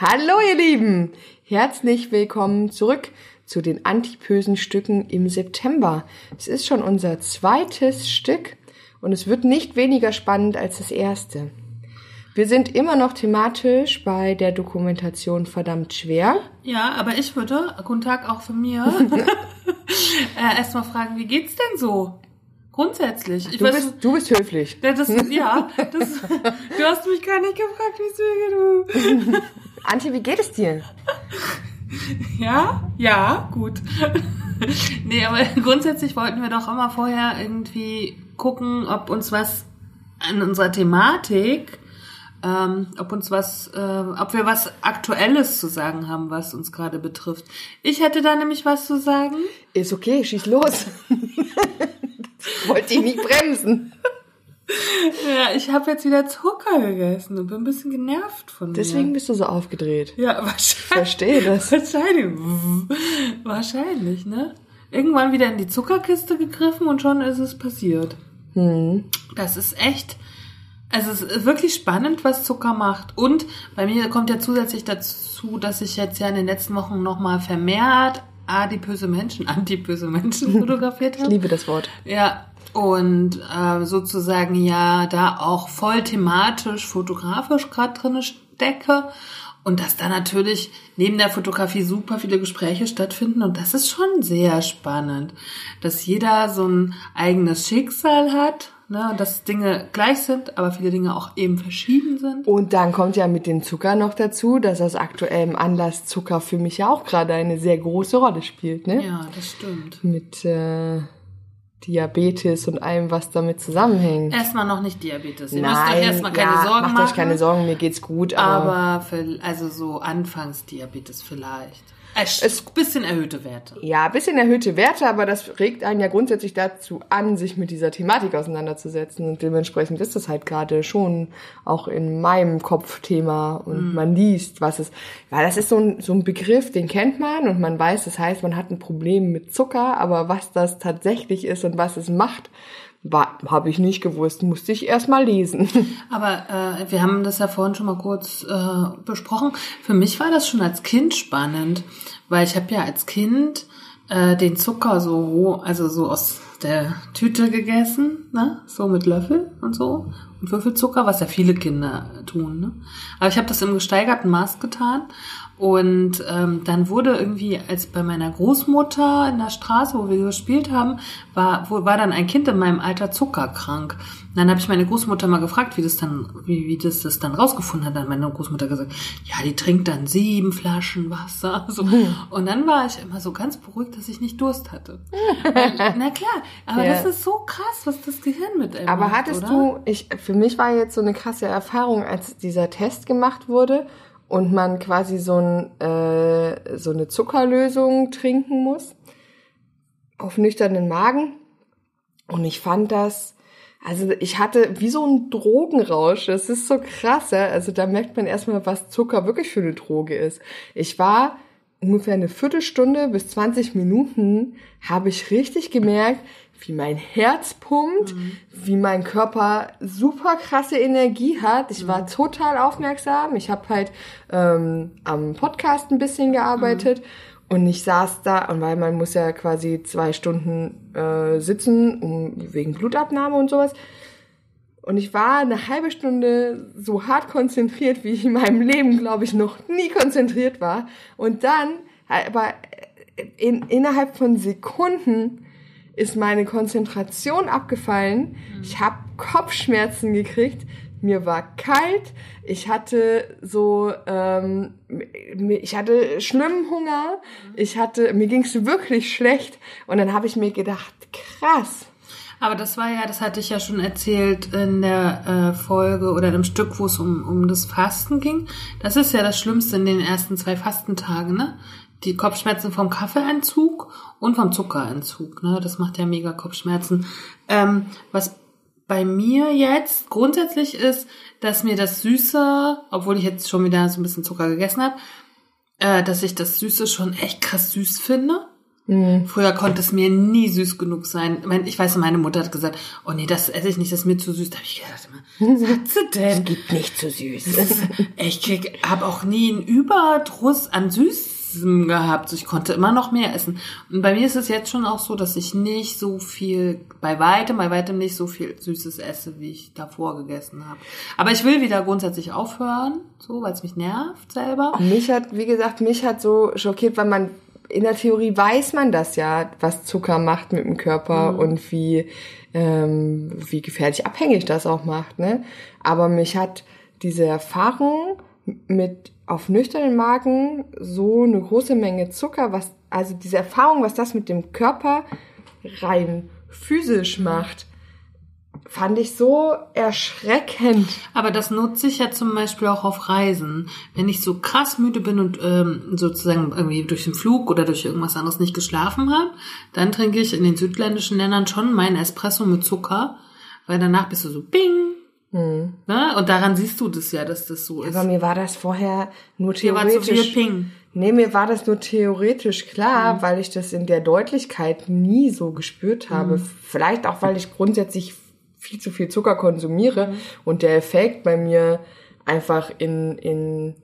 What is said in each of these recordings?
Hallo ihr Lieben, herzlich willkommen zurück zu den antipösen Stücken im September. Es ist schon unser zweites Stück und es wird nicht weniger spannend als das erste. Wir sind immer noch thematisch bei der Dokumentation verdammt schwer. Ja, aber ich würde, guten Tag auch von mir, äh, erstmal fragen, wie geht's denn so? Grundsätzlich. Ich Du weiß, bist, du bist höflich. Ja, das, ja, das, du hast mich gar nicht gefragt, wie es mir geht. Antje, wie geht es dir? Ja, ja, gut. nee, aber grundsätzlich wollten wir doch immer vorher irgendwie gucken, ob uns was an unserer Thematik, ähm, ob uns was, äh, ob wir was Aktuelles zu sagen haben, was uns gerade betrifft. Ich hätte da nämlich was zu sagen. Ist okay, schieß los. Wollte ich nicht bremsen. Ja, ich habe jetzt wieder Zucker gegessen und bin ein bisschen genervt von Deswegen mir. bist du so aufgedreht. Ja, wahrscheinlich. Verstehe das. Wahrscheinlich. Wahrscheinlich, ne? Irgendwann wieder in die Zuckerkiste gegriffen und schon ist es passiert. Hm. Das ist echt. Also es ist wirklich spannend, was Zucker macht. Und bei mir kommt ja zusätzlich dazu, dass ich jetzt ja in den letzten Wochen nochmal vermehrt adipöse Menschen, antipöse Menschen fotografiert Ich habe. liebe das Wort. Ja, und äh, sozusagen ja da auch voll thematisch, fotografisch gerade drinne stecke. Und dass da natürlich neben der Fotografie super viele Gespräche stattfinden. Und das ist schon sehr spannend, dass jeder so ein eigenes Schicksal hat, ne? dass Dinge gleich sind, aber viele Dinge auch eben verschieden sind. Und dann kommt ja mit dem Zucker noch dazu, dass aus aktuellem Anlass Zucker für mich ja auch gerade eine sehr große Rolle spielt, ne? Ja, das stimmt. Mit äh, Diabetes und allem, was damit zusammenhängt. Erstmal noch nicht Diabetes. Ihr müsst euch erstmal keine ja, Sorgen macht machen. euch keine Sorgen, mir geht's gut, aber, Aber für, also so Anfangsdiabetes vielleicht. Es, bisschen erhöhte Werte. ja, ein bisschen erhöhte Werte, aber das regt einen ja grundsätzlich dazu an, sich mit dieser Thematik auseinanderzusetzen. Und dementsprechend ist das halt gerade schon auch in meinem Kopf Thema und man liest, was es, weil das ist so ein, so ein Begriff, den kennt man und man weiß, das heißt, man hat ein Problem mit Zucker, aber was das tatsächlich ist und was es macht, habe ich nicht gewusst, musste ich erst mal lesen. Aber äh, wir haben das ja vorhin schon mal kurz äh, besprochen. Für mich war das schon als Kind spannend, weil ich habe ja als Kind äh, den Zucker so also so aus der Tüte gegessen, ne? so mit Löffel und so und Würfelzucker, was ja viele Kinder tun. Ne? Aber ich habe das im gesteigerten Maß getan und ähm, dann wurde irgendwie, als bei meiner Großmutter in der Straße, wo wir gespielt haben, war, wo, war dann ein Kind in meinem Alter zuckerkrank. Und dann habe ich meine Großmutter mal gefragt, wie das dann, wie, wie das, das dann rausgefunden hat. Dann hat meine Großmutter gesagt, ja, die trinkt dann sieben Flaschen Wasser. So. Und dann war ich immer so ganz beruhigt, dass ich nicht Durst hatte. Weil, na klar, aber Ja. das ist so krass, was das Gehirn mit einem Aber macht, hattest oder? du, ich, für mich war jetzt so eine krasse Erfahrung, als dieser Test gemacht wurde und man quasi so, ein, äh, so eine Zuckerlösung trinken muss auf nüchternen Magen. Und ich fand das, also ich hatte wie so ein Drogenrausch. Das ist so krass, ja. Also da merkt man erstmal, was Zucker wirklich für eine Droge ist. Ich war ungefähr eine Viertelstunde bis 20 Minuten, habe ich richtig gemerkt, wie mein Herz pumpt, wie mein Körper super krasse Energie hat. Ich war total aufmerksam. Ich habe halt ähm, am Podcast ein bisschen gearbeitet. Und ich saß da, und weil man muss ja quasi zwei Stunden äh, sitzen, um, wegen Blutabnahme und sowas. Und ich war eine halbe Stunde so hart konzentriert, wie ich in meinem Leben, glaube ich, noch nie konzentriert war. Und dann, aber in, innerhalb von Sekunden ist meine Konzentration abgefallen. Ich habe Kopfschmerzen gekriegt. Mir war kalt. Ich hatte so, ähm, ich hatte schlimmen Hunger. Ich hatte, mir ging's wirklich schlecht. Und dann habe ich mir gedacht, krass. Aber das war ja, das hatte ich ja schon erzählt in der äh, Folge oder im Stück, wo es um, um das Fasten ging. Das ist ja das Schlimmste in den ersten zwei Fastentagen, ne? Die Kopfschmerzen vom Kaffeeentzug und vom Zuckerentzug, ne? Das macht ja mega Kopfschmerzen. Ähm, was bei mir jetzt grundsätzlich ist, dass mir das Süße, obwohl ich jetzt schon wieder so ein bisschen Zucker gegessen habe, äh, dass ich das Süße schon echt krass süß finde. Mhm. Früher konnte es mir nie süß genug sein. Ich weiß, meine Mutter hat gesagt, oh nee, das esse ich nicht, das ist mir zu süß. Da habe ich gedacht, immer, was hat sie denn? Gibt nicht so süß. Ich krieg, habe auch nie einen Überdruss an Süßem gehabt. Ich konnte immer noch mehr essen. Und bei mir ist es jetzt schon auch so, dass ich nicht so viel, bei weitem, bei weitem nicht so viel Süßes esse, wie ich davor gegessen habe. Aber ich will wieder grundsätzlich aufhören, so, weil es mich nervt selber. Mich hat, wie gesagt, mich hat so schockiert, weil man in der Theorie weiß man das ja, was Zucker macht mit dem Körper Mhm. und wie, ähm, wie gefährlich abhängig das auch macht. Ne? Aber mich hat diese Erfahrung mit auf nüchternen Magen so eine große Menge Zucker, was also diese Erfahrung, was das mit dem Körper rein physisch macht, fand ich so erschreckend. Aber das nutze ich ja zum Beispiel auch auf Reisen. Wenn ich so krass müde bin und ähm, sozusagen irgendwie durch den Flug oder durch irgendwas anderes nicht geschlafen habe, dann trinke ich in den südländischen Ländern schon meinen Espresso mit Zucker, weil danach bist du so bing. Ne? Und daran siehst du das ja, dass das so ist. Aber mir war das vorher nur Hier war zu viel theoretisch. Ping. Nee, mir war das nur theoretisch klar, weil ich das in der Deutlichkeit nie so gespürt habe. Vielleicht auch, weil ich grundsätzlich viel zu viel Zucker konsumiere und der Effekt bei mir einfach in, in,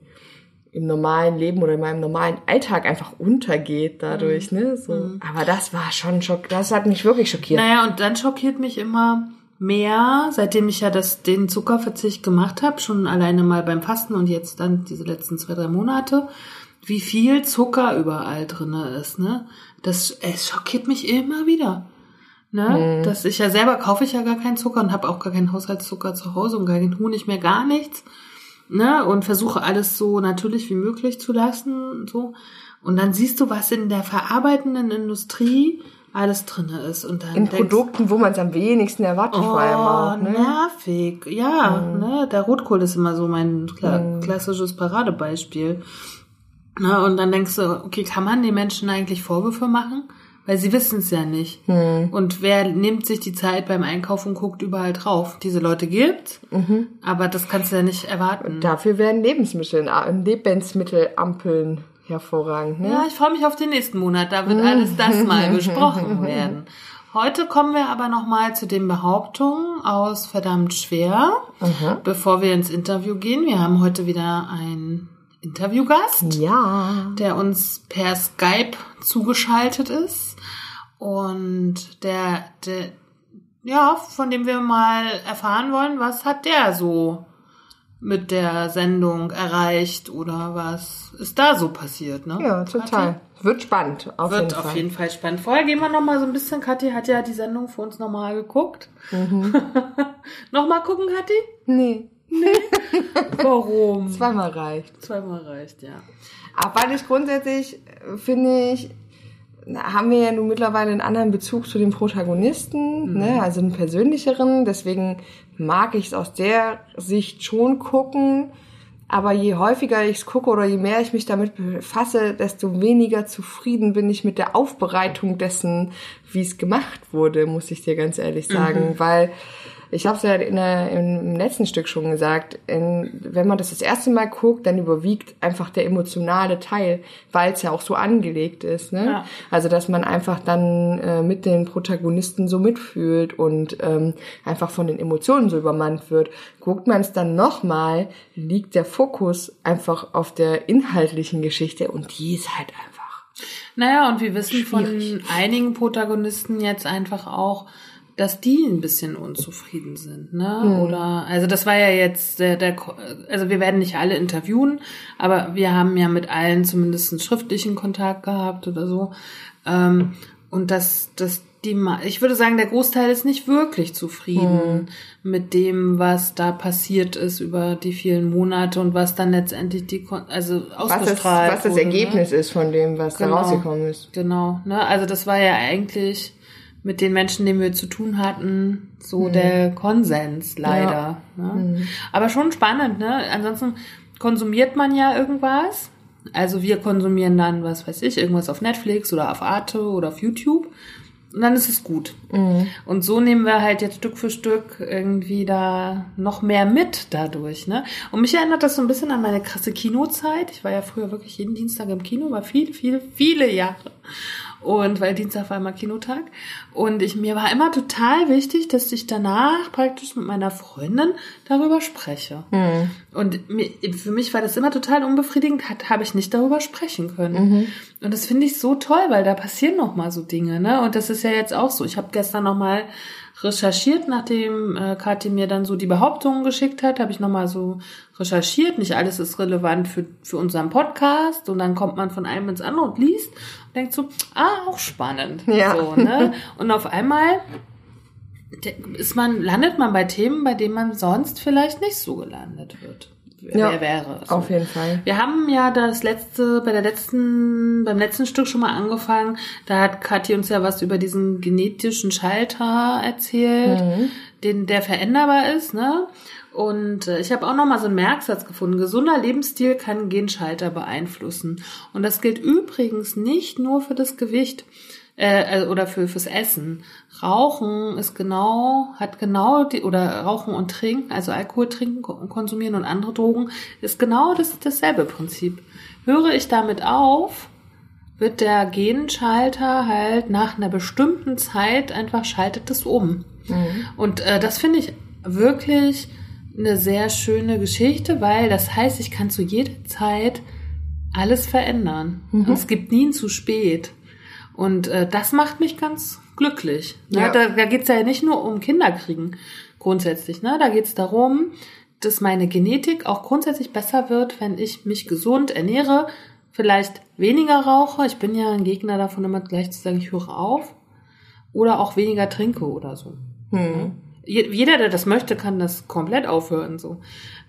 im normalen Leben oder in meinem normalen Alltag einfach untergeht dadurch, ne? So. Aber das war schon schock, das hat mich wirklich schockiert. Naja, und dann schockiert mich immer mehr, seitdem ich ja das, den Zuckerverzicht gemacht habe, schon alleine mal beim Fasten und jetzt dann diese letzten zwei, drei Monate, wie viel Zucker überall drinne ist, ne? Das, es schockiert mich immer wieder. Ne? Dass ich ja selber kaufe ich ja gar keinen Zucker und habe auch gar keinen Haushaltszucker zu Hause und gar keinen Honig mehr, gar nichts. Ne? Und versuche alles so natürlich wie möglich zu lassen und so. Und dann siehst du, was in der verarbeitenden Industrie alles drinne ist. Und dann in denkst- Produkten, wo man es am wenigsten erwartet, vor allem auch, Oh, ne? nervig. Ja, ne, der Rotkohl ist immer so mein kla klassisches Paradebeispiel. Na, und dann denkst du, okay, kann man den Menschen eigentlich Vorwürfe machen? Weil sie wissen es ja nicht. Und wer nimmt sich die Zeit beim Einkaufen und guckt überall drauf? Diese Leute gibt, aber das kannst du ja nicht erwarten. Dafür werden Lebensmittel, Lebensmittelampeln hervorragend, ne? Ja, ich freue mich auf den nächsten Monat. Da wird alles das mal besprochen werden. Heute kommen wir aber noch mal zu den Behauptungen aus verdammt schwer, bevor wir ins Interview gehen. Wir haben heute wieder einen Interviewgast, Ja. der uns per Skype zugeschaltet ist und der, der ja, von dem wir mal erfahren wollen, was hat der so mit der Sendung erreicht oder was ist da so passiert, ne? Ja, total. Wird spannend, auf Wird jeden auf Fall. jeden Fall spannend. Vorher gehen wir noch mal so ein bisschen. Kathi hat ja die Sendung für uns nochmal geguckt. Mhm. noch mal gucken, Kathi? Nee, Warum? zweimal reicht. Zweimal reicht, ja. Aber ich grundsätzlich, äh, finde ich, haben wir ja nun mittlerweile einen anderen Bezug zu den Protagonisten, ne? also einen persönlicheren. Deswegen mag ich es aus der Sicht schon gucken. Aber je häufiger ich es gucke oder je mehr ich mich damit befasse, desto weniger zufrieden bin ich mit der Aufbereitung dessen, wie es gemacht wurde, muss ich dir ganz ehrlich sagen. Weil ich habe es ja in der, im letzten Stück schon gesagt, in, wenn man das das erste Mal guckt, dann überwiegt einfach der emotionale Teil, weil es ja auch so angelegt ist. Ne? Ja. Also dass man einfach dann äh, mit den Protagonisten so mitfühlt und ähm, einfach von den Emotionen so übermannt wird. Guckt man es dann nochmal, liegt der Fokus einfach auf der inhaltlichen Geschichte und die ist halt einfach. Naja, und wir wissen Schwierig. von einigen Protagonisten jetzt einfach auch, dass die ein bisschen unzufrieden sind, ne? Hm. Oder also das war ja jetzt der, der also wir werden nicht alle interviewen, aber wir haben ja mit allen zumindest einen schriftlichen Kontakt gehabt oder so. Ähm, und dass dass die ich würde sagen, der Großteil ist nicht wirklich zufrieden mit dem, was da passiert ist über die vielen Monate und was dann letztendlich die also Was das, ausgestrahlt was das wurde, ne? Ergebnis ist von dem, was Genau. da rausgekommen ist. Genau, ne? Also das war ja eigentlich mit den Menschen, denen wir zu tun hatten, so der Konsens leider. Ne? Aber schon spannend, ne? Ansonsten konsumiert man ja irgendwas. Also wir konsumieren dann, was weiß ich, irgendwas auf Netflix oder auf Arte oder auf YouTube. Und dann ist es gut. Und so nehmen wir halt jetzt Stück für Stück irgendwie da noch mehr mit dadurch. Ne? Und mich erinnert das so ein bisschen an meine krasse Kinozeit. Ich war ja früher wirklich jeden Dienstag im Kino, war viele, viele, viele Jahre. Und weil Dienstag war immer Kinotag. Und ich, mir war immer total wichtig, dass ich danach praktisch mit meiner Freundin darüber spreche. Und mir, für mich war das immer total unbefriedigend, hat, habe ich nicht darüber sprechen können. Und das finde ich so toll, weil da passieren noch mal so Dinge, ne? Und das ist ja jetzt auch so. Ich habe gestern noch mal recherchiert, nachdem äh, Kathi mir dann so die Behauptungen geschickt hat, habe ich noch mal so recherchiert. Nicht alles ist relevant für, für unseren Podcast. Und dann kommt man von einem ins andere und liest und denkt so, ah, auch spannend. Ja. So, ne? Und auf einmal ist man, landet man bei Themen, bei denen man sonst vielleicht nicht so gelandet wird. Ja, Wer wäre. So. Auf jeden Fall. Wir haben ja das letzte, bei der letzten, beim letzten Stück schon mal angefangen. Da hat Kathi uns ja was über diesen genetischen Schalter erzählt, den, der veränderbar ist, ne? Und äh, ich habe auch noch mal so einen Merksatz gefunden. Gesunder Lebensstil kann Genschalter beeinflussen. Und das gilt übrigens nicht nur für das Gewicht äh, äh, oder für fürs Essen. Rauchen ist genau, hat genau die, oder Rauchen und Trinken, also Alkohol trinken und konsumieren und andere Drogen, ist genau das, dasselbe Prinzip. Höre ich damit auf, wird der Genschalter halt nach einer bestimmten Zeit einfach schaltet es um. Und äh, das finde ich wirklich eine sehr schöne Geschichte, weil das heißt, ich kann zu jeder Zeit alles verändern. Und es gibt nie ein zu spät. Und äh, das macht mich ganz glücklich. Ne? Ja. Da, da geht's ja nicht nur um Kinderkriegen grundsätzlich. Ne? Da geht's darum, dass meine Genetik auch grundsätzlich besser wird, wenn ich mich gesund ernähre, vielleicht weniger rauche. Ich bin ja ein Gegner davon, immer gleich zu sagen, ich höre auf. Oder auch weniger trinke oder so. Hm. Je- Jeder, der das möchte, kann das komplett aufhören. So.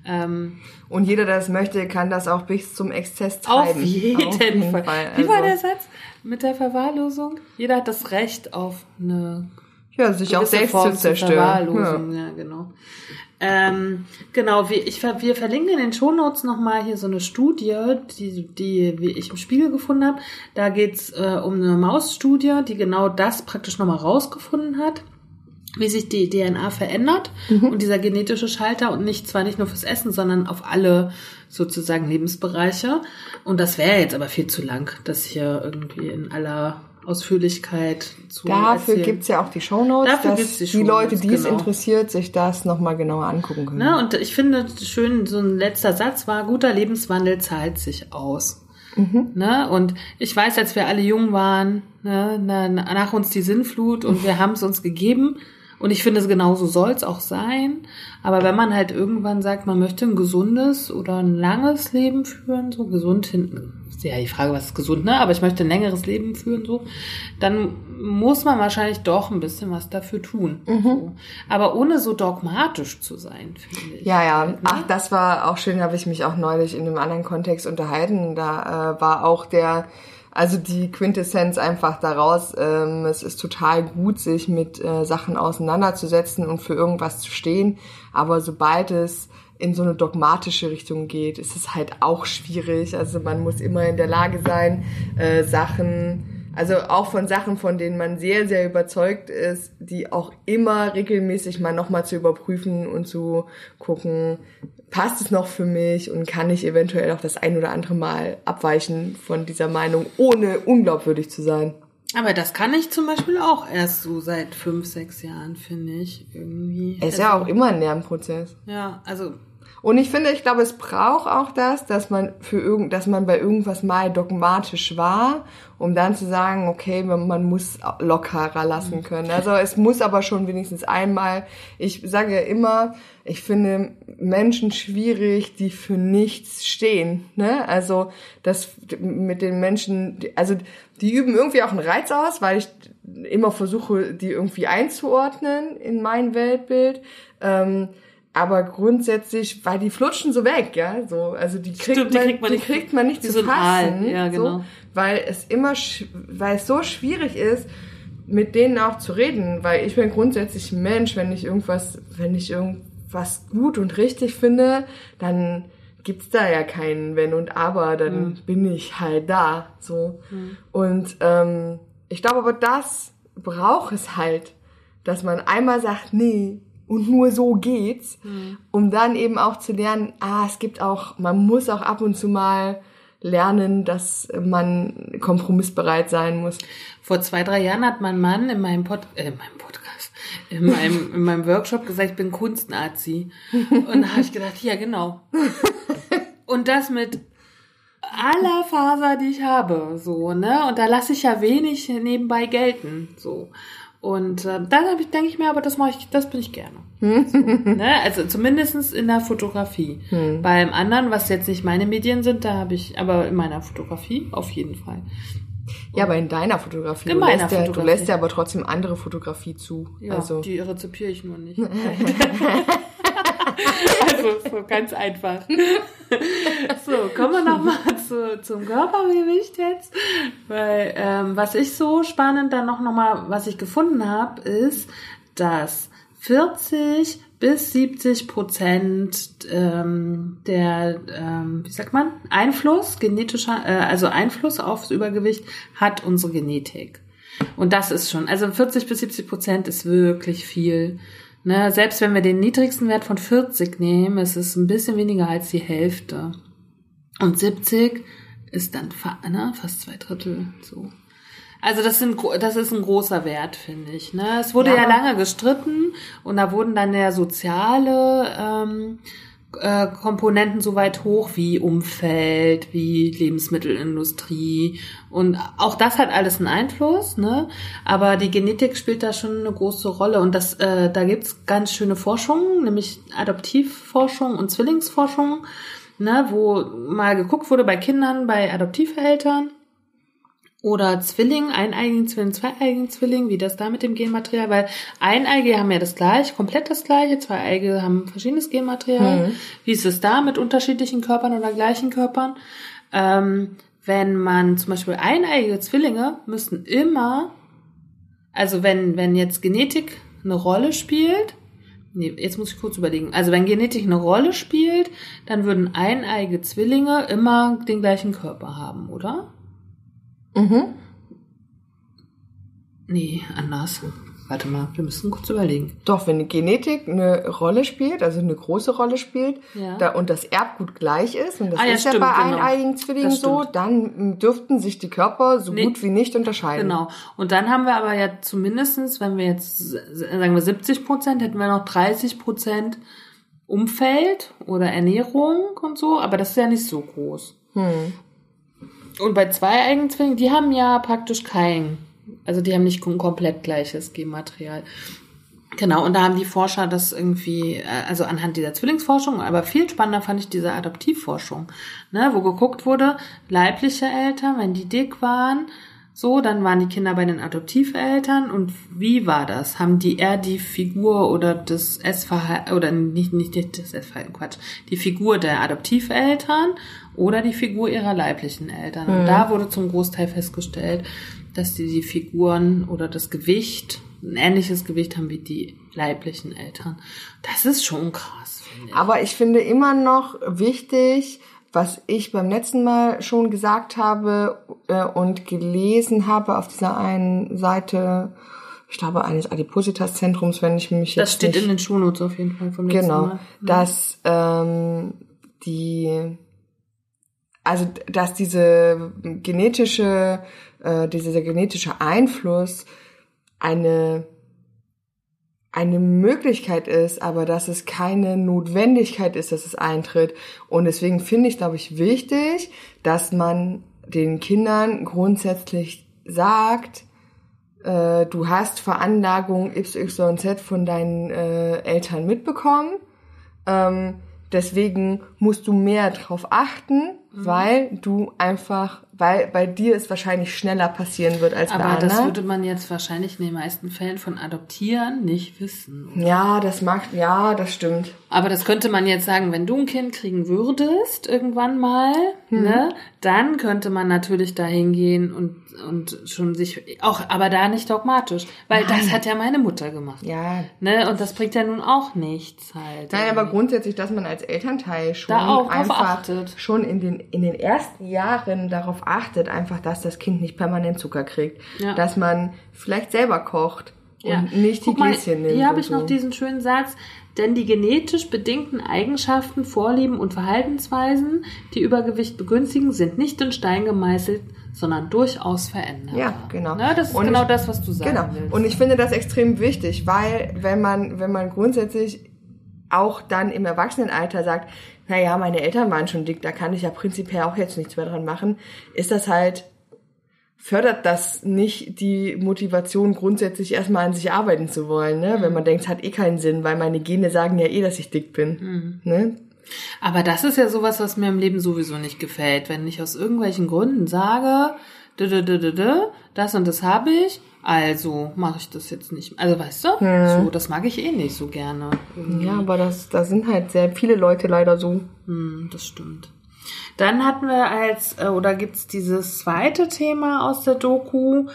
Ähm, Und jeder, der das möchte, kann das auch bis zum Exzess auf treiben. jeden, Auf jeden Fall. Fall. Wie war Also, der Satz mit der Verwahrlosung? Jeder hat das Recht auf eine Ja, sich auch selbst Form zu zerstören. Ja. Verwahrlosung. Ja, genau. Ähm, genau, wir, ich, wir verlinken in den Shownotes nochmal hier so eine Studie, die, die wie ich im Spiegel gefunden habe. Da geht's äh, um eine Mausstudie, die genau das praktisch nochmal rausgefunden hat wie sich die DNA verändert und dieser genetische Schalter und nicht zwar nicht nur fürs Essen, sondern auf alle sozusagen Lebensbereiche. Und das wäre jetzt aber viel zu lang, das hier irgendwie in aller Ausführlichkeit zu Dafür erzählen. gibt's ja auch die Shownotes, Dafür dass gibt's die die, Shownotes, Leute, die es genau. interessiert, sich das nochmal genauer angucken können. Ne? Und ich finde schön, so ein letzter Satz war, guter Lebenswandel zahlt sich aus. Ne? Und ich weiß, als wir alle jung waren, ne, na, na- nach uns die Sinnflut und wir haben es uns gegeben. Und ich finde, genauso soll es auch sein. Aber wenn man halt irgendwann sagt, man möchte ein gesundes oder ein langes Leben führen, so gesund hinten, ist ja die Frage, was ist gesund, ne? Aber ich möchte ein längeres Leben führen, so, dann muss man wahrscheinlich doch ein bisschen was dafür tun. So. Aber ohne so dogmatisch zu sein, finde ich. Ja, ja. Ne? Ach, das war auch schön, habe ich mich auch neulich in einem anderen Kontext unterhalten. Da äh, war auch der, also die Quintessenz einfach daraus, ähm, es ist total gut, sich mit äh, Sachen auseinanderzusetzen und für irgendwas zu stehen. Aber sobald es in so eine dogmatische Richtung geht, ist es halt auch schwierig. Also man muss immer in der Lage sein, äh, Sachen also auch von Sachen, von denen man sehr, sehr überzeugt ist, die auch immer regelmäßig mal nochmal zu überprüfen und zu gucken, passt es noch für mich und kann ich eventuell auch das ein oder andere Mal abweichen von dieser Meinung, ohne unglaubwürdig zu sein. Aber das kann ich zum Beispiel auch erst so seit fünf, sechs Jahren, finde ich, irgendwie. Es ist ja auch immer ein Lernprozess. Ja, also, Und ich finde, ich glaube, es braucht auch das, dass man für irgend, dass man bei irgendwas mal dogmatisch war, um dann zu sagen, okay, man, muss lockerer lassen können. Also es muss aber schon wenigstens einmal, ich sage ja immer, ich finde Menschen schwierig, die für nichts stehen. Ne? Also das mit den Menschen, also die üben irgendwie auch einen Reiz aus, weil ich immer versuche, die irgendwie einzuordnen in mein Weltbild. Ähm, aber grundsätzlich, weil die flutschen so weg, ja, so, also die kriegt, Stimmt, die man, kriegt man die nicht- kriegt man nicht zu so fassen, ja, genau. so, weil es immer, weil es so schwierig ist, mit denen auch zu reden, weil ich bin grundsätzlich ein Mensch, wenn ich irgendwas, wenn ich irgendwas gut und richtig finde, dann gibt's da ja kein Wenn und Aber, dann Mhm. bin ich halt da, so. Und ähm, ich glaube aber, das braucht es halt, dass man einmal sagt, nee, und nur so geht's, um dann eben auch zu lernen, ah, es gibt auch, man muss auch ab und zu mal lernen, dass man kompromissbereit sein muss. Vor zwei, drei Jahren hat mein Mann in meinem, Pod äh, in meinem Podcast, in meinem, in meinem Workshop gesagt, ich bin Kunstnazi. Und da habe ich gedacht, ja, genau. Und das mit aller Faser, die ich habe, so, ne? Und da lasse ich ja wenig nebenbei gelten, so. Und äh, dann hab ich, denke ich mir, aber das mache ich, das bin ich gerne. So, ne? Also zumindestens in der Fotografie. Beim anderen, was jetzt nicht meine Medien sind, da habe ich, aber in meiner Fotografie auf jeden Fall. Ja, aber in deiner Fotografie. In du, meiner lässt ja, du Fotografie. lässt ja aber trotzdem andere Fotografie zu. Ja, also, die rezipiere ich nur nicht. also so ganz einfach. so, kommen wir nochmal zu, zum Körpergewicht jetzt. Weil ähm, was ich so spannend dann noch, noch mal, was ich gefunden habe, ist, dass 40 bis 70 Prozent ähm, der, ähm, wie sagt man, Einfluss, genetischer, äh, also Einfluss aufs Übergewicht hat unsere Genetik. Und das ist schon, also 40 bis 70 Prozent ist wirklich viel. Ne, selbst wenn wir den niedrigsten Wert von 40 nehmen, ist es ein bisschen weniger als die Hälfte. Und 70 ist dann fa ne, fast zwei Drittel so. Also das, sind, das ist ein großer Wert, finde ich. Ne? Es wurde ja, Ja. lange gestritten und da wurden dann ja soziale ähm, äh, Komponenten so weit hoch wie Umfeld, wie Lebensmittelindustrie. Und auch das hat alles einen Einfluss, ne? Aber die Genetik spielt da schon eine große Rolle. Und das, äh, da gibt's ganz schöne Forschung, nämlich Adoptivforschung und Zwillingsforschung, ne, wo mal geguckt wurde bei Kindern, bei Adoptiveltern oder Zwilling, eineigigen Zwilling, zweieigigen Zwilling, wie das da mit dem Genmaterial, weil Eineige haben ja das gleiche, komplett das gleiche, Zweieige haben verschiedenes Genmaterial. Wie ist es da mit unterschiedlichen Körpern oder gleichen Körpern? Ähm, wenn man zum Beispiel eineigige Zwillinge müssen immer, also wenn, wenn jetzt Genetik eine Rolle spielt, nee, jetzt muss ich kurz überlegen, also wenn Genetik eine Rolle spielt, dann würden eineige Zwillinge immer den gleichen Körper haben, oder? Mhm. Nee, anders. Warte mal, wir müssen kurz überlegen. Doch, wenn die Genetik eine Rolle spielt, also eine große Rolle spielt, Ja. da, und das Erbgut gleich ist, und das Ah, ja, ist ja stimmt, bei genau. eineigigen Zwillingen so, dann dürften sich die Körper so Nee. gut wie nicht unterscheiden. Genau. Und dann haben wir aber ja zumindestens, wenn wir jetzt sagen wir 70 Prozent, hätten wir noch 30 Prozent Umfeld oder Ernährung und so, aber das ist ja nicht so groß. Hm. Und bei zwei Eigenzwillingen, die haben ja praktisch kein, also die haben nicht kom- komplett gleiches Genmaterial. Genau, und da haben die Forscher das irgendwie, äh, also anhand dieser Zwillingsforschung, aber viel spannender fand ich diese Adoptivforschung, ne, wo geguckt wurde, leibliche Eltern, wenn die dick waren, so, dann waren die Kinder bei den Adoptiveltern und wie war das? Haben die eher die Figur oder das Essverhalten, oder nicht, nicht das Essverhalten, Quatsch, die Figur der Adoptiveltern oder die Figur ihrer leiblichen Eltern? Und da wurde zum Großteil festgestellt, dass die, die Figuren oder das Gewicht ein ähnliches Gewicht haben wie die leiblichen Eltern. Das ist schon krass, ich. Aber ich finde immer noch wichtig, was ich beim letzten Mal schon gesagt habe äh, und gelesen habe auf dieser einen Seite, ich glaube eines Adipositas-Zentrums, wenn ich mich Das jetzt steht nicht in den Shownotes auf jeden Fall vom letzten Genau, Mal. dass ähm, die, also dass diese genetische, äh, dieser genetische Einfluss eine eine Möglichkeit ist, aber dass es keine Notwendigkeit ist, dass es eintritt. Und deswegen finde ich, glaube ich, wichtig, dass man den Kindern grundsätzlich sagt, äh, du hast Veranlagung XYZ von deinen äh, Eltern mitbekommen. Ähm, deswegen musst du mehr drauf achten, weil du einfach weil bei dir es wahrscheinlich schneller passieren wird als bei Aber das anderen. würde man jetzt wahrscheinlich in den meisten Fällen von Adoptieren nicht wissen. ja, das mag, ja, das stimmt. Aber das könnte man jetzt sagen, wenn du ein Kind kriegen würdest, irgendwann mal, Mhm. ne, dann könnte man natürlich da hingehen und, und schon sich, auch, aber da nicht dogmatisch. Weil das hat ja meine Mutter gemacht. Ja. Ne, und das bringt ja nun auch nichts halt. Nein, aber grundsätzlich, dass man als Elternteil schon einfach schon in den, in den ersten Jahren darauf achtet, einfach, dass das Kind nicht permanent Zucker kriegt. Ja. Dass man vielleicht selber kocht Ja. und nicht die Gläschen nimmt. Hier habe ich so. noch diesen schönen Satz. Denn die genetisch bedingten Eigenschaften, Vorlieben und Verhaltensweisen, die Übergewicht begünstigen, sind nicht in Stein gemeißelt, sondern durchaus veränderbar. Ja, genau. Ne, das ist Und genau ich- das, was du sagen Genau. willst. Und ich finde das extrem wichtig, weil wenn man, wenn man grundsätzlich auch dann im Erwachsenenalter sagt, naja, meine Eltern waren schon dick, da kann ich ja prinzipiell auch jetzt nichts mehr dran machen, ist das halt, fördert das nicht die Motivation, grundsätzlich erstmal an sich arbeiten zu wollen, ne? Wenn man denkt, es hat eh keinen Sinn, weil meine Gene sagen ja eh, dass ich dick bin. Ne? Aber das ist ja sowas, was mir im Leben sowieso nicht gefällt. Wenn ich aus irgendwelchen Gründen sage, das und das habe ich, also mache ich das jetzt nicht. Also weißt du, so, das mag ich eh nicht so gerne. Ja, aber das, da sind halt sehr viele Leute leider so. Hm, das stimmt. Dann hatten wir als, äh, oder gibt's dieses zweite Thema aus der Doku,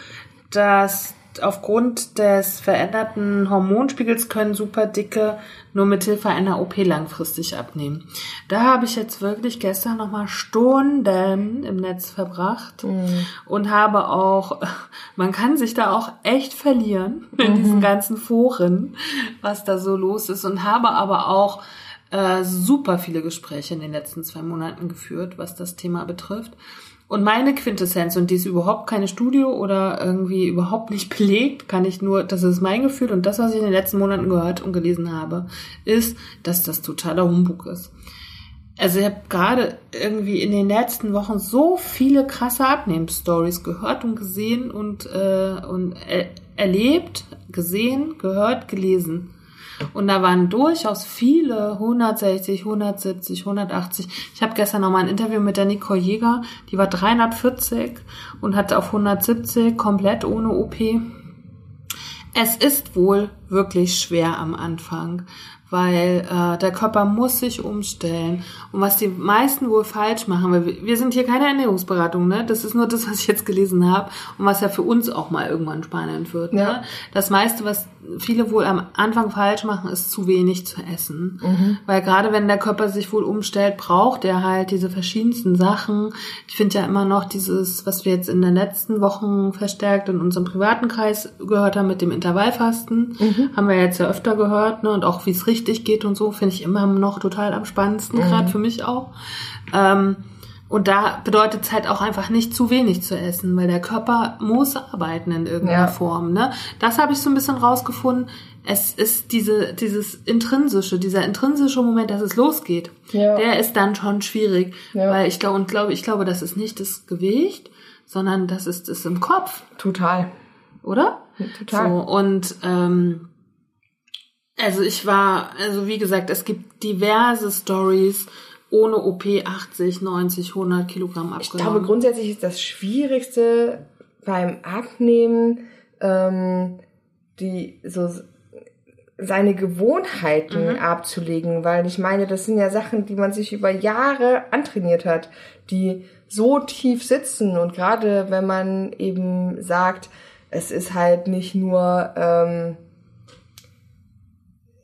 dass aufgrund des veränderten Hormonspiegels können Superdicke nur mithilfe einer OP langfristig abnehmen. Da habe ich jetzt wirklich gestern nochmal Stunden im Netz verbracht und habe auch, man kann sich da auch echt verlieren in diesen ganzen Foren, was da so los ist und habe aber auch äh, super viele Gespräche in den letzten zwei Monaten geführt, was das Thema betrifft. Und meine Quintessenz, und die ist überhaupt keine Studie oder irgendwie überhaupt nicht belegt, kann ich nur, das ist mein Gefühl und das, was ich in den letzten Monaten gehört und gelesen habe, ist, dass das totaler Humbug ist. Also ich habe gerade irgendwie in den letzten Wochen so viele krasse Abnehmstories gehört und gesehen und, äh, und er erlebt, gesehen, gehört, gelesen. Und da waren durchaus viele 160, 170, 180. Ich habe gestern noch mal ein Interview mit der Nicole Jäger, die war 340 und hatte auf 170 komplett ohne OP. Es ist wohl wirklich schwer am Anfang, weil äh, der Körper muss sich umstellen. Und was die meisten wohl falsch machen, weil wir, wir sind hier keine Ernährungsberatung, ne? Das ist nur das, was ich jetzt gelesen habe und was ja für uns auch mal irgendwann spannend wird. Ja. Ne? Das meiste, was viele wohl am Anfang falsch machen, ist zu wenig zu essen. Weil gerade wenn der Körper sich wohl umstellt, braucht er halt diese verschiedensten Sachen. Ich finde ja immer noch dieses, was wir jetzt in den letzten Wochen verstärkt in unserem privaten Kreis gehört haben mit dem Intervallfasten, haben wir jetzt ja öfter gehört, ne? Und auch wie es richtig geht und so, finde ich immer noch total am spannendsten, gerade für mich auch. Ähm, und da bedeutet es halt auch einfach nicht zu wenig zu essen, weil der Körper muss arbeiten in irgendeiner Ja. Form. Ne? Das habe ich so ein bisschen rausgefunden. Es ist diese, dieses intrinsische, dieser intrinsische Moment, dass es losgeht. Ja. Der ist dann schon schwierig, Ja. weil ich glaube und glaube, ich glaube, das ist nicht das Gewicht, sondern das ist es im Kopf, Total. oder? Total. So, und ähm, also ich war, also wie gesagt, es gibt diverse Stories ohne OP 80, 90, 100 Kilogramm Ich abgenommen. glaube, grundsätzlich ist das Schwierigste beim Abnehmen, ähm, die so seine Gewohnheiten abzulegen, weil ich meine, das sind ja Sachen, die man sich über Jahre antrainiert hat, die so tief sitzen und gerade wenn man eben sagt, es ist halt nicht nur ähm,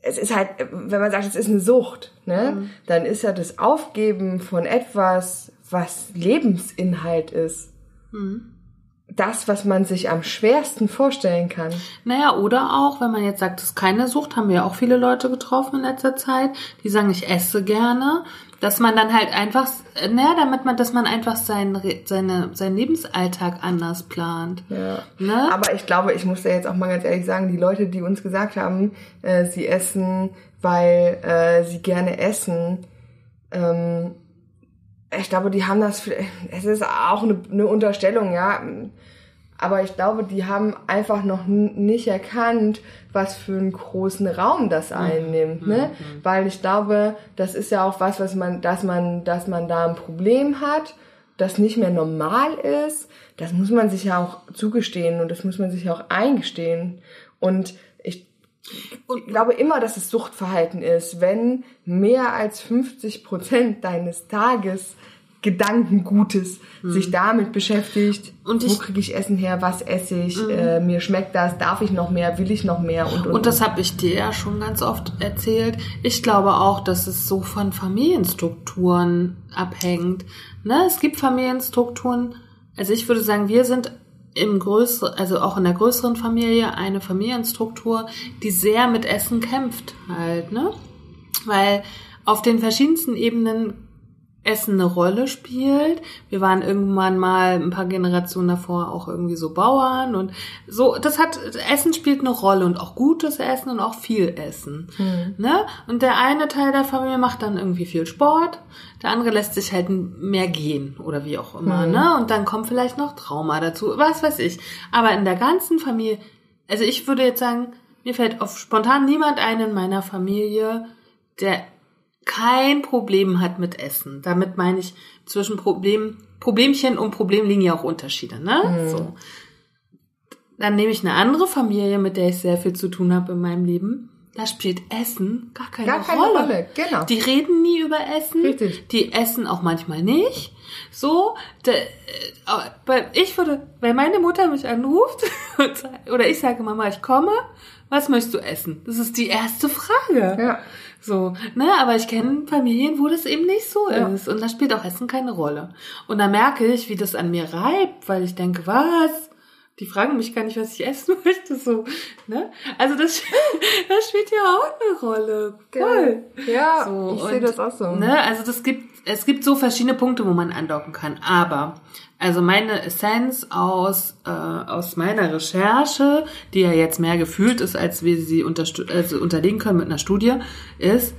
es ist halt, wenn man sagt, es ist eine Sucht, ne, dann ist ja das Aufgeben von etwas, was Lebensinhalt ist, das, was man sich am schwersten vorstellen kann. Naja, oder auch, wenn man jetzt sagt, das ist keine Sucht, haben wir ja auch viele Leute getroffen in letzter Zeit, die sagen, ich esse gerne, dass man dann halt einfach, naja, damit man, dass man einfach seinen, seine, seinen Lebensalltag anders plant. Ja. Ne? Aber ich glaube, ich muss da jetzt auch mal ganz ehrlich sagen, die Leute, die uns gesagt haben, äh, sie essen, weil äh, sie gerne essen, ähm, ich glaube, die haben das, es ist auch eine, eine Unterstellung, ja, aber ich glaube, die haben einfach noch nicht erkannt, was für einen großen Raum das einnimmt, ne? Weil ich glaube, das ist ja auch was, was man, dass man, dass man da ein Problem hat, das nicht mehr normal ist, das muss man sich ja auch zugestehen und das muss man sich ja auch eingestehen. Und ich ich glaube immer, dass es Suchtverhalten ist, wenn mehr als 50 Prozent deines Tages Gedankengutes sich damit beschäftigt. Mhm. Und wo ich- kriege ich Essen her? Was esse ich? Äh, mir schmeckt das? Darf ich noch mehr? Will ich noch mehr? Und, und, Und das habe ich dir ja schon ganz oft erzählt. Ich glaube auch, dass es so von Familienstrukturen abhängt. Ne? Es gibt Familienstrukturen, also ich würde sagen, wir sind im größeren, also auch in der größeren Familie eine Familienstruktur, die sehr mit Essen kämpft halt, ne? Weil auf den verschiedensten Ebenen Essen eine Rolle spielt. Wir waren irgendwann mal ein paar Generationen davor auch irgendwie so Bauern und so. Das hat Essen spielt eine Rolle und auch gutes Essen und auch viel Essen. Ne? Und der eine Teil der Familie macht dann irgendwie viel Sport, der andere lässt sich halt mehr gehen oder wie auch immer. Ne? Und dann kommt vielleicht noch Trauma dazu, was weiß ich. Aber in der ganzen Familie, also ich würde jetzt sagen, mir fällt auf spontan niemand ein in meiner Familie, der kein Problem hat mit Essen. Damit meine ich zwischen Problem, Problemchen und Problem liegen ja auch Unterschiede, ne? So. Dann nehme ich eine andere Familie, mit der ich sehr viel zu tun habe in meinem Leben. Da spielt Essen gar keine, Gar keine Rolle. Rolle, genau. Die reden nie über Essen. Richtig. Die essen auch manchmal nicht. So, de, äh, weil ich würde, wenn meine Mutter mich anruft oder ich sage Mama, ich komme, was möchtest du essen? Das ist die erste Frage. Ja. So, ne, aber ich kenne Familien, wo das eben nicht so Ja. ist. Und da spielt auch Essen keine Rolle. Und da merke ich, wie das an mir reibt, weil ich denke, was? Die fragen mich gar nicht, was ich essen möchte, so, ne? Also das, das spielt ja auch eine Rolle. Voll. Ja, So, ich sehe das auch so. Ne, also das gibt, es gibt so verschiedene Punkte, wo man andocken kann. Aber, also meine Essenz aus, äh, aus meiner Recherche, die ja jetzt mehr gefühlt ist, als wir sie also unterlegen können mit einer Studie, ist,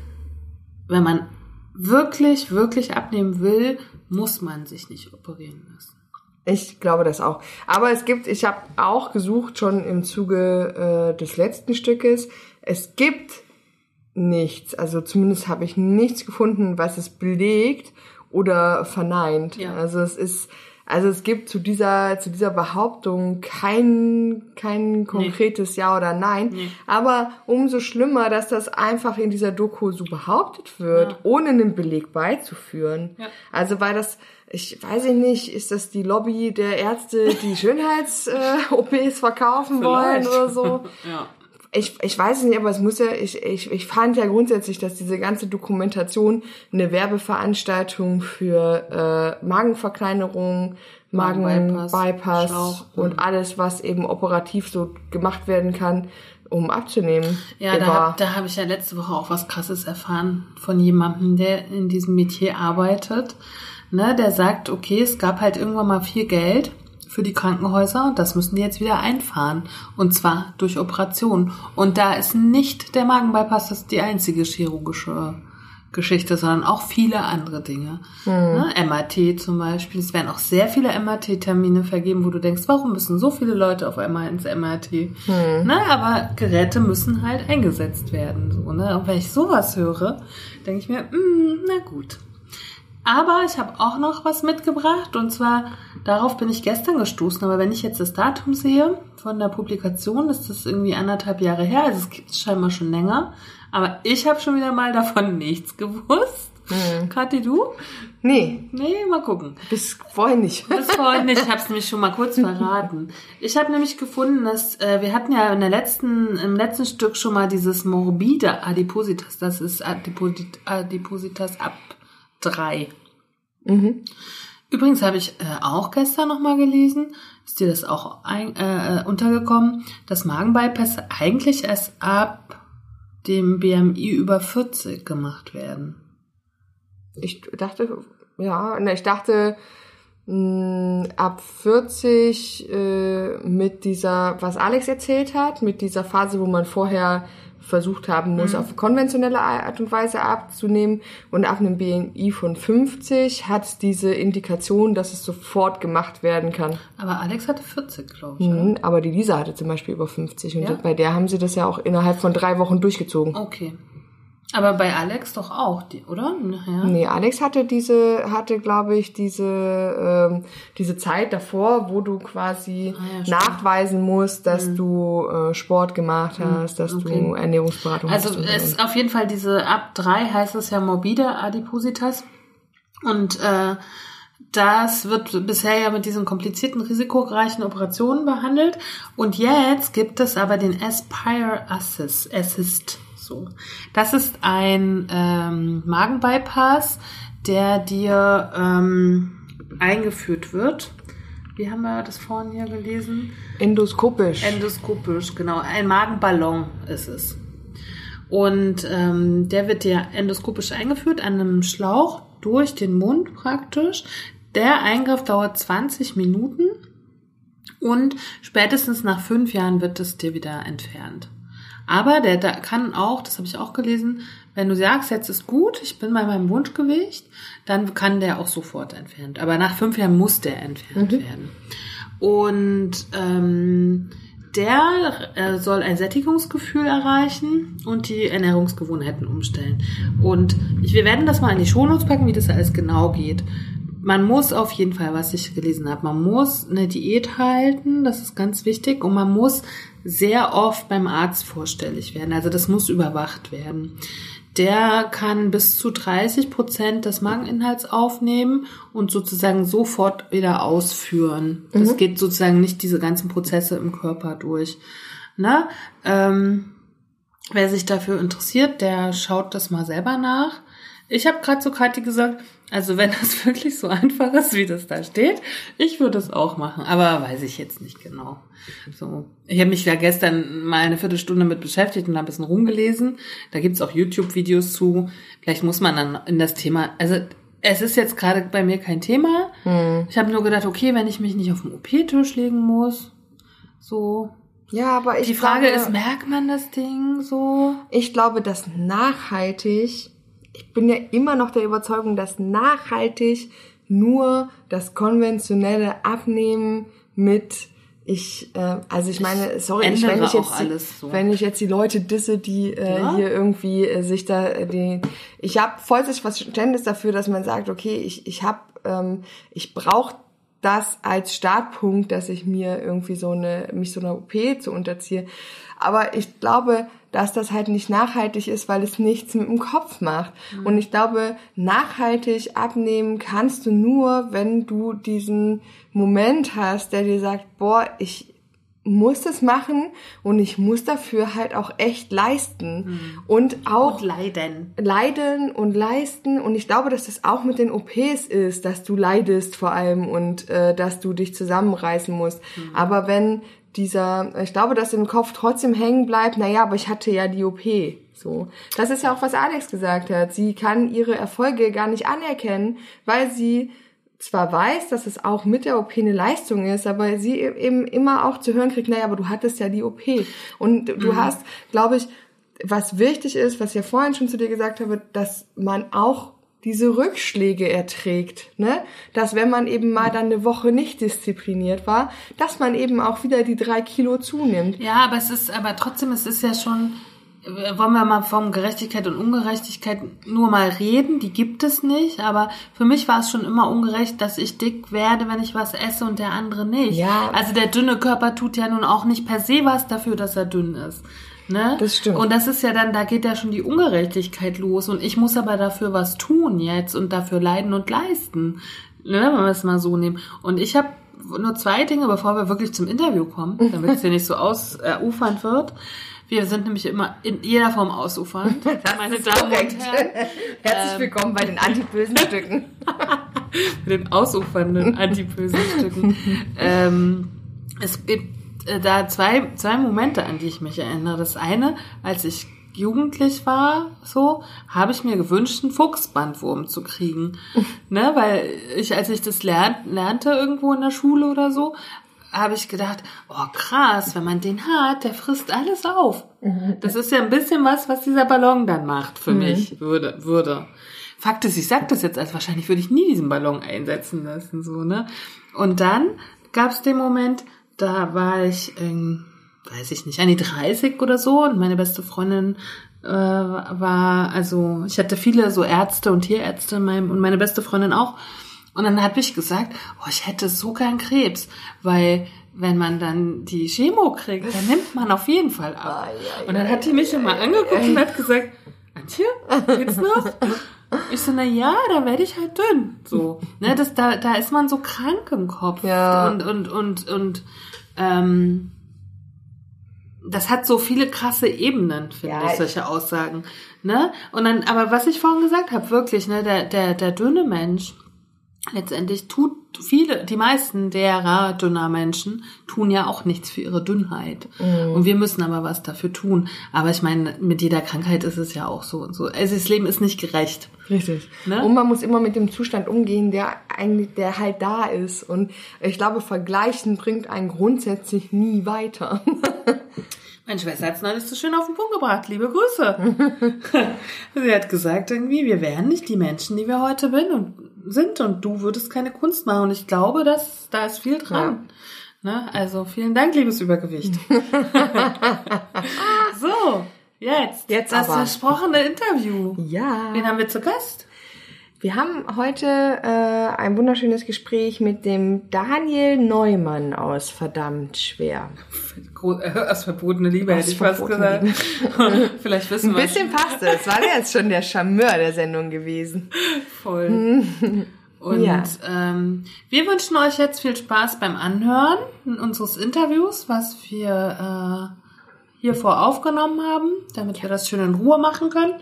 wenn man wirklich, wirklich abnehmen will, muss man sich nicht operieren lassen. Ich glaube das auch. Aber es gibt, ich habe auch gesucht schon im Zuge äh, des letzten Stückes, es gibt nichts, also zumindest habe ich nichts gefunden, was es belegt oder verneint. Ja. Also es ist, also es gibt zu dieser zu dieser Behauptung kein kein konkretes Ja oder Nein. Nee. Aber umso schlimmer, dass das einfach in dieser Doku so behauptet wird, Ja. ohne einen Beleg beizuführen. Ja. Also weil das, ich weiß ich nicht, ist das die Lobby der Ärzte, die Schönheits-OPs verkaufen wollen Vielleicht. oder so? Ja. Ich, ich weiß es nicht, aber es muss ja, ich, ich, ich fand ja grundsätzlich, dass diese ganze Dokumentation eine Werbeveranstaltung für äh, Magenverkleinerung, Magenbypass, Schlauch, und alles, was eben operativ so gemacht werden kann, um abzunehmen. Ja, da habe da hab ich ja letzte Woche auch was Krasses erfahren von jemandem, der in diesem Metier arbeitet. Ne, der sagt, okay, es gab halt irgendwann mal viel Geld für die Krankenhäuser und das müssen die jetzt wieder einfahren. Und zwar durch Operation. Und da ist nicht der Magenbypass das die einzige chirurgische Geschichte, sondern auch viele andere Dinge. Ne, MRT zum Beispiel. Es werden auch sehr viele MRT-Termine vergeben, wo du denkst, warum müssen so viele Leute auf einmal ins MRT? Ne, aber Geräte müssen halt eingesetzt werden. So, ne? Und wenn ich sowas höre, denke ich mir, mm, na gut. Aber ich habe auch noch was mitgebracht und zwar, darauf bin ich gestern gestoßen, aber wenn ich jetzt das Datum sehe von der Publikation, ist das irgendwie anderthalb Jahre her, also es gibt es scheinbar schon länger. Aber ich habe schon wieder mal davon nichts gewusst. Kathi, du? Nee, Nee, mal gucken. bis vorhin nicht. Bis vorhin nicht, ich habe es nämlich schon mal kurz verraten. Ich habe nämlich gefunden, dass äh, wir hatten ja in der letzten, im letzten Stück schon mal dieses morbide Adipositas, das ist Adiposit, Adipositas ab drei. Übrigens habe ich äh, auch gestern noch mal gelesen, ist dir das auch ein, äh, äh, untergekommen, dass Magenbypass eigentlich erst ab dem BMI über 40 gemacht werden. Ich dachte, ja, ne, ich dachte, mh, ab 40 äh, mit dieser, was Alex erzählt hat, mit dieser Phase, wo man vorher versucht haben muss, auf konventionelle Art und Weise abzunehmen und ab einem BMI von 50 hat es diese Indikation, dass es sofort gemacht werden kann. Aber Alex hatte 40, glaube ich. Mhm, aber die Lisa hatte zum Beispiel über 50 und Ja? bei der haben sie das ja auch innerhalb von drei Wochen durchgezogen. Okay. Aber bei Alex doch auch, oder? Ja. Nee, Alex hatte diese, hatte, glaube ich, diese, ähm, diese Zeit davor, wo du quasi Ah, ja, nachweisen musst, dass du äh, Sport gemacht hast, dass okay. du Ernährungsberatung Also hast. und, es ist auf jeden Fall diese ab drei heißt es ja morbide Adipositas. Und äh, das wird bisher ja mit diesen komplizierten, risikoreichen Operationen behandelt. Und jetzt gibt es aber den Aspire Assist. Assist so. Das ist ein ähm, Magenbypass, der dir ähm, eingeführt wird. Wie haben wir das vorhin hier gelesen? Endoskopisch. Endoskopisch, genau. Ein Magenballon ist es. Und ähm, der wird dir endoskopisch eingeführt an einem Schlauch durch den Mund praktisch. Der Eingriff dauert 20 Minuten und spätestens nach fünf Jahren wird es dir wieder entfernt. Aber der, kann auch, das habe ich auch gelesen, wenn du sagst, jetzt ist gut, ich bin bei meinem Wunschgewicht, dann kann der auch sofort entfernt. Aber nach fünf Jahren muss der entfernt werden. Und ähm, der äh, soll ein Sättigungsgefühl erreichen und die Ernährungsgewohnheiten umstellen. Und ich, wir werden das mal in die Shownotes packen, wie das alles genau geht. Man muss auf jeden Fall, was ich gelesen habe, man muss eine Diät halten, das ist ganz wichtig, und man muss sehr oft beim Arzt vorstellig werden. Also das muss überwacht werden. Der kann bis zu 30 Prozent des Mageninhalts aufnehmen und sozusagen sofort wieder ausführen. Das geht sozusagen nicht diese ganzen Prozesse im Körper durch. Ne? Ähm, wer sich dafür interessiert, der schaut das mal selber nach. Ich habe gerade zu Kathi gesagt, also wenn das wirklich so einfach ist, wie das da steht, ich würde es auch machen, aber weiß ich jetzt nicht genau. So, ich habe mich ja gestern mal eine Viertelstunde mit beschäftigt und ein bisschen rumgelesen. Da gibt's auch YouTube-Videos zu. Vielleicht muss man dann in das Thema, also es ist jetzt gerade bei mir kein Thema. Ich habe nur gedacht, okay, wenn ich mich nicht auf den OP-Tisch legen muss, so. ja, aber ich Die Frage glaube, ist, merkt man das Ding so? ich glaube, dass nachhaltig, ich bin ja immer noch der Überzeugung, dass nachhaltig nur das konventionelle Abnehmen mit ich, äh, also ich meine, sorry, ich, wenn ich jetzt, so. wenn ich jetzt die Leute disse, die äh, Ja. hier irgendwie äh, sich da, äh, die, ich habe vollstes Verständnis dafür, dass man sagt, okay, ich, ich habe, ähm, ich brauche das als Startpunkt, dass ich mir irgendwie so eine, mich so einer OP zu unterziehe. Aber ich glaube, dass das halt nicht nachhaltig ist, weil es nichts mit dem Kopf macht. Und ich glaube, nachhaltig abnehmen kannst du nur, wenn du diesen Moment hast, der dir sagt, boah, ich muss das machen und ich muss dafür halt auch echt leisten. Und auch Und leiden. leiden und leisten und ich glaube, dass das auch mit den OPs ist, dass du leidest vor allem und äh, dass du dich zusammenreißen musst. Aber wenn dieser, ich glaube, dass im Kopf trotzdem hängen bleibt, naja, aber ich hatte ja die OP. So. Das ist ja auch, was Alex gesagt hat. Sie kann ihre Erfolge gar nicht anerkennen, weil sie zwar weiß, dass es auch mit der OP eine Leistung ist, aber sie eben immer auch zu hören kriegt, naja, aber du hattest ja die OP. Und du hast, glaube ich, was wichtig ist, was ich ja vorhin schon zu dir gesagt habe, dass man auch diese Rückschläge erträgt, ne? Dass wenn man eben mal dann eine Woche nicht diszipliniert war, dass man eben auch wieder die drei Kilo zunimmt. Ja, aber es ist, aber trotzdem, es ist ja schon, äh, wollen wir mal von Gerechtigkeit und Ungerechtigkeit nur mal reden, die gibt es nicht, aber für mich war es schon immer ungerecht, dass ich dick werde, wenn ich was esse und der andere nicht. Ja. Also der dünne Körper tut ja nun auch nicht per se was dafür, dass er dünn ist. Ne? Das stimmt. Und das ist ja dann, da geht ja schon die Ungerechtigkeit los und ich muss aber dafür was tun jetzt und dafür leiden und leisten. Ne, wenn wir es mal so nehmen. Und ich habe nur zwei Dinge, bevor wir wirklich zum Interview kommen, damit es hier nicht so ausufernd wird. Wir sind nämlich immer in jeder Form ausufernd, meine Damen korrekt. und Herren. Herzlich willkommen bei den antibösen Stücken. Den ausufernden antibösen Stücken. ähm, es gibt äh, da zwei, zwei Momente, an die ich mich erinnere. Das eine, als ich jugendlich war, so, habe ich mir gewünscht, einen Fuchsbandwurm zu kriegen. ne, weil ich, als ich das lern, lernte irgendwo in der Schule oder so, habe ich gedacht, oh krass, wenn man den hat, der frisst alles auf. Das ist ja ein bisschen was, was dieser Ballon dann macht für mich, würde, würde. Fakt ist, ich sag das jetzt, als wahrscheinlich würde ich nie diesen Ballon einsetzen lassen, so, ne? Und dann gab es den Moment, da war ich, ähm, weiß ich nicht, an die 30 oder so und meine beste Freundin äh, war, also ich hatte viele so Ärzte und Tierärzte in meinem, und meine beste Freundin auch. Und dann habe ich gesagt, oh, ich hätte so gern Krebs, weil wenn man dann die Chemo kriegt, dann nimmt man auf jeden Fall ab. Und dann hat die mich immer angeguckt und hat gesagt, Antje, geht's noch? Ich so, na ja, da werde ich halt dünn. So, ne, das, da, da ist man so krank im Kopf. Ja. Und, und, und, und, ähm, das hat so viele krasse Ebenen, finde Ja, ich, solche Aussagen. Ne? Und dann, aber was ich vorhin gesagt habe, wirklich, ne, der, der, der dünne Mensch, letztendlich tut viele, die meisten derer dünner Menschen tun ja auch nichts für ihre Dünnheit. Mhm. Und wir müssen aber was dafür tun. Aber ich meine, mit jeder Krankheit ist es ja auch so und so. Also das Leben ist nicht gerecht. Richtig. Ne? Und man muss immer mit dem Zustand umgehen, der eigentlich, der halt da ist. Und ich glaube, vergleichen bringt einen grundsätzlich nie weiter. Meine Schwester hat es neulich so schön auf den Punkt gebracht. Liebe Grüße. Sie hat gesagt irgendwie, wir wären nicht die Menschen, die wir heute bin und sind und du würdest keine Kunst machen. Und ich glaube, dass da ist viel dran. Ne? Also vielen Dank, liebes Übergewicht. so, jetzt. Jetzt das aber. versprochene Interview. ja. Wen haben wir zu Gast? Wir haben heute äh, ein wunderschönes Gespräch mit dem Daniel Neumann aus Verdammt schwer. Äh, Aus verbotene Liebe, Aus hätte ich fast gesagt. Vielleicht wissen Ein wir bisschen passt es. War ja jetzt schon der Charmeur der Sendung gewesen. Voll. Und Ja. ähm, wir wünschen euch jetzt viel Spaß beim Anhören unseres Interviews, was wir äh, hiervor aufgenommen haben, damit wir das schön in Ruhe machen können.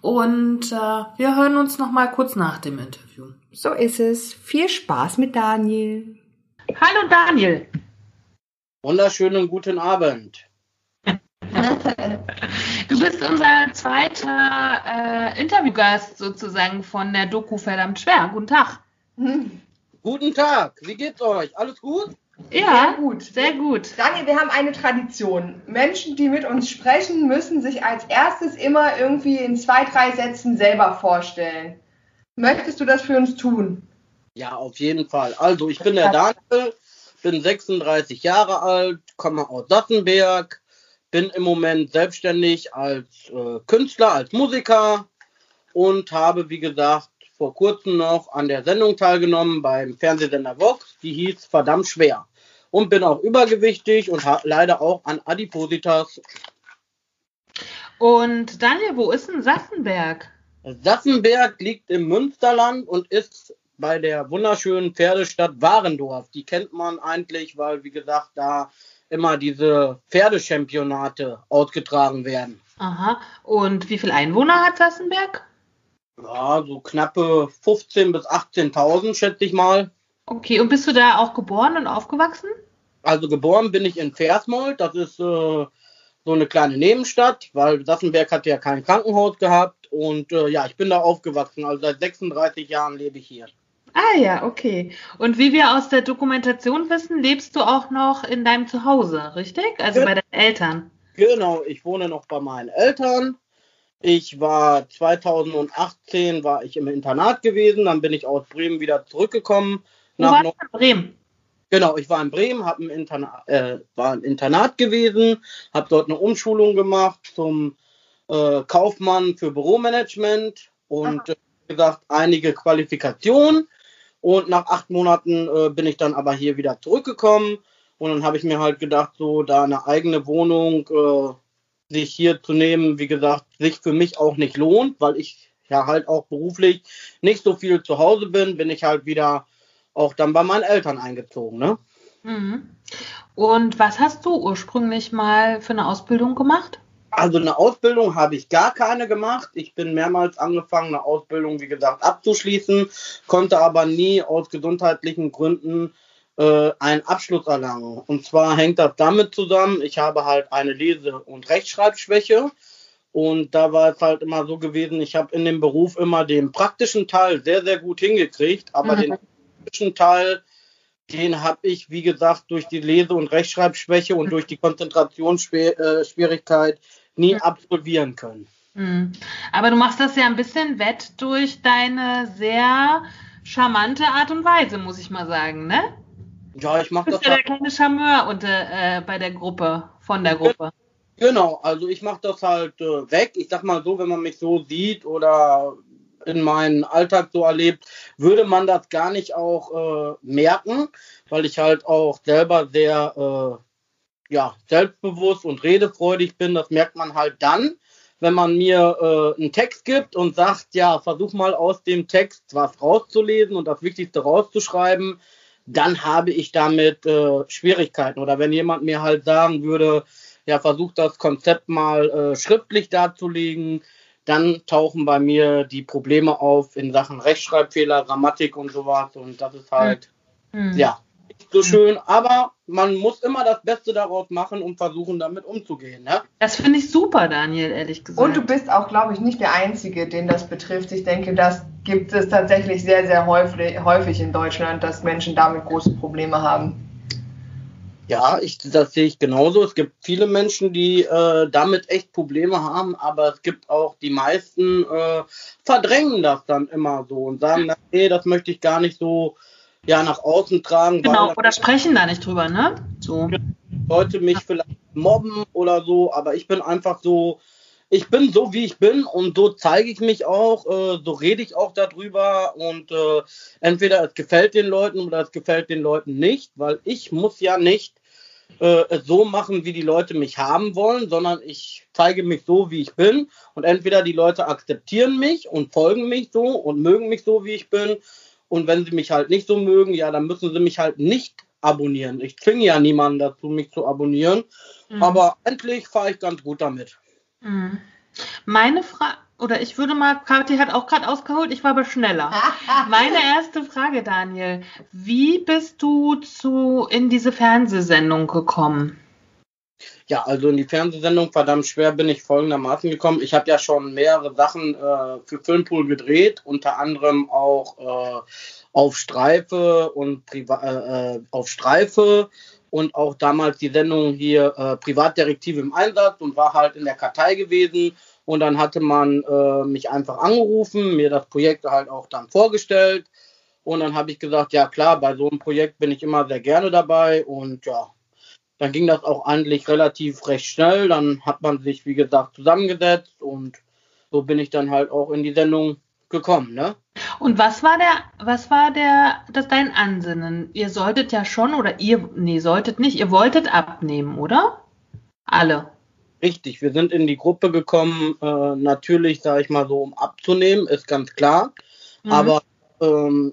Und äh, wir hören uns noch mal kurz nach dem Interview. So ist es. Viel Spaß mit Daniel. Hallo Daniel. Wunderschönen guten Abend. Du bist unser zweiter äh, Interviewgast sozusagen von der Doku Verdammt schwer. Guten Tag. Guten Tag, wie geht's euch? Alles gut? Ja, Sehr gut. Sehr gut. Daniel, wir haben eine Tradition. Menschen, die mit uns sprechen, müssen sich als erstes immer irgendwie in zwei, drei Sätzen selber vorstellen. Möchtest du das für uns tun? Ja, auf jeden Fall. Also, ich bin der Daniel, bin 36 Jahre alt, komme aus Sassenberg, bin im Moment selbstständig als äh, Künstler, als Musiker und habe, wie gesagt, vor kurzem noch an der Sendung teilgenommen beim Fernsehsender Vox, die hieß Verdammt schwer. Und bin auch übergewichtig und leider auch an Adipositas. Und Daniel, wo ist denn Sassenberg? Sassenberg liegt im Münsterland und ist bei der wunderschönen Pferdestadt Warendorf. Die kennt man eigentlich, weil, wie gesagt, da immer diese Pferdechampionate ausgetragen werden. Aha. Und wie viel Einwohner hat Sassenberg? Ja, so knappe 15.000 bis 18.000, schätze ich mal. Okay, und bist du da auch geboren und aufgewachsen? Also geboren bin ich in Versmold, das ist äh, so eine kleine Nebenstadt, weil Sassenberg hat ja kein Krankenhaus gehabt. Und äh, ja, ich bin da aufgewachsen, also seit 36 Jahren lebe ich hier. Ah ja, okay. Und wie wir aus der Dokumentation wissen, lebst du auch noch in deinem Zuhause, richtig? Also Ja. bei deinen Eltern. Genau, ich wohne noch bei meinen Eltern. Ich war 2018 war ich im Internat gewesen, dann bin ich aus Bremen wieder zurückgekommen. Nach warst du in Bremen? genau, ich war in Bremen, habe ein Internat, äh, war ein Internat gewesen, habe dort eine Umschulung gemacht zum äh, Kaufmann für Büromanagement und äh, wie gesagt einige Qualifikationen. Und nach acht Monaten äh, bin ich dann aber hier wieder zurückgekommen. Und dann habe ich mir halt gedacht, so da eine eigene Wohnung äh, sich hier zu nehmen, wie gesagt, sich für mich auch nicht lohnt, weil ich ja halt auch beruflich nicht so viel zu Hause bin, bin ich halt wieder auch dann bei meinen Eltern eingezogen. Ne? Mhm. Und was hast du ursprünglich mal für eine Ausbildung gemacht? Also eine Ausbildung habe ich gar keine gemacht. Ich bin mehrmals angefangen, eine Ausbildung, wie gesagt, abzuschließen, konnte aber nie aus gesundheitlichen Gründen äh, einen Abschluss erlangen. Und zwar hängt das damit zusammen, ich habe halt eine Lese- und Rechtschreibschwäche. Und da war es halt immer so gewesen, ich habe in dem Beruf immer den praktischen Teil sehr, sehr gut hingekriegt, aber Mhm. den praktischen Teil, den habe ich, wie gesagt, durch die Lese- und Rechtschreibschwäche und durch die Konzentrationsschwierigkeit nie absolvieren können. Mhm. Aber du machst das ja ein bisschen wett durch deine sehr charmante Art und Weise, muss ich mal sagen, ne? Ja, ich mache Du das bist ja der halt, kleine Charmeur unter, äh, bei der Gruppe, von der Gruppe. Genau, also ich mache das halt äh, weg. Ich sag mal so, wenn man mich so sieht oder in meinem Alltag so erlebt, würde man das gar nicht auch äh, merken, weil ich halt auch selber sehr äh, ja, selbstbewusst und redefreudig bin. Das merkt man halt dann, wenn man mir äh, einen Text gibt und sagt, ja, versuch mal aus dem Text was rauszulesen und das Wichtigste rauszuschreiben, dann habe ich damit äh, Schwierigkeiten. Oder wenn jemand mir halt sagen würde, ja, versucht das Konzept mal äh, schriftlich darzulegen, dann tauchen bei mir die Probleme auf in Sachen Rechtschreibfehler, Grammatik und sowas. Und das ist halt, mhm. ja, so schön. Aber man muss immer das Beste daraus machen und versuchen, damit umzugehen. Ne? Das finde ich super, Daniel, ehrlich gesagt. Und du bist auch, glaube ich, nicht der Einzige, den das betrifft. Ich denke, das gibt es tatsächlich sehr, sehr häufig, häufig in Deutschland, dass Menschen damit große Probleme haben. Ja, ich, das sehe ich genauso. Es gibt viele Menschen, die äh, damit echt Probleme haben, aber es gibt auch die meisten, äh, verdrängen das dann immer so und sagen, nee, das möchte ich gar nicht so ja, nach außen tragen. Genau, oder sprechen da nicht drüber, ne? So. Leute mich vielleicht mobben oder so, aber ich bin einfach so, ich bin so, wie ich bin und so zeige ich mich auch, äh, so rede ich auch darüber und äh, entweder es gefällt den Leuten oder es gefällt den Leuten nicht, weil ich muss ja nicht äh, es so machen, wie die Leute mich haben wollen, sondern ich zeige mich so, wie ich bin und entweder die Leute akzeptieren mich und folgen mich so und mögen mich so, wie ich bin und wenn sie mich halt nicht so mögen, ja, dann müssen sie mich halt nicht abonnieren. Ich zwinge ja niemanden dazu, mich zu abonnieren, mhm. aber endlich fahre ich ganz gut damit. Mhm. Meine Frage, oder ich würde mal, Kathi hat auch gerade ausgeholt, ich war aber schneller. Meine erste Frage, Daniel, wie bist du zu in diese Fernsehsendung gekommen? Ja, also in die Fernsehsendung verdammt schwer bin ich folgendermaßen gekommen. Ich habe ja schon mehrere Sachen äh, für Filmpool gedreht, unter anderem auch äh, auf Streife und Priva äh, äh auf Streife und auch damals die Sendung hier äh, Privatdetektive im Einsatz und war halt in der Kartei gewesen. Und dann hatte man äh, mich einfach angerufen, mir das Projekt halt auch dann vorgestellt. Und dann habe ich gesagt, ja klar, bei so einem Projekt bin ich immer sehr gerne dabei. Und ja, dann ging das auch eigentlich relativ recht schnell. Dann hat man sich, wie gesagt, zusammengesetzt und so bin ich dann halt auch in die Sendung gekommen, ne? Und was war der, was war der, das dein Ansinnen? Ihr solltet ja schon oder ihr, nee, solltet nicht, ihr wolltet abnehmen, oder? Alle. Richtig, wir sind in die Gruppe gekommen, äh, natürlich, sage ich mal so, um abzunehmen, ist ganz klar. Mhm. Aber ähm,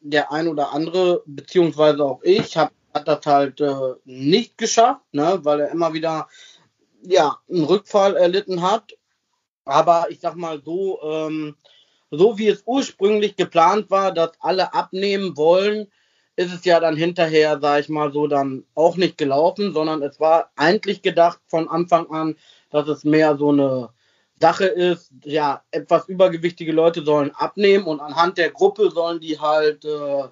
der ein oder andere, beziehungsweise auch ich, hab, hat das halt äh, nicht geschafft, ne, weil er immer wieder ja, einen Rückfall erlitten hat. Aber ich sag mal so, ähm, so wie es ursprünglich geplant war, dass alle abnehmen wollen, ist es ja dann hinterher, sage ich mal so, dann auch nicht gelaufen, sondern es war eigentlich gedacht von Anfang an, dass es mehr so eine Sache ist, ja, etwas übergewichtige Leute sollen abnehmen und anhand der Gruppe sollen die halt, äh,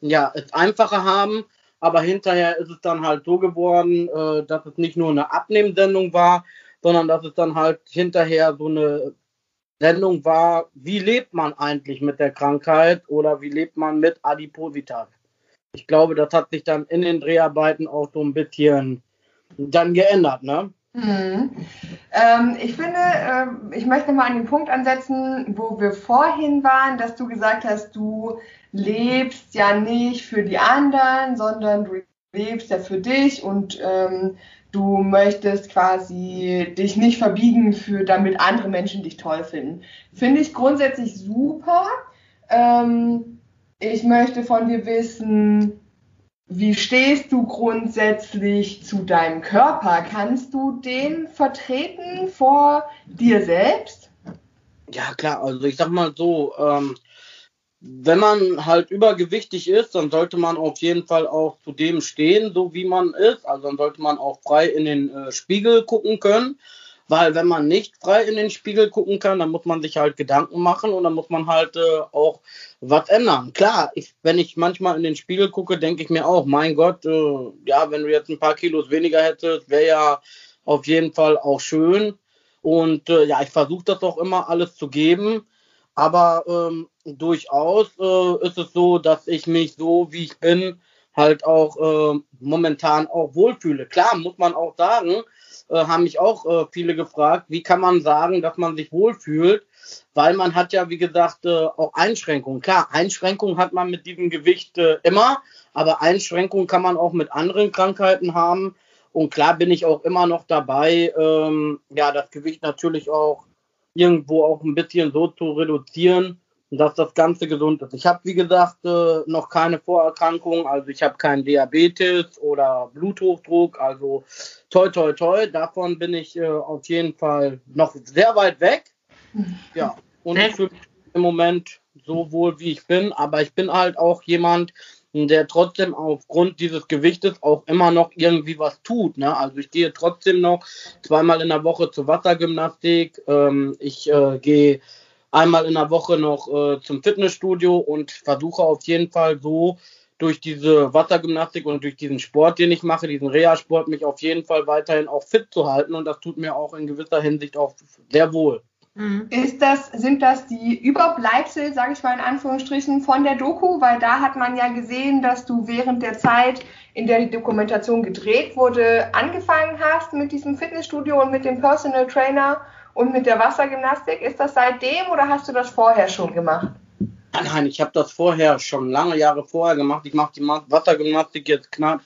ja, es einfacher haben. Aber hinterher ist es dann halt so geworden, äh, dass es nicht nur eine Abnehmsendung war, sondern dass es dann halt hinterher so eine Sendung war, wie lebt man eigentlich mit der Krankheit oder wie lebt man mit Adipositas. Ich glaube, das hat sich dann in den Dreharbeiten auch so ein bisschen dann geändert, ne? Mhm. Ähm, ich finde, äh, ich möchte mal an den Punkt ansetzen, wo wir vorhin waren, dass du gesagt hast, du lebst ja nicht für die anderen, sondern du lebst ja für dich und ähm, du möchtest quasi dich nicht verbiegen für, damit andere Menschen dich toll finden. Finde ich grundsätzlich super. Ähm, ich möchte von dir wissen, wie stehst du grundsätzlich zu deinem Körper? Kannst du den vertreten vor dir selbst? Ja, klar. Also ich sag mal so, ähm, wenn man halt übergewichtig ist, dann sollte man auf jeden Fall auch zu dem stehen, so wie man ist. Also dann sollte man auch frei in den äh, Spiegel gucken können. Weil wenn man nicht frei in den Spiegel gucken kann, dann muss man sich halt Gedanken machen und dann muss man halt äh, auch was ändern. Klar, ich, wenn ich manchmal in den Spiegel gucke, denke ich mir auch, mein Gott, äh, ja, wenn du jetzt ein paar Kilos weniger hättest, wäre ja auf jeden Fall auch schön. Und äh, ja, ich versuche das auch immer alles zu geben. Aber ähm, durchaus äh, ist es so, dass ich mich so, wie ich bin, halt auch äh, momentan auch wohlfühle. Klar, muss man auch sagen, äh, haben mich auch äh, viele gefragt, wie kann man sagen, dass man sich wohlfühlt, weil man hat ja, wie gesagt, äh, auch Einschränkungen. Klar, Einschränkungen hat man mit diesem Gewicht äh, immer, aber Einschränkungen kann man auch mit anderen Krankheiten haben. Und klar bin ich auch immer noch dabei, ähm, ja, das Gewicht natürlich auch irgendwo auch ein bisschen so zu reduzieren, dass das Ganze gesund ist. Ich habe, wie gesagt, äh, noch keine Vorerkrankungen, also ich habe keinen Diabetes oder Bluthochdruck, also toi, toi, toi, davon bin ich äh, auf jeden Fall noch sehr weit weg. Ja, und ich fühle mich im Moment so wohl, wie ich bin, aber ich bin halt auch jemand, der trotzdem aufgrund dieses Gewichtes auch immer noch irgendwie was tut. Ne? Also ich gehe trotzdem noch zweimal in der Woche zur Wassergymnastik. Ähm, ich äh, gehe einmal in der Woche noch äh, zum Fitnessstudio und versuche auf jeden Fall so durch diese Wassergymnastik und durch diesen Sport, den ich mache, diesen Reha-Sport, mich auf jeden Fall weiterhin auch fit zu halten. Und das tut mir auch in gewisser Hinsicht auch sehr wohl. Mhm. Ist das, sind das die Überbleibsel, sage ich mal in Anführungsstrichen, von der Doku? Weil da hat man ja gesehen, dass du während der Zeit, in der die Dokumentation gedreht wurde, angefangen hast mit diesem Fitnessstudio und mit dem Personal Trainer und mit der Wassergymnastik. Ist das seitdem oder hast du das vorher schon gemacht? Nein, ich habe das vorher schon lange Jahre vorher gemacht. Ich mache die Wassergymnastik jetzt knapp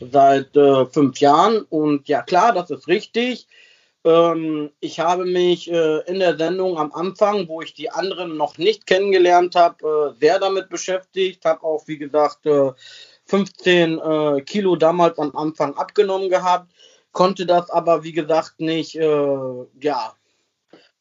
seit äh, fünf Jahren und ja klar, das ist richtig. Ähm, ich habe mich äh, in der Sendung am Anfang, wo ich die anderen noch nicht kennengelernt habe, äh, sehr damit beschäftigt. Habe auch, wie gesagt, äh, 15 äh, Kilo damals am Anfang abgenommen gehabt, konnte das aber, wie gesagt, nicht äh, ja,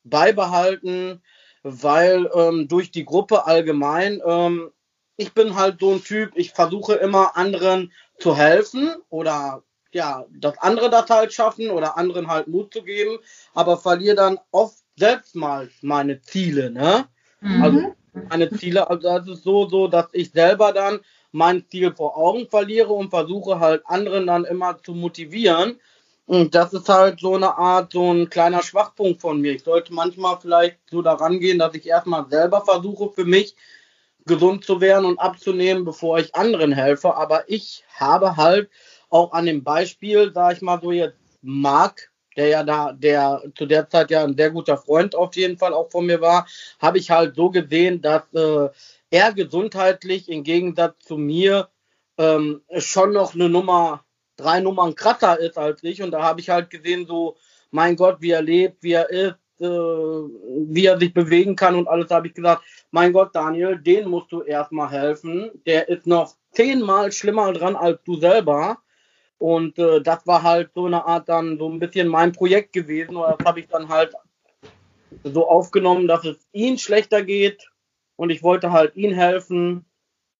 beibehalten, weil ähm, durch die Gruppe allgemein, ähm, ich bin halt so ein Typ, ich versuche immer anderen zu helfen oder ja, dass andere das halt schaffen oder anderen halt Mut zu geben, aber verliere dann oft selbst mal meine Ziele, ne? Mhm. Also meine Ziele, also das ist so, so, dass ich selber dann mein Ziel vor Augen verliere und versuche halt anderen dann immer zu motivieren. Und das ist halt so eine Art, so ein kleiner Schwachpunkt von mir. Ich sollte manchmal vielleicht so daran gehen, dass ich erstmal selber versuche, für mich gesund zu werden und abzunehmen, bevor ich anderen helfe. Aber ich habe halt auch an dem Beispiel, sag ich mal so jetzt, Marc, der ja da, der zu der Zeit ja ein sehr guter Freund auf jeden Fall auch von mir war, habe ich halt so gesehen, dass äh, er gesundheitlich im Gegensatz zu mir ähm, schon noch eine Nummer, drei Nummern krasser ist als ich. Und da habe ich halt gesehen, so, mein Gott, wie er lebt, wie er ist, äh, wie er sich bewegen kann und alles, habe ich gesagt, mein Gott, Daniel, den musst du erstmal helfen. Der ist noch zehnmal schlimmer dran als du selber. Und äh, das war halt so eine Art dann so ein bisschen mein Projekt gewesen. Und das habe ich dann halt so aufgenommen, dass es ihm schlechter geht. Und ich wollte halt ihm helfen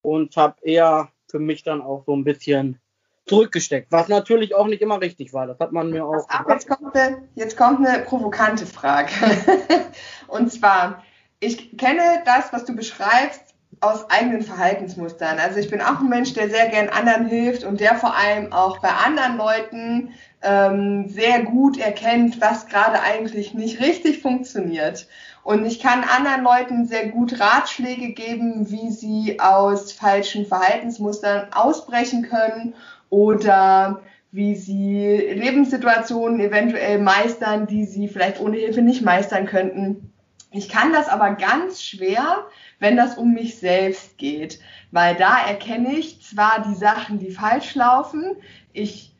und habe eher für mich dann auch so ein bisschen zurückgesteckt, was natürlich auch nicht immer richtig war. Das hat man mir auch. Ab, jetzt, kommt eine, jetzt kommt eine provokante Frage. und zwar, ich kenne das, was du beschreibst, aus eigenen Verhaltensmustern. Also ich bin auch ein Mensch, der sehr gern anderen hilft und der vor allem auch bei anderen Leuten ähm, sehr gut erkennt, was gerade eigentlich nicht richtig funktioniert. Und ich kann anderen Leuten sehr gut Ratschläge geben, wie sie aus falschen Verhaltensmustern ausbrechen können oder wie sie Lebenssituationen eventuell meistern, die sie vielleicht ohne Hilfe nicht meistern könnten. Ich kann das aber ganz schwer, wenn das um mich selbst geht, weil da erkenne ich zwar die Sachen, die falsch laufen, ich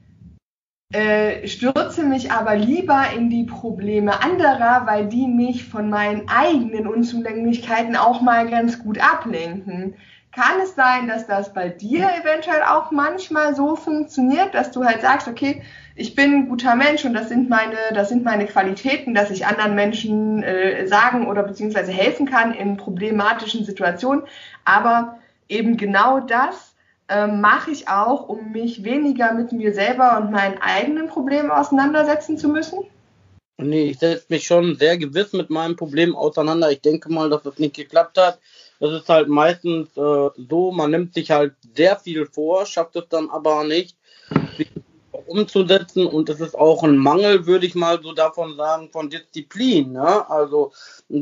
äh, stürze mich aber lieber in die Probleme anderer, weil die mich von meinen eigenen Unzulänglichkeiten auch mal ganz gut ablenken. Kann es sein, dass das bei dir eventuell auch manchmal so funktioniert, dass du halt sagst, okay, ich bin ein guter Mensch und das sind meine, das sind meine Qualitäten, dass ich anderen Menschen äh, sagen oder beziehungsweise helfen kann in problematischen Situationen. Aber eben genau das äh, mache ich auch, um mich weniger mit mir selber und meinen eigenen Problemen auseinandersetzen zu müssen. Nee, ich setze mich schon sehr gewiss mit meinem Problem auseinander. Ich denke mal, dass es nicht geklappt hat. Das ist halt meistens äh, so, man nimmt sich halt sehr viel vor, schafft es dann aber nicht, umzusetzen und es ist auch ein Mangel, würde ich mal so davon sagen, von Disziplin. Ne? Also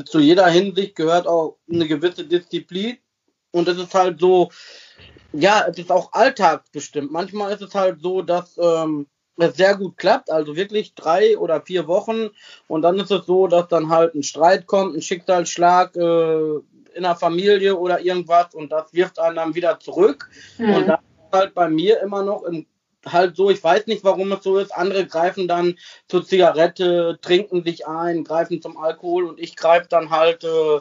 zu jeder Hinsicht gehört auch eine gewisse Disziplin und es ist halt so, ja, es ist auch alltagsbestimmt. Manchmal ist es halt so, dass ähm, es sehr gut klappt, also wirklich drei oder vier Wochen. Und dann ist es so, dass dann halt ein Streit kommt, ein Schicksalsschlag äh, in der Familie oder irgendwas und das wirft einen dann wieder zurück. Mhm. Und das ist halt bei mir immer noch im halt so, ich weiß nicht, warum es so ist. Andere greifen dann zur Zigarette, trinken sich ein, greifen zum Alkohol und ich greife dann halt äh,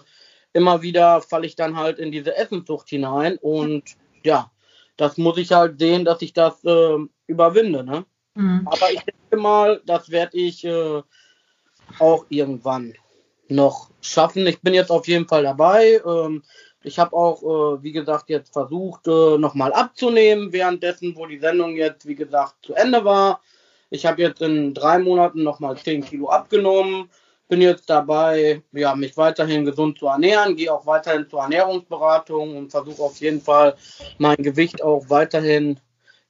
immer wieder, falle ich dann halt in diese Essenssucht hinein und ja, das muss ich halt sehen, dass ich das äh, überwinde. Ne? Mhm. Aber ich denke mal, das werde ich äh, auch irgendwann noch schaffen. Ich bin jetzt auf jeden Fall dabei. Ähm, ich habe auch, äh, wie gesagt, jetzt versucht, äh, nochmal abzunehmen, währenddessen, wo die Sendung jetzt, wie gesagt, zu Ende war. Ich habe jetzt in drei Monaten nochmal 10 Kilo abgenommen. Bin jetzt dabei, ja, mich weiterhin gesund zu ernähren, gehe auch weiterhin zur Ernährungsberatung und versuche auf jeden Fall mein Gewicht auch weiterhin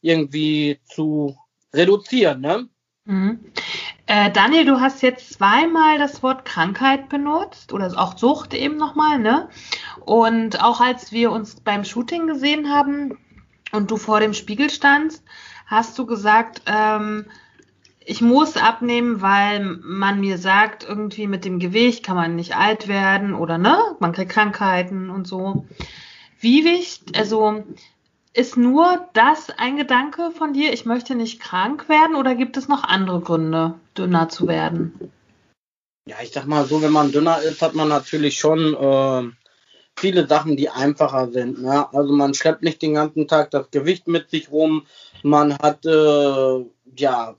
irgendwie zu reduzieren. Ne? Mhm. Äh, Daniel, du hast jetzt zweimal das Wort Krankheit benutzt oder auch Sucht eben nochmal, ne? Und auch als wir uns beim Shooting gesehen haben und du vor dem Spiegel standst, hast du gesagt, ähm, ich muss abnehmen, weil man mir sagt, irgendwie mit dem Gewicht kann man nicht alt werden oder ne, man kriegt Krankheiten und so. Wie wichtig, also ist nur das ein Gedanke von dir, ich möchte nicht krank werden oder gibt es noch andere Gründe, dünner zu werden? Ja, ich sag mal so, wenn man dünner ist, hat man natürlich schon äh, viele Sachen, die einfacher sind. Ne? Also man schleppt nicht den ganzen Tag das Gewicht mit sich rum, man hat äh, ja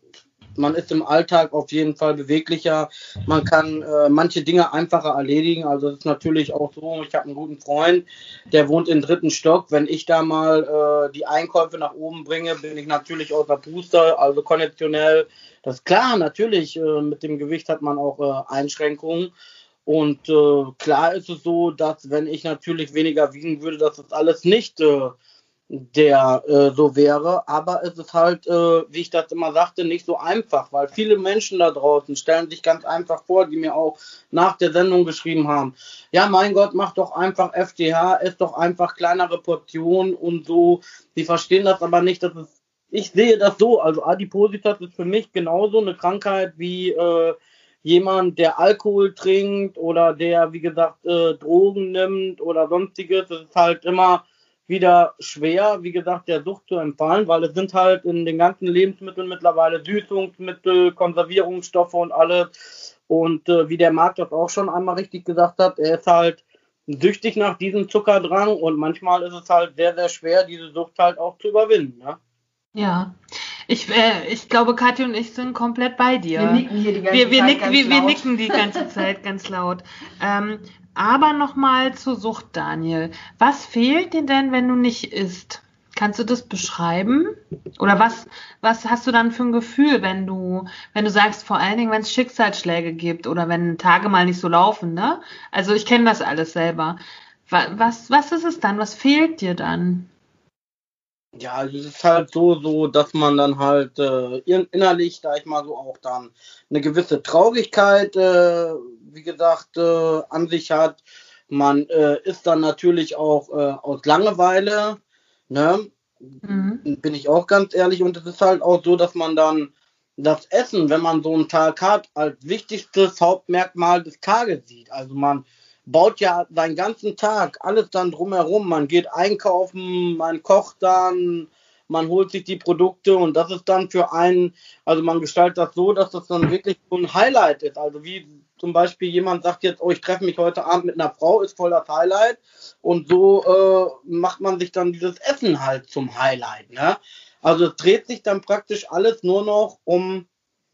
man ist im Alltag auf jeden Fall beweglicher. Man kann äh, manche Dinge einfacher erledigen. Also es ist natürlich auch so, ich habe einen guten Freund, der wohnt im dritten Stock. Wenn ich da mal äh, die Einkäufe nach oben bringe, bin ich natürlich außer Puster, also konditionell. Das ist klar, natürlich, äh, mit dem Gewicht hat man auch äh, Einschränkungen. Und äh, klar ist es so, dass wenn ich natürlich weniger wiegen würde, dass das alles nicht äh, der äh, so wäre. Aber es ist halt, äh, wie ich das immer sagte, nicht so einfach, weil viele Menschen da draußen stellen sich ganz einfach vor, die mir auch nach der Sendung geschrieben haben, ja, mein Gott, mach doch einfach FDH, ess doch einfach kleinere Portionen und so. Die verstehen das aber nicht, dass es, ich sehe das so, also Adipositas ist für mich genauso eine Krankheit wie äh, jemand, der Alkohol trinkt oder der, wie gesagt, äh, Drogen nimmt oder sonstiges. Es ist halt immer wieder schwer, wie gesagt, der Sucht zu empfallen, weil es sind halt in den ganzen Lebensmitteln mittlerweile Süßungsmittel, Konservierungsstoffe und alles. Und äh, wie der Markt das auch schon einmal richtig gesagt hat, er ist halt süchtig nach diesem Zuckerdrang und manchmal ist es halt sehr, sehr schwer, diese Sucht halt auch zu überwinden. Ne? Ja, ich, äh, ich glaube, Katja und ich sind komplett bei dir. Wir nicken hier die ganze wir, wir Zeit nick, ganz wir, wir laut. nicken die ganze Zeit ganz laut. Ähm, aber nochmal zur Sucht, Daniel. Was fehlt dir denn, wenn du nicht isst? Kannst du das beschreiben? Oder was, was hast du dann für ein Gefühl, wenn du, wenn du sagst, vor allen Dingen, wenn es Schicksalsschläge gibt oder wenn Tage mal nicht so laufen, ne? Also ich kenne das alles selber. Was, was, was ist es dann? Was fehlt dir dann? Ja, also es ist halt so, so, dass man dann halt äh, in- innerlich, da ich mal so auch dann eine gewisse Traurigkeit, äh, wie gesagt, äh, an sich hat. Man äh, ist dann natürlich auch äh, aus Langeweile, ne? Mhm. Bin ich auch ganz ehrlich. Und es ist halt auch so, dass man dann das Essen, wenn man so einen Tag hat, als wichtigstes Hauptmerkmal des Tages sieht. Also man baut ja seinen ganzen Tag alles dann drumherum. Man geht einkaufen, man kocht dann, man holt sich die Produkte und das ist dann für einen, also man gestaltet das so, dass das dann wirklich so ein Highlight ist. Also wie zum Beispiel jemand sagt jetzt, oh, ich treffe mich heute Abend mit einer Frau, ist voll das Highlight. Und so äh, macht man sich dann dieses Essen halt zum Highlight. Ne? Also es dreht sich dann praktisch alles nur noch um,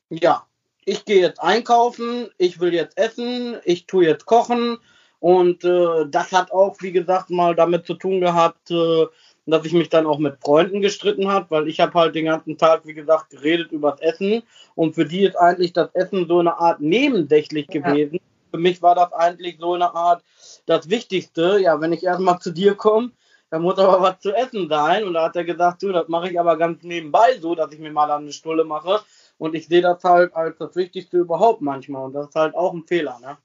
ja, ich gehe jetzt einkaufen, ich will jetzt essen, ich tue jetzt kochen. Und äh, das hat auch, wie gesagt, mal damit zu tun gehabt, äh, dass ich mich dann auch mit Freunden gestritten habe, weil ich habe halt den ganzen Tag, wie gesagt, geredet über das Essen. Und für die ist eigentlich das Essen so eine Art nebensächlich Ja. gewesen. Für mich war das eigentlich so eine Art das Wichtigste. Ja, wenn ich erstmal zu dir komme, dann muss aber was zu essen sein. Und da hat er gesagt, du, das mache ich aber ganz nebenbei so, dass ich mir mal eine Stulle mache. Und ich sehe das halt als das Wichtigste überhaupt manchmal. Und das ist halt auch ein Fehler, ne?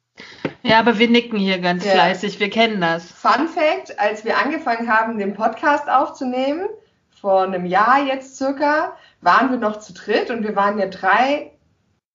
Ja, aber wir nicken hier ganz Ja. fleißig, wir kennen das. Fun Fact, als wir angefangen haben, den Podcast aufzunehmen, vor einem Jahr jetzt circa, waren wir noch zu dritt und wir waren ja drei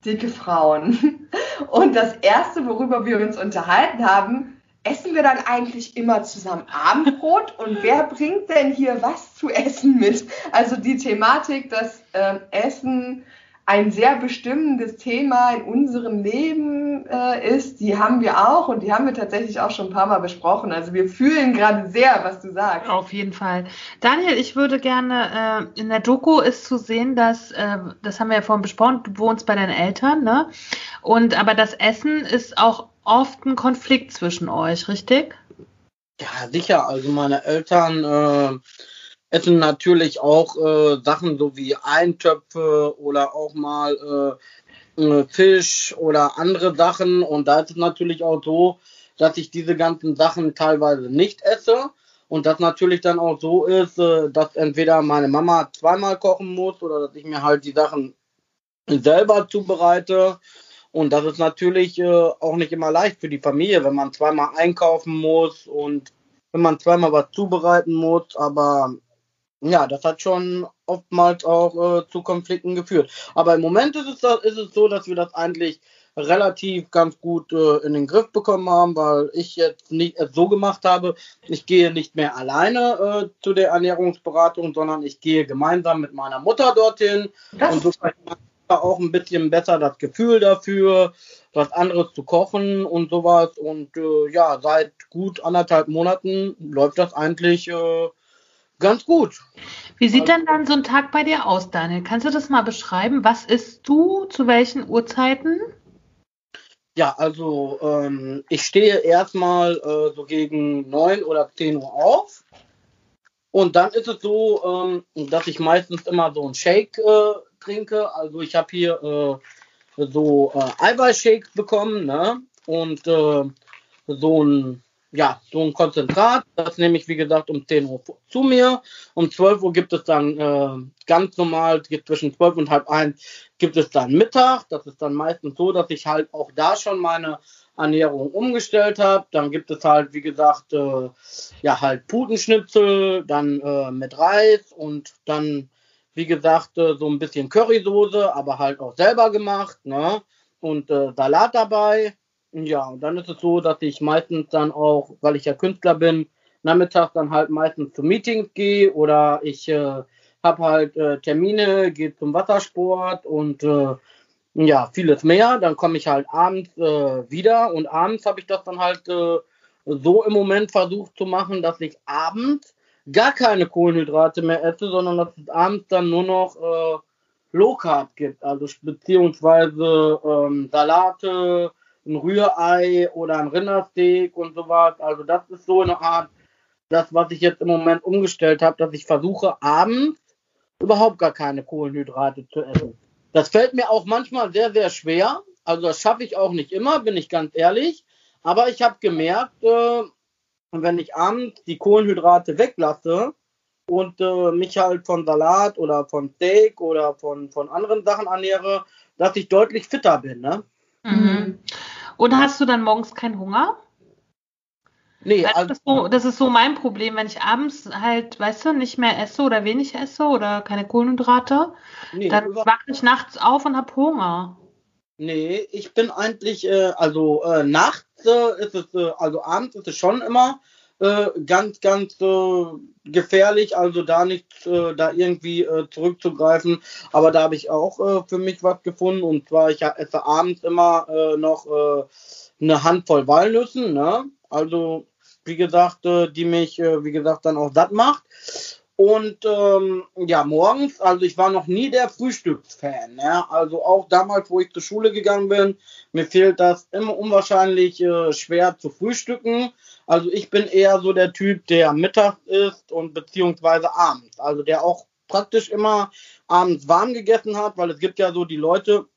dicke Frauen. Und das erste, worüber wir uns unterhalten haben, essen wir dann eigentlich immer zusammen Abendbrot und wer bringt denn hier was zu essen mit? Also die Thematik, dass äh, Essen ein sehr bestimmendes Thema in unserem Leben äh, ist, die haben wir auch und die haben wir tatsächlich auch schon ein paar Mal besprochen. Also wir fühlen gerade sehr, was du sagst. Auf jeden Fall. Daniel, ich würde gerne, äh, in der Doku ist zu sehen, dass, äh, das haben wir ja vorhin besprochen, du wohnst bei deinen Eltern, ne? Und aber das Essen ist auch oft ein Konflikt zwischen euch, richtig? Ja, sicher. Also meine Eltern essen natürlich auch äh, Sachen so wie Eintöpfe oder auch mal äh, äh, Fisch oder andere Sachen. Und da ist es natürlich auch so, dass ich diese ganzen Sachen teilweise nicht esse. Und das natürlich dann auch so ist, äh, dass entweder meine Mama zweimal kochen muss oder dass ich mir halt die Sachen selber zubereite. Und das ist natürlich äh, auch nicht immer leicht für die Familie, wenn man zweimal einkaufen muss und wenn man zweimal was zubereiten muss. Aber ja, das hat schon oftmals auch äh, zu Konflikten geführt. Aber im Moment ist es, ist es so, dass wir das eigentlich relativ ganz gut äh, in den Griff bekommen haben, weil ich jetzt nicht äh, so gemacht habe, ich gehe nicht mehr alleine äh, zu der Ernährungsberatung, sondern ich gehe gemeinsam mit meiner Mutter dorthin das und so auch ein bisschen besser das Gefühl dafür, was anderes zu kochen und sowas. Und äh, ja, seit gut anderthalb Monaten läuft das eigentlich äh, Ganz gut. Wie sieht also, denn dann so ein Tag bei dir aus, Daniel? Kannst du das mal beschreiben? Was isst du? Zu welchen Uhrzeiten? Ja, also ähm, ich stehe erstmal äh, so gegen 9 oder 10 Uhr auf. Und dann ist es so, ähm, dass ich meistens immer so einen Shake äh, trinke. Also ich habe hier äh, so äh, Eiweißshakes bekommen, ne? Und äh, so ein ja, so ein Konzentrat. Das nehme ich, wie gesagt, um 10 Uhr zu mir. Um 12 Uhr gibt es dann äh, ganz normal, zwischen 12 und halb 1 gibt es dann Mittag. Das ist dann meistens so, dass ich halt auch da schon meine Ernährung umgestellt habe. Dann gibt es halt, wie gesagt, äh, ja, halt Putenschnitzel, dann äh, mit Reis und dann, wie gesagt, äh, so ein bisschen Currysoße, aber halt auch selber gemacht, ne? Und äh, Salat dabei ja, und dann ist es so, dass ich meistens dann auch, weil ich ja Künstler bin, nachmittags dann halt meistens zu Meetings gehe oder ich äh, habe halt äh, Termine, gehe zum Wassersport und äh, ja, vieles mehr. Dann komme ich halt abends äh, wieder und abends habe ich das dann halt äh, so im Moment versucht zu machen, dass ich abends gar keine Kohlenhydrate mehr esse, sondern dass es abends dann nur noch äh, Low Carb gibt, also beziehungsweise ähm, Salate, ein Rührei oder ein Rindersteak und sowas. Also das ist so eine Art, das, was ich jetzt im Moment umgestellt habe, dass ich versuche, abends überhaupt gar keine Kohlenhydrate zu essen. Das fällt mir auch manchmal sehr, sehr schwer. Also das schaffe ich auch nicht immer, bin ich ganz ehrlich. Aber ich habe gemerkt, äh, wenn ich abends die Kohlenhydrate weglasse und äh, mich halt von Salat oder von Steak oder von, von anderen Sachen ernähre, dass ich deutlich fitter bin. Ne? Mhm. Und hast du dann morgens keinen Hunger? Nee, also, das, ist so, das ist so mein Problem, wenn ich abends halt, weißt du, nicht mehr esse oder wenig esse oder keine Kohlenhydrate, nee, dann wache ich nachts auf und habe Hunger. Nee, ich bin eigentlich, äh, also äh, nachts äh, ist es, äh, also abends ist es schon immer äh, ganz, ganz äh, gefährlich, also da nicht äh, da irgendwie äh, zurückzugreifen. Aber da habe ich auch äh, für mich was gefunden und zwar ich esse abends immer noch eine Handvoll Walnüssen, ne? Also wie gesagt, die mich wie gesagt dann auch satt macht. Und ähm, ja, morgens, also ich war noch nie der Frühstücksfan. Ja? Also auch damals, wo ich zur Schule gegangen bin, mir fehlt das immer unwahrscheinlich äh, schwer zu frühstücken. Also ich bin eher so der Typ, der mittags isst und beziehungsweise abends. Also der auch praktisch immer abends warm gegessen hat, weil es gibt ja so die Leute,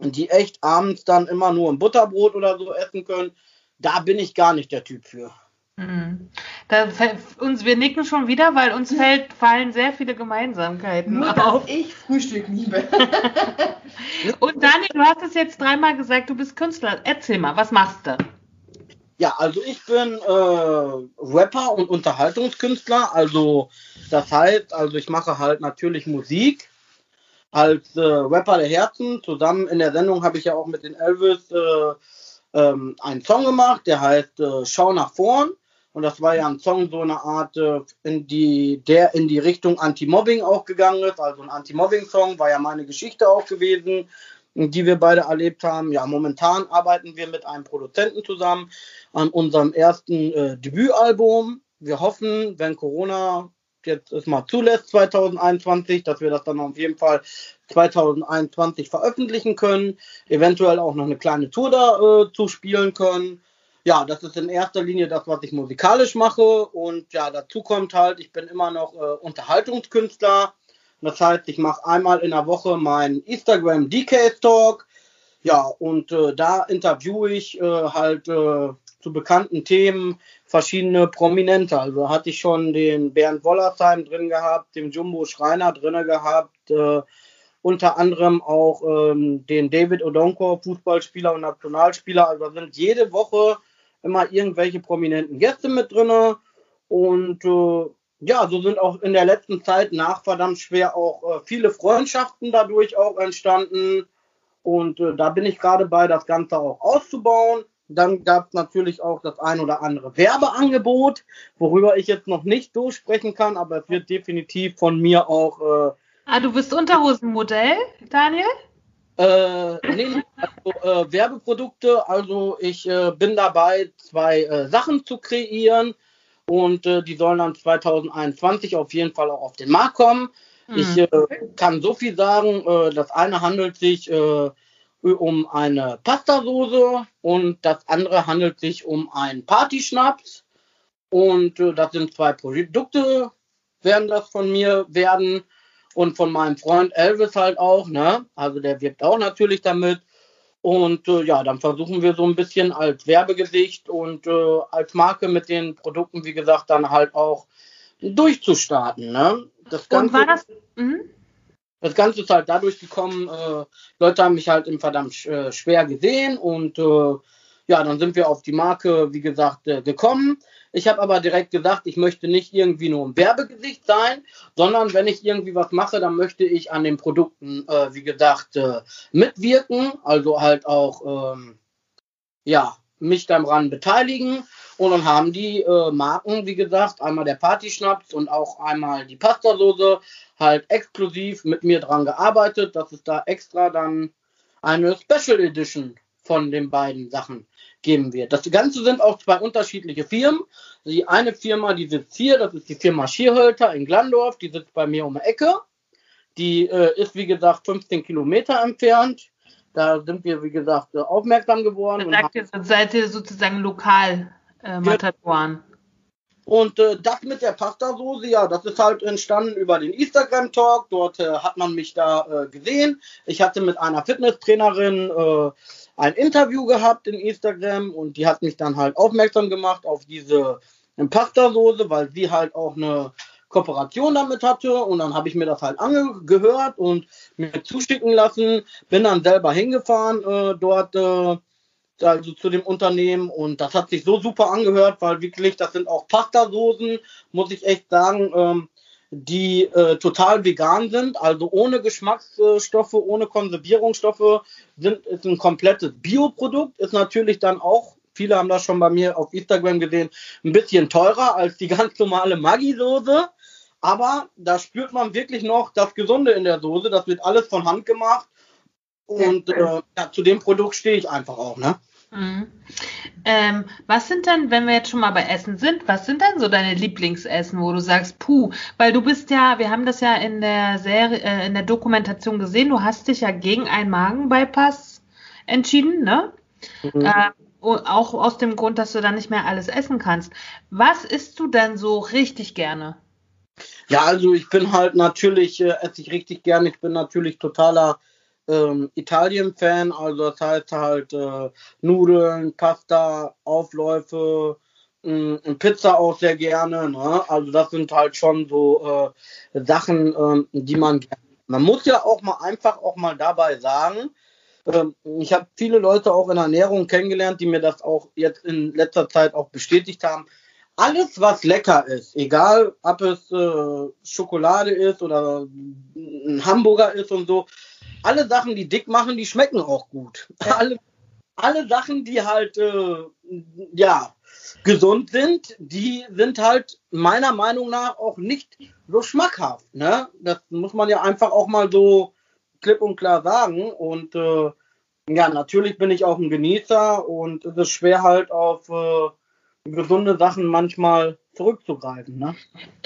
die echt abends dann immer nur ein Butterbrot oder so essen können. Da bin ich gar nicht der Typ für. Mhm. Da uns, wir nicken schon wieder, weil uns fällt, fallen sehr viele Gemeinsamkeiten Nur, auf. ich Frühstück liebe. Und Daniel, du hast es jetzt dreimal gesagt, du bist Künstler. Erzähl mal, was machst du? Ja, also ich bin äh, Rapper und Unterhaltungskünstler. Also das heißt, also ich mache halt natürlich Musik als äh, Rapper der Herzen. Zusammen in der Sendung habe ich ja auch mit den Elvis äh, ähm, einen Song gemacht, der heißt äh, Schau nach vorn. Und das war ja ein Song, so eine Art, äh, in die, der in die Richtung Anti-Mobbing auch gegangen ist. Also ein Anti-Mobbing-Song war ja meine Geschichte auch gewesen, die wir beide erlebt haben. Ja, momentan arbeiten wir mit einem Produzenten zusammen an unserem ersten äh, Debütalbum. Wir hoffen, wenn Corona jetzt es mal zulässt, 2021, dass wir das dann auf jeden Fall 2021 veröffentlichen können. Eventuell auch noch eine kleine Tour dazu äh, spielen können ja, das ist in erster Linie das, was ich musikalisch mache. Und ja, dazu kommt halt, ich bin immer noch äh, Unterhaltungskünstler. Das heißt, ich mache einmal in der Woche meinen Instagram DK Talk. Ja, und äh, da interviewe ich äh, halt äh, zu bekannten Themen verschiedene Prominente. Also hatte ich schon den Bernd Wollersheim drin gehabt, den Jumbo Schreiner drin gehabt, äh, unter anderem auch ähm, den David Odonko, Fußballspieler und Nationalspieler. Also sind jede Woche immer irgendwelche prominenten Gäste mit drin. Und äh, ja, so sind auch in der letzten Zeit nach verdammt schwer auch äh, viele Freundschaften dadurch auch entstanden. Und äh, da bin ich gerade bei, das Ganze auch auszubauen. Dann gab es natürlich auch das ein oder andere Werbeangebot, worüber ich jetzt noch nicht durchsprechen kann, aber es wird definitiv von mir auch. Äh, ah, du bist Unterhosenmodell, Daniel? Äh, nee, also, äh, Werbeprodukte. Also ich äh, bin dabei, zwei äh, Sachen zu kreieren und äh, die sollen dann 2021 auf jeden Fall auch auf den Markt kommen. Mhm. Ich äh, kann so viel sagen. das eine handelt sich um eine Pastasoße und das andere handelt sich um einen Partyschnaps. Und das sind zwei Produkte, werden das von mir werden und von meinem Freund Elvis halt auch, ne? Also der wirkt auch natürlich damit. Und äh, ja, dann versuchen wir so ein bisschen als Werbegesicht und äh, als Marke mit den Produkten, wie gesagt, dann halt auch durchzustarten. Ne? Das Ganze, und war das? Mh? Das Ganze ist halt dadurch gekommen, äh, Leute haben mich halt im verdammt äh, schwer gesehen und äh, ja, dann sind wir auf die Marke, wie gesagt, äh, gekommen. Ich habe aber direkt gesagt, ich möchte nicht irgendwie nur ein Werbegesicht sein, sondern wenn ich irgendwie was mache, dann möchte ich an den Produkten, äh, wie gesagt, äh, mitwirken, also halt auch, ähm, ja, mich daran beteiligen. Und dann haben die äh, Marken, wie gesagt, einmal der Partyschnaps und auch einmal die Pastasoße halt exklusiv mit mir dran gearbeitet, dass es da extra dann eine Special Edition von den beiden Sachen geben wird. Das Ganze sind auch zwei unterschiedliche Firmen. Die eine Firma, die sitzt hier, das ist die Firma Schierhölter in Glandorf, die sitzt bei mir um die Ecke. Die äh, ist, wie gesagt, 15 Kilometer entfernt. Da sind wir, wie gesagt, aufmerksam geworden. Sagt ihr, seid ihr sozusagen lokal äh, Matadoren? Und äh, das mit der Pasta-Soße, ja, das ist halt entstanden über den Instagram-Talk. Dort äh, hat man mich da äh, gesehen. Ich hatte mit einer Fitnesstrainerin äh, ein Interview gehabt in Instagram und die hat mich dann halt aufmerksam gemacht auf diese Pasta-Soße, weil sie halt auch eine Kooperation damit hatte. Und dann habe ich mir das halt angehört und mir zuschicken lassen, bin dann selber hingefahren äh, dort äh, also zu dem Unternehmen. Und das hat sich so super angehört, weil wirklich das sind auch Pasta-Soßen, muss ich echt sagen, ähm, die äh, total vegan sind, also ohne Geschmacksstoffe, ohne Konservierungsstoffe, sind ist ein komplettes Bioprodukt, ist natürlich dann auch, viele haben das schon bei mir auf Instagram gesehen, ein bisschen teurer als die ganz normale Maggi-Soße. Aber da spürt man wirklich noch das Gesunde in der Soße. Das wird alles von Hand gemacht. Und äh, ja, zu dem Produkt stehe ich einfach auch, ne? Mhm. Ähm, was sind denn, wenn wir jetzt schon mal bei Essen sind, was sind denn so deine Lieblingsessen, wo du sagst, puh, weil du bist ja, wir haben das ja in der Serie, äh, in der Dokumentation gesehen, du hast dich ja gegen einen Magenbypass entschieden, ne? Mhm. Äh, auch aus dem Grund, dass du dann nicht mehr alles essen kannst. Was isst du denn so richtig gerne? Ja, also ich bin halt natürlich, äh, esse ich richtig gerne. Ich bin natürlich totaler ähm, Italien-Fan, also das heißt halt äh, Nudeln, Pasta, Aufläufe, mm, Pizza auch sehr gerne. Ne? Also das sind halt schon so äh, Sachen, äh, die man man muss ja auch mal einfach auch mal dabei sagen, ähm, ich habe viele Leute auch in Ernährung kennengelernt, die mir das auch jetzt in letzter Zeit auch bestätigt haben. Alles, was lecker ist, egal ob es äh, Schokolade ist oder ein Hamburger ist und so, alle Sachen, die dick machen, die schmecken auch gut. Alle, alle Sachen, die halt, äh, ja, gesund sind, die sind halt meiner Meinung nach auch nicht so schmackhaft. Ne? Das muss man ja einfach auch mal so klipp und klar sagen. Und äh, ja, natürlich bin ich auch ein Genießer und es ist schwer halt auf äh, gesunde Sachen manchmal zurückzugreifen. Ne?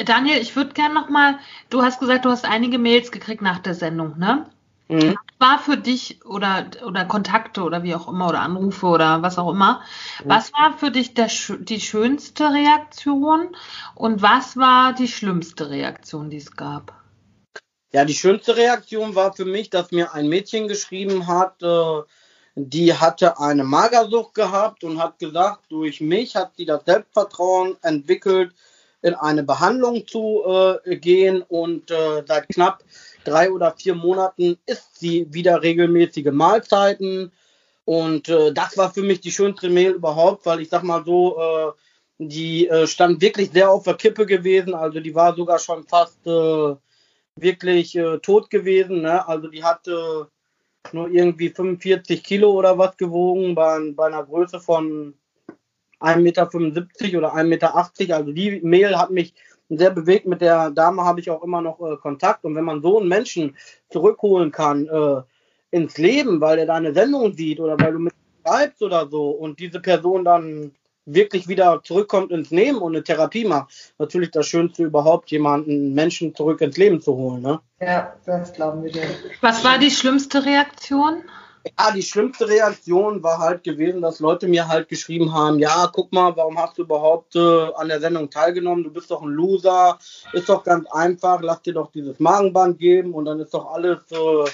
Daniel, ich würde gerne nochmal, du hast gesagt, du hast einige Mails gekriegt nach der Sendung, ne? Mhm. war für dich oder, oder Kontakte oder wie auch immer oder Anrufe oder was auch immer, mhm. was war für dich der, die schönste Reaktion und was war die schlimmste Reaktion, die es gab? Ja, die schönste Reaktion war für mich, dass mir ein Mädchen geschrieben hat, äh, die hatte eine Magersucht gehabt und hat gesagt, durch mich hat sie das Selbstvertrauen entwickelt, in eine Behandlung zu äh, gehen und äh, seit knapp drei oder vier Monaten isst sie wieder regelmäßige Mahlzeiten. Und äh, das war für mich die schönste Mail überhaupt, weil ich sag mal so, äh, die äh, stand wirklich sehr auf der Kippe gewesen. Also die war sogar schon fast äh, wirklich äh, tot gewesen. Ne? Also die hatte nur irgendwie 45 Kilo oder was gewogen bei, bei einer Größe von 1,75 Meter oder 1,80 Meter. Also die Mail hat mich sehr bewegt. Mit der Dame habe ich auch immer noch äh, Kontakt. Und wenn man so einen Menschen zurückholen kann äh, ins Leben, weil er deine Sendung sieht oder weil du mit schreibst oder so und diese Person dann wirklich wieder zurückkommt ins Leben und eine Therapie macht, natürlich das Schönste überhaupt, jemanden Menschen zurück ins Leben zu holen. Ne? Ja, das glauben wir dir. Was war die schlimmste Reaktion? Ja, die schlimmste Reaktion war halt gewesen, dass Leute mir halt geschrieben haben, ja, guck mal, warum hast du überhaupt äh, an der Sendung teilgenommen? Du bist doch ein Loser, ist doch ganz einfach, lass dir doch dieses Magenband geben und dann ist doch alles äh,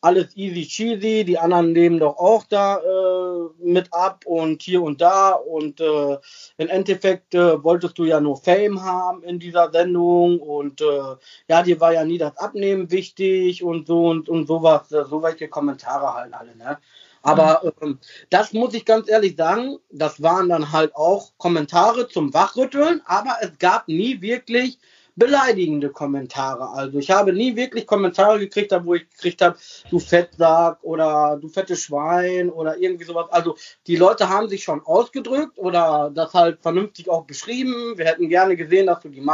alles easy cheesy, die anderen nehmen doch auch da äh, mit ab und hier und da und äh, im Endeffekt äh, wolltest du ja nur Fame haben in dieser Sendung und äh, ja, dir war ja nie das Abnehmen wichtig und so und, und sowas, äh, so welche Kommentare halt alle, ne? Aber mhm. ähm, das muss ich ganz ehrlich sagen, das waren dann halt auch Kommentare zum Wachrütteln, aber es gab nie wirklich beleidigende Kommentare. Also ich habe nie wirklich Kommentare gekriegt, wo ich gekriegt habe, du Fettsack oder du fettes Schwein oder irgendwie sowas. Also die Leute haben sich schon ausgedrückt oder das halt vernünftig auch beschrieben. Wir hätten gerne gesehen, dass du die,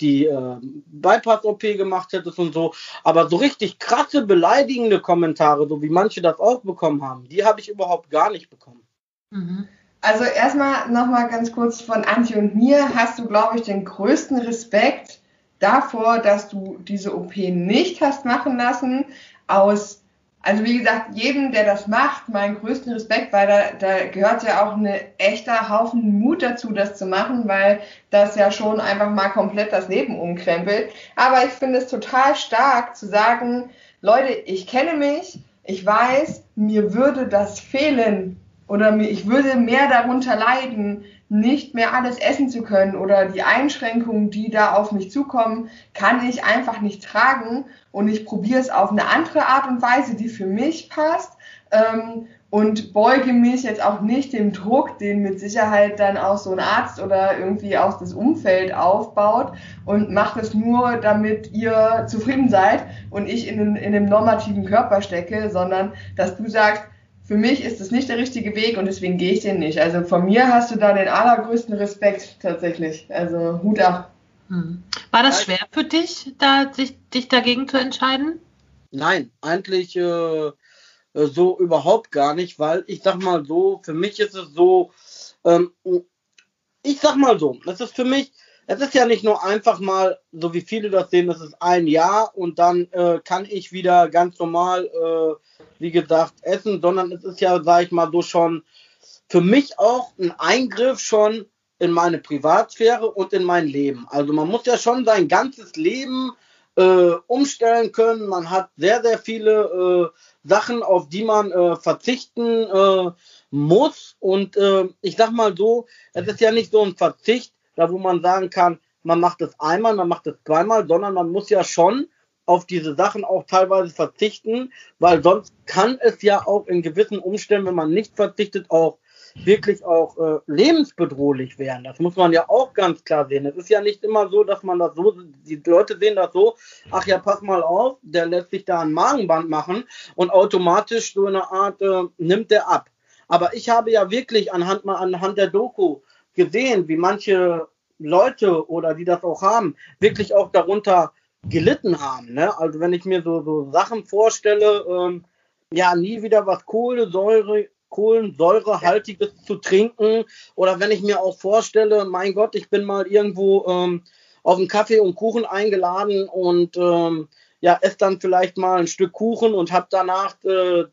die äh, Bypass-OP gemacht hättest und so. Aber so richtig krasse, beleidigende Kommentare, so wie manche das auch bekommen haben, die habe ich überhaupt gar nicht bekommen. Mhm. Also erstmal nochmal ganz kurz von Antje und mir hast du, glaube ich, den größten Respekt davor, dass du diese OP nicht hast machen lassen, aus, also wie gesagt, jedem, der das macht, meinen größten Respekt, weil da, da gehört ja auch eine echter Haufen Mut dazu, das zu machen, weil das ja schon einfach mal komplett das Leben umkrempelt. Aber ich finde es total stark zu sagen, Leute, ich kenne mich, ich weiß, mir würde das fehlen oder ich würde mehr darunter leiden, nicht mehr alles essen zu können oder die Einschränkungen, die da auf mich zukommen, kann ich einfach nicht tragen und ich probiere es auf eine andere Art und Weise, die für mich passt ähm, und beuge mich jetzt auch nicht dem Druck, den mit Sicherheit dann auch so ein Arzt oder irgendwie auch das Umfeld aufbaut und mache es nur, damit ihr zufrieden seid und ich in, in einem normativen Körper stecke, sondern dass du sagst, für mich ist es nicht der richtige Weg und deswegen gehe ich den nicht. Also von mir hast du da den allergrößten Respekt tatsächlich. Also Hut ab. Hm. War das schwer für dich, da, sich, dich dagegen zu entscheiden? Nein, eigentlich äh, so überhaupt gar nicht, weil ich sag mal so, für mich ist es so, ähm, ich sag mal so, das ist für mich, es ist ja nicht nur einfach mal, so wie viele das sehen, das ist ein Jahr und dann äh, kann ich wieder ganz normal äh, wie gesagt, essen, sondern es ist ja, sag ich mal, so schon für mich auch ein Eingriff schon in meine Privatsphäre und in mein Leben. Also man muss ja schon sein ganzes Leben äh, umstellen können. Man hat sehr, sehr viele äh, Sachen, auf die man äh, verzichten äh, muss. Und ich sag mal so, es ist ja nicht so ein Verzicht, da wo man sagen kann, man macht es einmal, man macht es zweimal, sondern man muss ja schon auf diese Sachen auch teilweise verzichten, weil sonst kann es ja auch in gewissen Umständen, wenn man nicht verzichtet, auch wirklich auch äh, lebensbedrohlich werden. Das muss man ja auch ganz klar sehen. Es ist ja nicht immer so, dass man das so, die Leute sehen das so, ach ja, pass mal auf, der lässt sich da ein Magenband machen und automatisch so eine Art äh, nimmt der ab. Aber ich habe ja wirklich anhand, anhand der Doku gesehen, wie manche Leute oder die das auch haben, wirklich auch darunter gelitten haben. Ne? Also wenn ich mir so, so Sachen vorstelle, ähm, ja, nie wieder was Kohlensäure, Kohlensäurehaltiges ja. zu trinken. Oder wenn ich mir auch vorstelle, mein Gott, ich bin mal irgendwo ähm, auf einen Kaffee und Kuchen eingeladen und ähm, ja, esse dann vielleicht mal ein Stück Kuchen und habe danach äh,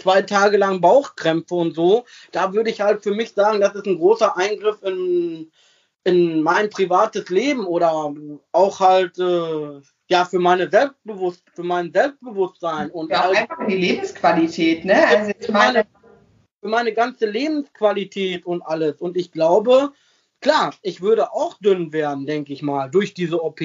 zwei Tage lang Bauchkrämpfe und so. Da würde ich halt für mich sagen, das ist ein großer Eingriff in, in mein privates Leben oder auch halt äh, ja für meine Selbstbewusst für mein Selbstbewusstsein und ja, halt, einfach die Lebensqualität, ne? Also ich meine, für meine ganze Lebensqualität und alles. Und ich glaube, klar, ich würde auch dünn werden, denke ich mal, durch diese OP.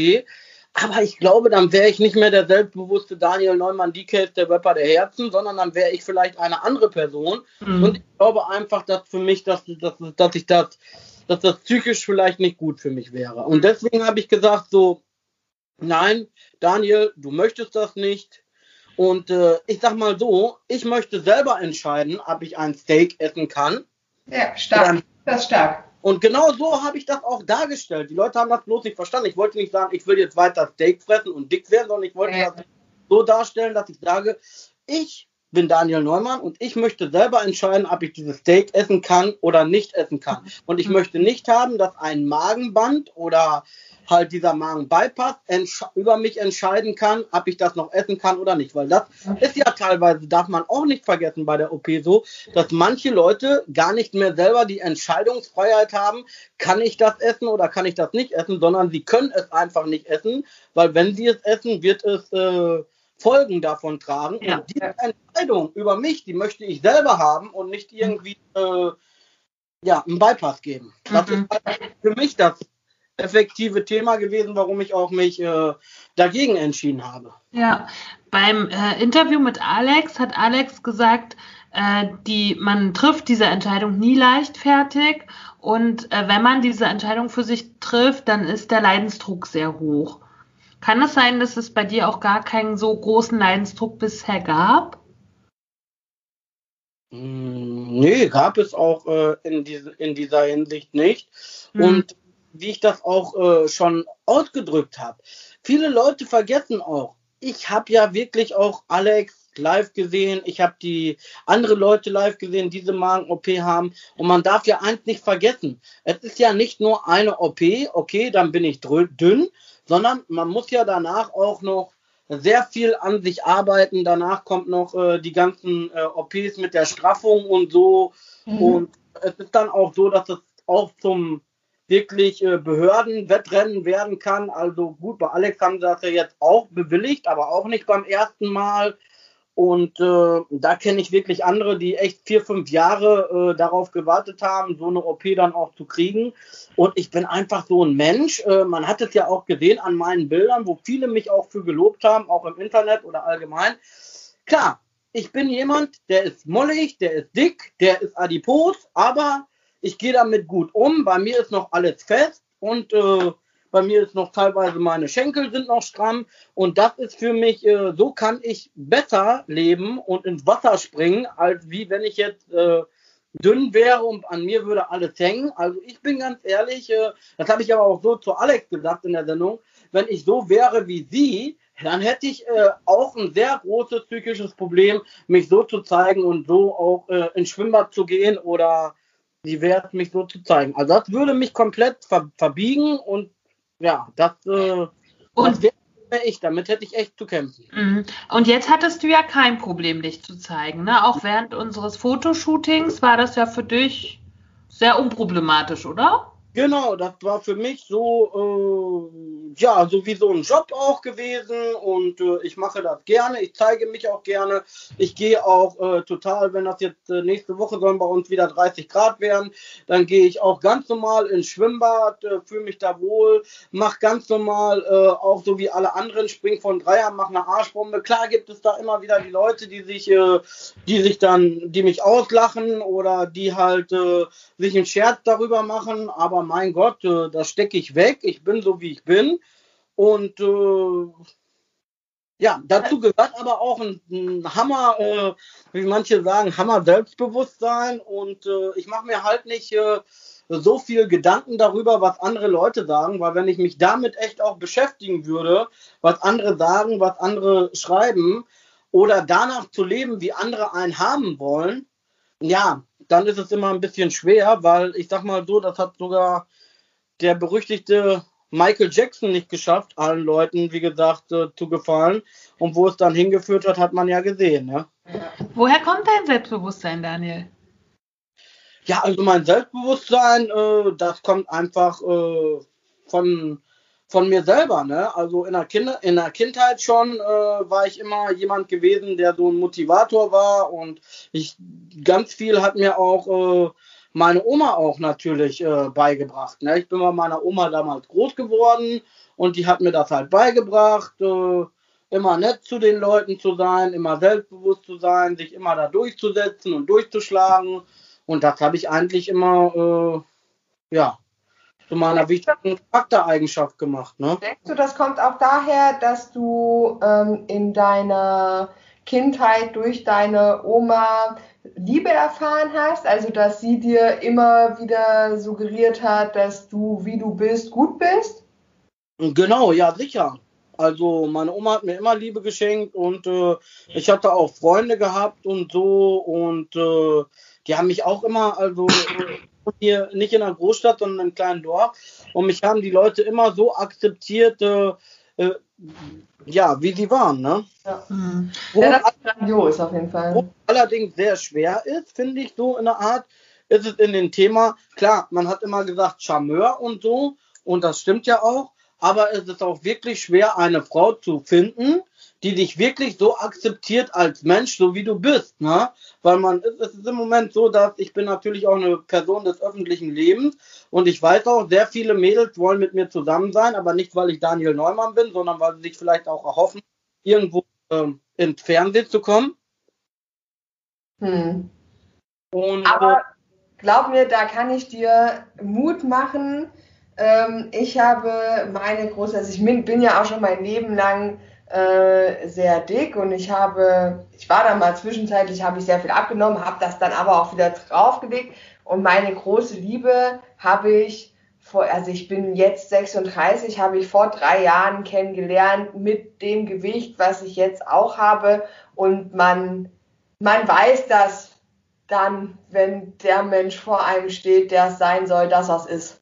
Aber ich glaube, dann wäre ich nicht mehr der selbstbewusste Daniel Neumann DK, der Rapper der Herzen, sondern dann wäre ich vielleicht eine andere Person. Mhm. Und ich glaube einfach, dass für mich, dass, dass, dass ich das, dass das psychisch vielleicht nicht gut für mich wäre. Und deswegen habe ich gesagt, so, nein, Daniel, du möchtest das nicht. Und äh, ich sag mal so, ich möchte selber entscheiden, ob ich ein Steak essen kann. Ja, stark. Dann, das ist stark. Und genau so habe ich das auch dargestellt. Die Leute haben das bloß nicht verstanden. Ich wollte nicht sagen, ich will jetzt weiter Steak fressen und dick werden, sondern ich wollte ja. das so darstellen, dass ich sage, ich bin Daniel Neumann und ich möchte selber entscheiden, ob ich dieses Steak essen kann oder nicht essen kann. Und ich mhm. möchte nicht haben, dass ein Magenband oder halt dieser Magen-Bypass über mich entscheiden kann, ob ich das noch essen kann oder nicht. Weil das ist ja teilweise, darf man auch nicht vergessen bei der OP so, dass manche Leute gar nicht mehr selber die Entscheidungsfreiheit haben, kann ich das essen oder kann ich das nicht essen, sondern sie können es einfach nicht essen, weil wenn sie es essen, wird es äh, Folgen davon tragen. Ja. Und diese Entscheidung über mich, die möchte ich selber haben und nicht irgendwie äh, ja, einen Bypass geben. Das mhm. ist halt für mich das effektive Thema gewesen, warum ich auch mich äh, dagegen entschieden habe. Ja, beim äh, Interview mit Alex hat Alex gesagt, äh, die, man trifft diese Entscheidung nie leichtfertig und äh, wenn man diese Entscheidung für sich trifft, dann ist der Leidensdruck sehr hoch. Kann es sein, dass es bei dir auch gar keinen so großen Leidensdruck bisher gab? Mm, nee, gab es auch äh, in, diese, in dieser Hinsicht nicht. Hm. Und wie ich das auch äh, schon ausgedrückt habe. Viele Leute vergessen auch, ich habe ja wirklich auch Alex live gesehen, ich habe die andere Leute live gesehen, diese Magen-OP haben. Und man darf ja eins nicht vergessen. Es ist ja nicht nur eine OP, okay, dann bin ich dünn, sondern man muss ja danach auch noch sehr viel an sich arbeiten. Danach kommt noch äh, die ganzen äh, OPs mit der Straffung und so. Mhm. Und es ist dann auch so, dass es auch zum wirklich äh, Behördenwettrennen werden kann. Also gut, bei Alex haben sie das ja jetzt auch bewilligt, aber auch nicht beim ersten Mal. Und äh, da kenne ich wirklich andere, die echt vier, fünf Jahre äh, darauf gewartet haben, so eine OP dann auch zu kriegen. Und ich bin einfach so ein Mensch. Äh, man hat es ja auch gesehen an meinen Bildern, wo viele mich auch für gelobt haben, auch im Internet oder allgemein. Klar, ich bin jemand, der ist mollig, der ist dick, der ist adipos, aber ich gehe damit gut um. Bei mir ist noch alles fest und äh, bei mir ist noch teilweise meine Schenkel sind noch stramm und das ist für mich, äh, so kann ich besser leben und ins Wasser springen, als wie wenn ich jetzt äh, dünn wäre und an mir würde alles hängen. Also ich bin ganz ehrlich, äh, das habe ich aber auch so zu Alex gesagt in der Sendung, wenn ich so wäre wie sie, dann hätte ich äh, auch ein sehr großes psychisches Problem, mich so zu zeigen und so auch äh, ins Schwimmbad zu gehen oder die Wert mich so zu zeigen. Also das würde mich komplett ver verbiegen und ja, das, äh, das wäre ich. Damit hätte ich echt zu kämpfen. Mhm. Und jetzt hattest du ja kein Problem, dich zu zeigen. Ne? Auch während unseres Fotoshootings war das ja für dich sehr unproblematisch, oder? Genau, das war für mich so, äh, ja, so wie so ein Job auch gewesen und äh, ich mache das gerne, ich zeige mich auch gerne. Ich gehe auch äh, total, wenn das jetzt äh, nächste Woche sollen bei uns wieder 30 Grad werden, dann gehe ich auch ganz normal ins Schwimmbad, äh, fühle mich da wohl, mache ganz normal, äh, auch so wie alle anderen, spring von Dreier, mache eine Arschbombe. Klar gibt es da immer wieder die Leute, die sich, die sich dann, die mich auslachen oder die halt sich einen Scherz darüber machen, aber mein Gott, äh, das stecke ich weg. Ich bin so, wie ich bin. Und äh, ja, dazu gehört aber auch ein, ein Hammer, äh, wie manche sagen, Hammer Selbstbewusstsein. Und äh, ich mache mir halt nicht äh, so viel Gedanken darüber, was andere Leute sagen, weil wenn ich mich damit echt auch beschäftigen würde, was andere sagen, was andere schreiben, oder danach zu leben, wie andere einen haben wollen, ja, dann ist es immer ein bisschen schwer, weil ich sag mal so, das hat sogar der berüchtigte Michael Jackson nicht geschafft, allen Leuten, wie gesagt, äh, zu gefallen. Und wo es dann hingeführt hat, hat man ja gesehen. Ja? Woher kommt dein Selbstbewusstsein, Daniel? Ja, also mein Selbstbewusstsein, äh, das kommt einfach äh, von von mir selber, ne? Also in der, Kinder, in der Kindheit schon äh, war ich immer jemand gewesen, der so ein Motivator war und ich ganz viel hat mir auch äh, meine Oma auch natürlich äh, beigebracht. Ne? Ich bin bei meiner Oma damals groß geworden und die hat mir das halt beigebracht, äh, immer nett zu den Leuten zu sein, immer selbstbewusst zu sein, sich immer da durchzusetzen und durchzuschlagen. Und das habe ich eigentlich immer, äh, ja, zu meiner wichtigen Charaktereigenschaft gemacht. Ne? Denkst du, das kommt auch daher, dass du ähm, in deiner Kindheit durch deine Oma Liebe erfahren hast? Also, dass sie dir immer wieder suggeriert hat, dass du, wie du bist, gut bist? Genau, ja, sicher. Also meine Oma hat mir immer Liebe geschenkt und äh, ich hatte auch Freunde gehabt und so und äh, die haben mich auch immer, also hier nicht in einer Großstadt, sondern in einem kleinen Dorf. Und mich haben die Leute immer so akzeptiert, äh, äh, ja, wie sie waren. Ne? Ja. Mhm. ja, das ist grandios auf jeden Fall. Wo allerdings sehr schwer ist, finde ich, so in der Art, ist es in dem Thema, klar, man hat immer gesagt Charmeur und so, und das stimmt ja auch, aber es ist auch wirklich schwer, eine Frau zu finden, die dich wirklich so akzeptiert als Mensch, so wie du bist. Ne? Weil man, es ist im Moment so, dass ich bin natürlich auch eine Person des öffentlichen Lebens und ich weiß auch, sehr viele Mädels wollen mit mir zusammen sein, aber nicht, weil ich Daniel Neumann bin, sondern weil sie sich vielleicht auch erhoffen, irgendwo ähm, ins Fernsehen zu kommen. Hm. Und, aber äh, glaub mir, da kann ich dir Mut machen. Ähm, ich habe meine große, also ich bin ja auch schon mein Leben lang äh, sehr dick und ich habe, ich war dann mal zwischenzeitlich, habe ich sehr viel abgenommen, habe das dann aber auch wieder draufgelegt und meine große Liebe habe ich vor, also ich bin jetzt 36, habe ich vor drei Jahren kennengelernt mit dem Gewicht, was ich jetzt auch habe und man, man weiß das dann, wenn der Mensch vor einem steht, der es sein soll, dass es ist.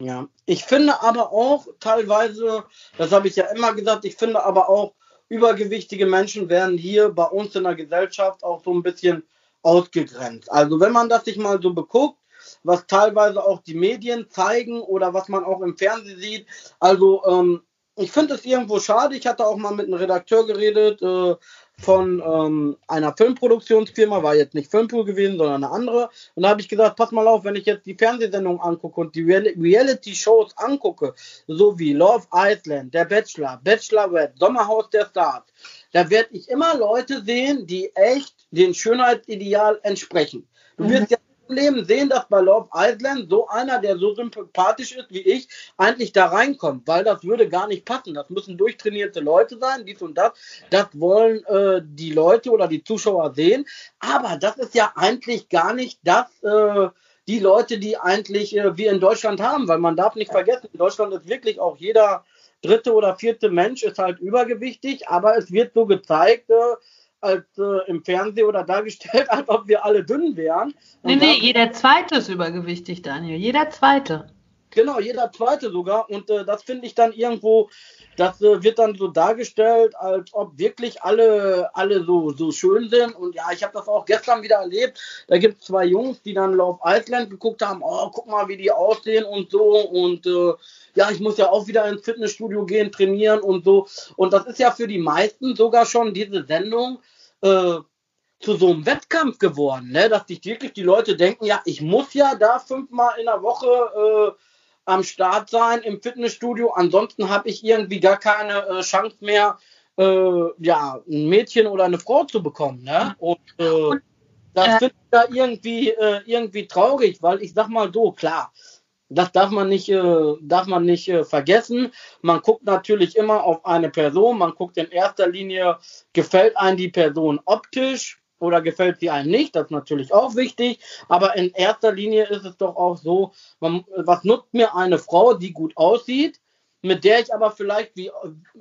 Ja, ich finde aber auch teilweise, das habe ich ja immer gesagt, ich finde aber auch, übergewichtige Menschen werden hier bei uns in der Gesellschaft auch so ein bisschen ausgegrenzt. Also wenn man das sich mal so beguckt, was teilweise auch die Medien zeigen oder was man auch im Fernsehen sieht, also ähm, ich finde es irgendwo schade. Ich hatte auch mal mit einem Redakteur geredet, äh, von ähm, einer Filmproduktionsfirma, war jetzt nicht Filmpool gewesen, sondern eine andere. Und da habe ich gesagt, pass mal auf, wenn ich jetzt die Fernsehsendung angucke und die Real Reality-Shows angucke, so wie Love Island, Der Bachelor, Bachelorette, Sommerhaus der Stars, da werde ich immer Leute sehen, die echt dem Schönheitsideal entsprechen. Du mhm. wirst ja Leben sehen, dass bei Love Island so einer, der so sympathisch ist wie ich, eigentlich da reinkommt, weil das würde gar nicht passen. Das müssen durchtrainierte Leute sein, dies und das. Das wollen äh, die Leute oder die Zuschauer sehen. Aber das ist ja eigentlich gar nicht das, äh, die Leute, die eigentlich äh, wir in Deutschland haben, weil man darf nicht vergessen, in Deutschland ist wirklich auch jeder dritte oder vierte Mensch ist halt übergewichtig, aber es wird so gezeigt, äh, als äh, im Fernsehen oder dargestellt, als ob wir alle dünn wären. Und nee, nee, jeder zweite ist übergewichtig, Daniel. Jeder zweite. Genau, jeder zweite sogar. Und äh, das finde ich dann irgendwo, das äh, wird dann so dargestellt, als ob wirklich alle, alle so, so schön sind. Und ja, ich habe das auch gestern wieder erlebt. Da gibt es zwei Jungs, die dann Love Island geguckt haben. Oh, guck mal, wie die aussehen und so. Und äh, ja, ich muss ja auch wieder ins Fitnessstudio gehen, trainieren und so. Und das ist ja für die meisten sogar schon diese Sendung. Äh, zu so einem Wettkampf geworden, ne? dass sich wirklich die Leute denken, ja, ich muss ja da fünfmal in der Woche äh, am Start sein im Fitnessstudio, ansonsten habe ich irgendwie gar keine äh, Chance mehr, äh, ja, ein Mädchen oder eine Frau zu bekommen. Ne? Und, äh, Und das äh, finde ich da irgendwie, äh, irgendwie traurig, weil ich sag mal so, klar, das darf man nicht, äh, darf man nicht äh, vergessen. Man guckt natürlich immer auf eine Person. Man guckt in erster Linie, gefällt einem die Person optisch oder gefällt sie einem nicht, das ist natürlich auch wichtig, aber in erster Linie ist es doch auch so, man, was nutzt mir eine Frau, die gut aussieht, mit der ich aber vielleicht wie,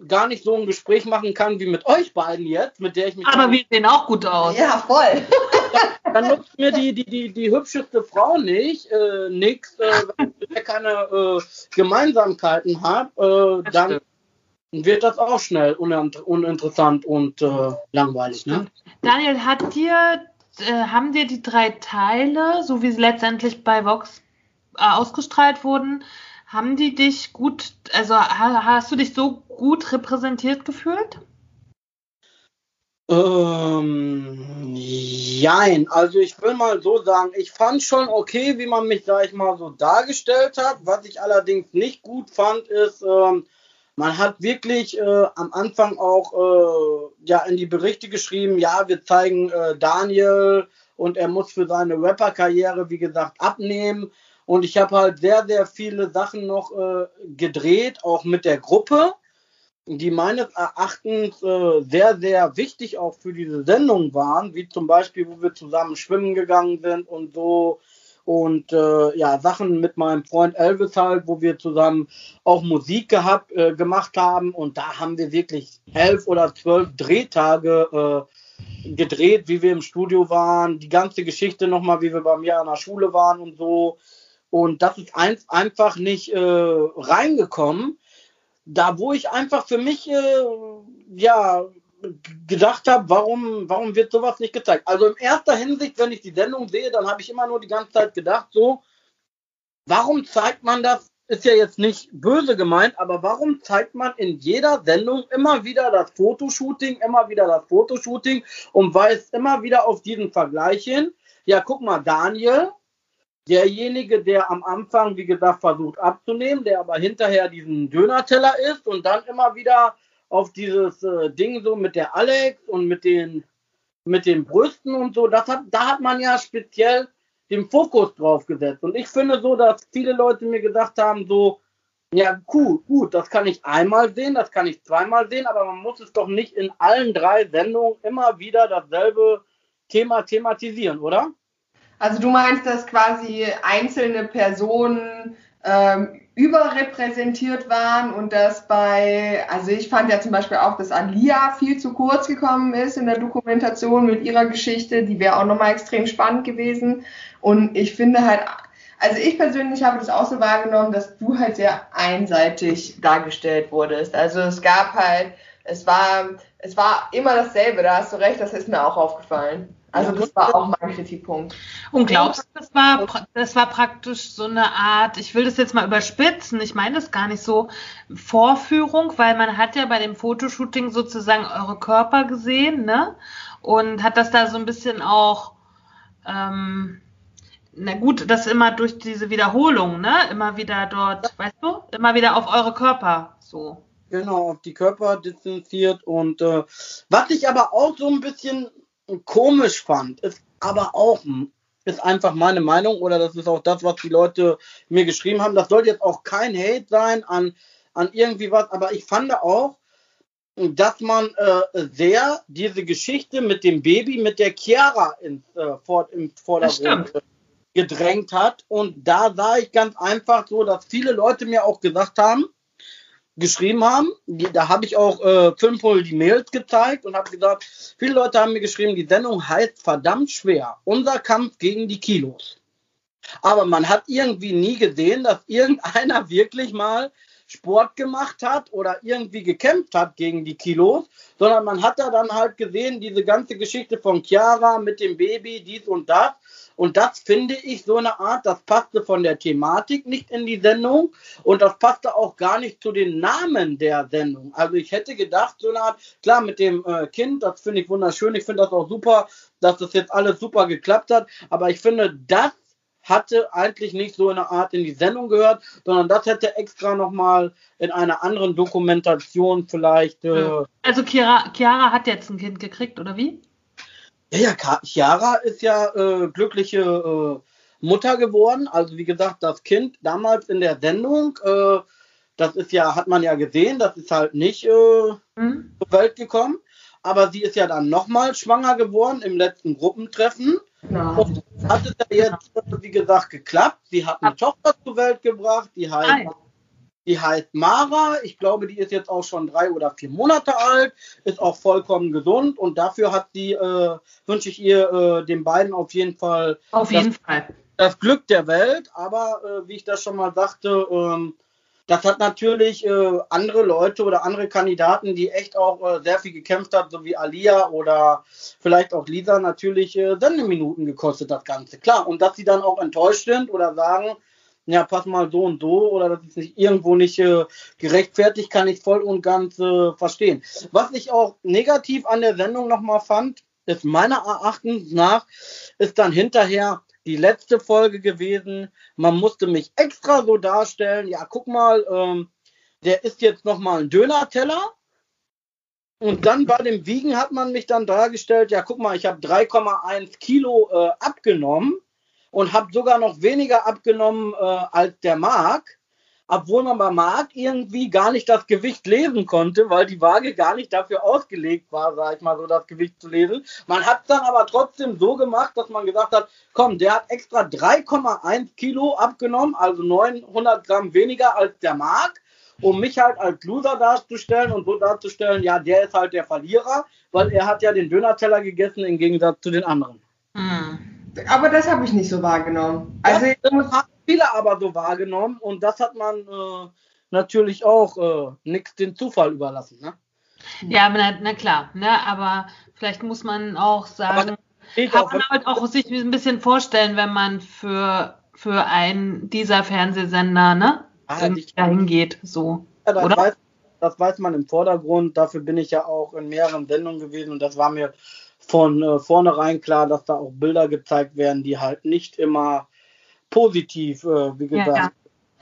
gar nicht so ein Gespräch machen kann wie mit euch beiden jetzt, mit der ich mich. Aber wir sehen auch gut aus. Ja, voll. Dann, dann nutzt mir die, die, die, die hübscheste Frau nicht, äh, nix, äh, wenn ich keine äh, Gemeinsamkeiten habe, äh, dann wird das auch schnell uninteressant und äh, langweilig. Ne? Daniel, hat dir, äh, haben dir die drei Teile, so wie sie letztendlich bei Vox äh, ausgestrahlt wurden, haben die dich gut, also ha, hast du dich so gut repräsentiert gefühlt? Ähm, jein, also ich will mal so sagen, ich fand schon okay, wie man mich, sag ich mal, so dargestellt hat. Was ich allerdings nicht gut fand, ist, ähm, man hat wirklich äh, am Anfang auch äh, ja in die Berichte geschrieben, ja, wir zeigen äh, Daniel und er muss für seine Rapper-Karriere, wie gesagt, abnehmen. Und ich habe halt sehr, sehr viele Sachen noch äh, gedreht, auch mit der Gruppe, die meines Erachtens äh, sehr, sehr wichtig auch für diese Sendung waren, wie zum Beispiel, wo wir zusammen schwimmen gegangen sind und so und äh, ja, Sachen mit meinem Freund Elvis halt, wo wir zusammen auch Musik gehabt, äh, gemacht haben. Und da haben wir wirklich elf oder zwölf Drehtage äh, gedreht, wie wir im Studio waren, die ganze Geschichte nochmal, wie wir bei mir an der Schule waren und so. Und das ist ein, einfach nicht äh, reingekommen, da wo ich einfach für mich äh, ja gedacht habe, warum, warum wird sowas nicht gezeigt? Also in erster Hinsicht, wenn ich die Sendung sehe, dann habe ich immer nur die ganze Zeit gedacht, so, warum zeigt man das? Ist ja jetzt nicht böse gemeint, aber warum zeigt man in jeder Sendung immer wieder das Fotoshooting, immer wieder das Fotoshooting und weist immer wieder auf diesen Vergleich hin? Ja, guck mal, Daniel, derjenige, der am Anfang, wie gesagt, versucht abzunehmen, der aber hinterher diesen Dönerteller isst und dann immer wieder auf dieses äh, Ding so mit der Alex und mit den, mit den Brüsten und so, das hat, da hat man ja speziell den Fokus drauf gesetzt. Und ich finde so, dass viele Leute mir gesagt haben, so, ja, cool, gut, das kann ich einmal sehen, das kann ich zweimal sehen, aber man muss es doch nicht in allen drei Sendungen immer wieder dasselbe Thema thematisieren, oder? Also du meinst, dass quasi einzelne Personen ähm, überrepräsentiert waren und dass bei, also ich fand ja zum Beispiel auch, dass Alia viel zu kurz gekommen ist in der Dokumentation mit ihrer Geschichte, die wäre auch nochmal extrem spannend gewesen. Und ich finde halt, also ich persönlich habe das auch so wahrgenommen, dass du halt sehr einseitig dargestellt wurdest. Also es gab halt, es war, es war immer dasselbe, da hast du recht, das ist mir auch aufgefallen. Also das war auch mein Kritikpunkt. Und glaubst du, das war, das war praktisch so eine Art, ich will das jetzt mal überspitzen, ich meine das gar nicht so, Vorführung, weil man hat ja bei dem Fotoshooting sozusagen eure Körper gesehen, ne? Und hat das da so ein bisschen auch, ähm, na gut, das immer durch diese Wiederholung, ne? Immer wieder dort, weißt du, immer wieder auf eure Körper so. Genau, auf die Körper distanziert und äh, was ich aber auch so ein bisschen komisch fand, ist aber auch, ist einfach meine Meinung oder das ist auch das, was die Leute mir geschrieben haben. Das soll jetzt auch kein Hate sein an, an irgendwie was, aber ich fand auch, dass man äh, sehr diese Geschichte mit dem Baby, mit der Chiara ins, äh, vor, im Vordergrund gedrängt hat. Und da sah ich ganz einfach so, dass viele Leute mir auch gesagt haben, geschrieben haben. Da habe ich auch äh, Filmpol die Mails gezeigt und habe gesagt, viele Leute haben mir geschrieben, die Sendung heißt verdammt schwer. Unser Kampf gegen die Kilos. Aber man hat irgendwie nie gesehen, dass irgendeiner wirklich mal Sport gemacht hat oder irgendwie gekämpft hat gegen die Kilos, sondern man hat da dann halt gesehen, diese ganze Geschichte von Chiara mit dem Baby, dies und das. Und das finde ich so eine Art, das passte von der Thematik nicht in die Sendung und das passte auch gar nicht zu den Namen der Sendung. Also ich hätte gedacht, so eine Art, klar, mit dem äh, Kind, das finde ich wunderschön, ich finde das auch super, dass das jetzt alles super geklappt hat, aber ich finde, das hatte eigentlich nicht so eine Art in die Sendung gehört, sondern das hätte extra nochmal in einer anderen Dokumentation vielleicht. Äh also Chiara, Chiara hat jetzt ein Kind gekriegt, oder wie? Ja, ja, Chiara ist ja äh, glückliche äh, Mutter geworden. Also wie gesagt, das Kind damals in der Sendung, äh, das ist ja, hat man ja gesehen, das ist halt nicht äh, mhm. zur Welt gekommen. Aber sie ist ja dann nochmal schwanger geworden im letzten Gruppentreffen. Ja. Und hat es ja jetzt, wie gesagt, geklappt. Sie hat eine Tochter zur Welt gebracht, die heißt die heißt Mara. Ich glaube, die ist jetzt auch schon drei oder vier Monate alt, ist auch vollkommen gesund und dafür hat sie, äh, wünsche ich ihr äh, den beiden auf jeden Fall. Auf jeden das, Fall. Das Glück der Welt, aber äh, wie ich das schon mal sagte, ähm, das hat natürlich äh, andere Leute oder andere Kandidaten, die echt auch äh, sehr viel gekämpft haben, so wie Alia oder vielleicht auch Lisa, natürlich äh, Sendeminuten gekostet, das Ganze. Klar, und dass sie dann auch enttäuscht sind oder sagen, ja, pass mal so und so oder das ist nicht irgendwo nicht äh, gerechtfertigt, kann ich voll und ganz äh, verstehen. Was ich auch negativ an der Sendung nochmal fand, ist meiner Erachtens nach, ist dann hinterher die letzte Folge gewesen. Man musste mich extra so darstellen, ja, guck mal, ähm, der ist jetzt nochmal ein Döner-Teller. Und dann bei dem Wiegen hat man mich dann dargestellt, ja, guck mal, ich habe 3,1 Kilo äh, abgenommen und habe sogar noch weniger abgenommen äh, als der Mark, obwohl man bei Mark irgendwie gar nicht das Gewicht lesen konnte, weil die Waage gar nicht dafür ausgelegt war, sag ich mal so, das Gewicht zu lesen. Man hat es dann aber trotzdem so gemacht, dass man gesagt hat, komm, der hat extra 3,1 Kilo abgenommen, also 900 Gramm weniger als der Mark um mich halt als Loser darzustellen und so darzustellen, ja, der ist halt der Verlierer, weil er hat ja den Dönerteller gegessen im Gegensatz zu den anderen. Hm. Aber das habe ich nicht so wahrgenommen. Also das haben viele aber so wahrgenommen und das hat man äh, natürlich auch äh, nichts den Zufall überlassen. Ne? Ja, na, na, klar, ne? aber vielleicht muss man auch sagen, kann man halt auch sich ein bisschen vorstellen, wenn man für, für einen dieser Fernsehsender ne, ah, dahin geht. So, ja, das, oder? Weiß, das weiß man im Vordergrund. Dafür bin ich ja auch in mehreren Sendungen gewesen und das war mir von äh, vornherein klar, dass da auch Bilder gezeigt werden, die halt nicht immer positiv, äh, wie gesagt.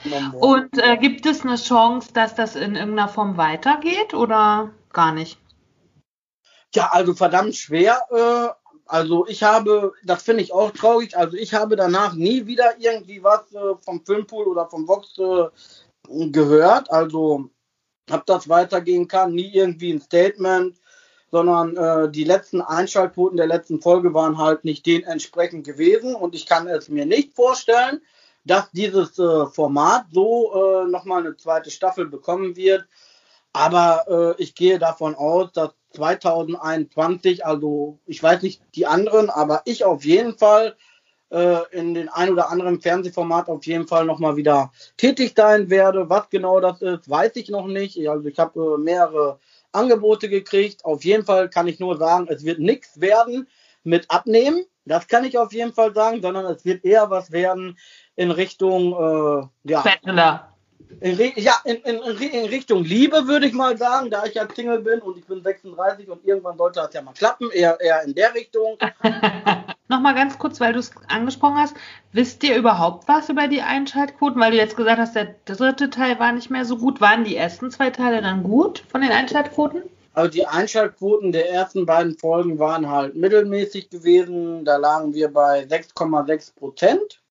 Ja, ja. Und äh, gibt es eine Chance, dass das in irgendeiner Form weitergeht oder gar nicht? Ja, also verdammt schwer. Äh, also ich habe, das finde ich auch traurig, also ich habe danach nie wieder irgendwie was äh, vom Filmpool oder vom Vox äh, gehört. Also ob das weitergehen kann, nie irgendwie ein Statement sondern äh, die letzten Einschaltquoten der letzten Folge waren halt nicht dementsprechend gewesen und ich kann es mir nicht vorstellen, dass dieses äh, Format so äh, nochmal eine zweite Staffel bekommen wird. Aber äh, ich gehe davon aus, dass 2021, also ich weiß nicht die anderen, aber ich auf jeden Fall äh, in den ein oder anderen Fernsehformat auf jeden Fall nochmal wieder tätig sein werde. Was genau das ist, weiß ich noch nicht. Also ich habe äh, mehrere Angebote gekriegt. Auf jeden Fall kann ich nur sagen, es wird nichts werden mit Abnehmen. Das kann ich auf jeden Fall sagen, sondern es wird eher was werden in Richtung äh, ja, Bachelor. In, ja, in, in, in, Richtung Liebe würde ich mal sagen, da ich ja Single bin und ich bin 36 und irgendwann sollte das ja mal klappen, eher, eher in der Richtung. Nochmal ganz kurz, weil du es angesprochen hast, wisst ihr überhaupt was über die Einschaltquoten? Weil du jetzt gesagt hast, der dritte Teil war nicht mehr so gut. Waren die ersten zwei Teile dann gut von den Einschaltquoten? Also die Einschaltquoten der ersten beiden Folgen waren halt mittelmäßig gewesen. Da lagen wir bei 6,6 Prozent.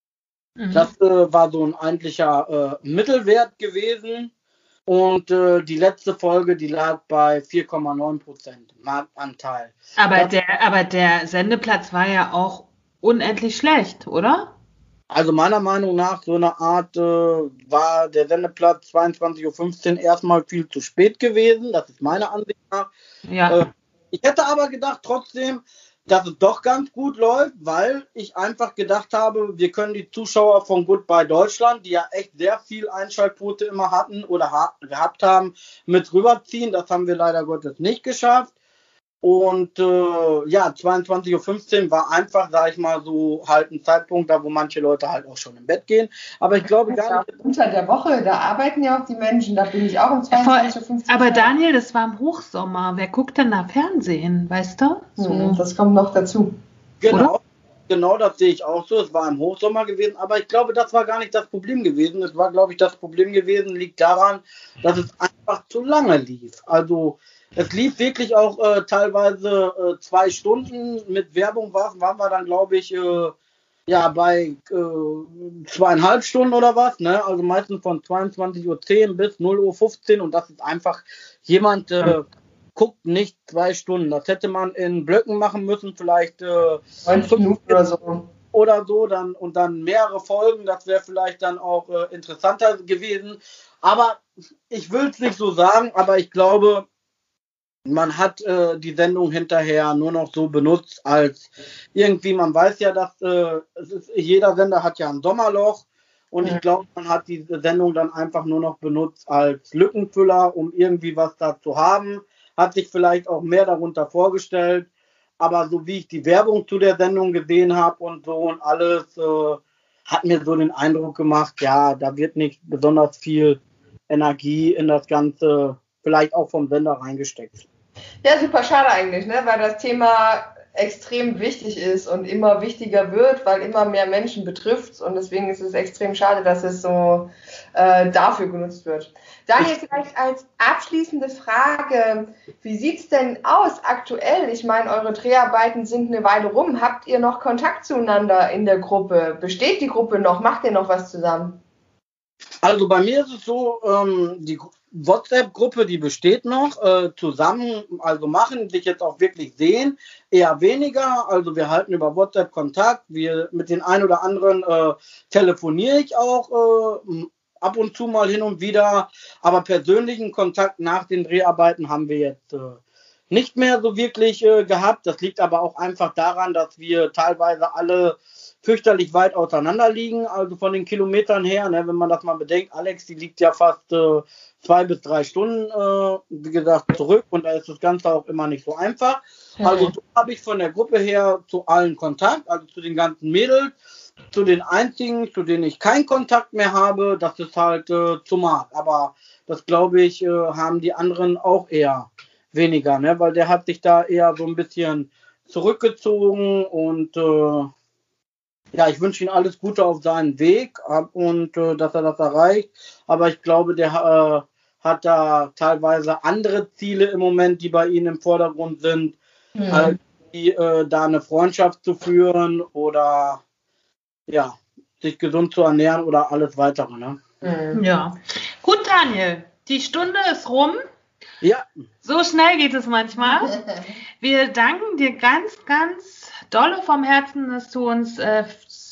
Mhm. Das äh, war so ein eigentlicher äh, Mittelwert gewesen. Und äh, die letzte Folge, die lag bei 4,9 Prozent Marktanteil. Aber das, der, aber der Sendeplatz war ja auch unendlich schlecht, oder? Also meiner Meinung nach, so eine Art äh, war der Sendeplatz 22.15 Uhr erstmal viel zu spät gewesen. Das ist meiner Ansicht nach. Ja. Äh, ich hätte aber gedacht, trotzdem, dass es doch ganz gut läuft, weil ich einfach gedacht habe, wir können die Zuschauer von Goodbye Deutschland, die ja echt sehr viel Einschaltquote immer hatten oder ha gehabt haben, mit rüberziehen. Das haben wir leider Gottes nicht geschafft. Und äh, ja, 22.15 Uhr war einfach, sag ich mal, so halt ein Zeitpunkt, da wo manche Leute halt auch schon im Bett gehen. Aber ich glaube gar nicht. Unter der Woche, da arbeiten ja auch die Menschen, da bin ich auch um 22.15 Uhr. Aber Daniel, das war im Hochsommer. Wer guckt denn da Fernsehen, weißt du? So. Hm, das kommt noch dazu. Genau. Oder? Genau, das sehe ich auch so. Es war im Hochsommer gewesen, aber ich glaube, das war gar nicht das Problem gewesen. Es war, glaube ich, das Problem gewesen, liegt daran, dass es einfach zu lange lief. Also es lief wirklich auch äh, teilweise äh, zwei Stunden mit Werbung, war, waren wir dann, glaube ich, äh, ja, bei äh, zweieinhalb Stunden oder was, ne? Also meistens von 22.10 Uhr bis 0.15 Uhr und das ist einfach, jemand äh, guckt nicht zwei Stunden. Das hätte man in Blöcken machen müssen, vielleicht äh, Minuten oder so. Oder so, dann und dann mehrere Folgen, das wäre vielleicht dann auch äh, interessanter gewesen. Aber ich will es nicht so sagen, aber ich glaube, man hat äh, die Sendung hinterher nur noch so benutzt, als irgendwie, man weiß ja, dass äh, ist, jeder Sender hat ja ein Sommerloch und ich glaube, man hat diese Sendung dann einfach nur noch benutzt als Lückenfüller, um irgendwie was da zu haben, hat sich vielleicht auch mehr darunter vorgestellt, aber so wie ich die Werbung zu der Sendung gesehen habe und so und alles, äh, hat mir so den Eindruck gemacht, ja, da wird nicht besonders viel Energie in das Ganze vielleicht auch vom Sender reingesteckt. Ja, super schade eigentlich, ne? weil das Thema extrem wichtig ist und immer wichtiger wird, weil immer mehr Menschen betrifft und deswegen ist es extrem schade, dass es so äh, dafür genutzt wird. Daniel, vielleicht als abschließende Frage, wie sieht's denn aus aktuell? Ich meine, eure Dreharbeiten sind eine Weile rum. Habt ihr noch Kontakt zueinander in der Gruppe? Besteht die Gruppe noch? Macht ihr noch was zusammen? Also bei mir ist es so, ähm, die WhatsApp-Gruppe, die besteht noch, äh, zusammen, also machen, sich jetzt auch wirklich sehen, eher weniger. Also wir halten über WhatsApp Kontakt. Wir mit den ein oder anderen äh, telefoniere ich auch äh, ab und zu mal hin und wieder. Aber persönlichen Kontakt nach den Dreharbeiten haben wir jetzt äh, nicht mehr so wirklich äh, gehabt. Das liegt aber auch einfach daran, dass wir teilweise alle fürchterlich weit auseinander liegen, also von den Kilometern her, ne, wenn man das mal bedenkt. Alex, die liegt ja fast äh, zwei bis drei Stunden, äh, wie gesagt, zurück und da ist das Ganze auch immer nicht so einfach. Mhm. Also so habe ich von der Gruppe her zu allen Kontakt, also zu den ganzen Mädels, zu den einzigen, zu denen ich keinen Kontakt mehr habe, das ist halt äh, zu Marc. Aber das glaube ich, äh, haben die anderen auch eher weniger, ne? weil der hat sich da eher so ein bisschen zurückgezogen und äh, ja, ich wünsche ihm alles Gute auf seinen Weg und äh, dass er das erreicht. Aber ich glaube, der äh, hat da teilweise andere Ziele im Moment, die bei ihm im Vordergrund sind, mhm. halt, die, äh, da eine Freundschaft zu führen oder ja, sich gesund zu ernähren oder alles weitere. Ne? Mhm. Ja. Gut, Daniel, die Stunde ist rum. Ja. So schnell geht es manchmal. Wir danken dir ganz, ganz dolle vom Herzen, dass du uns äh,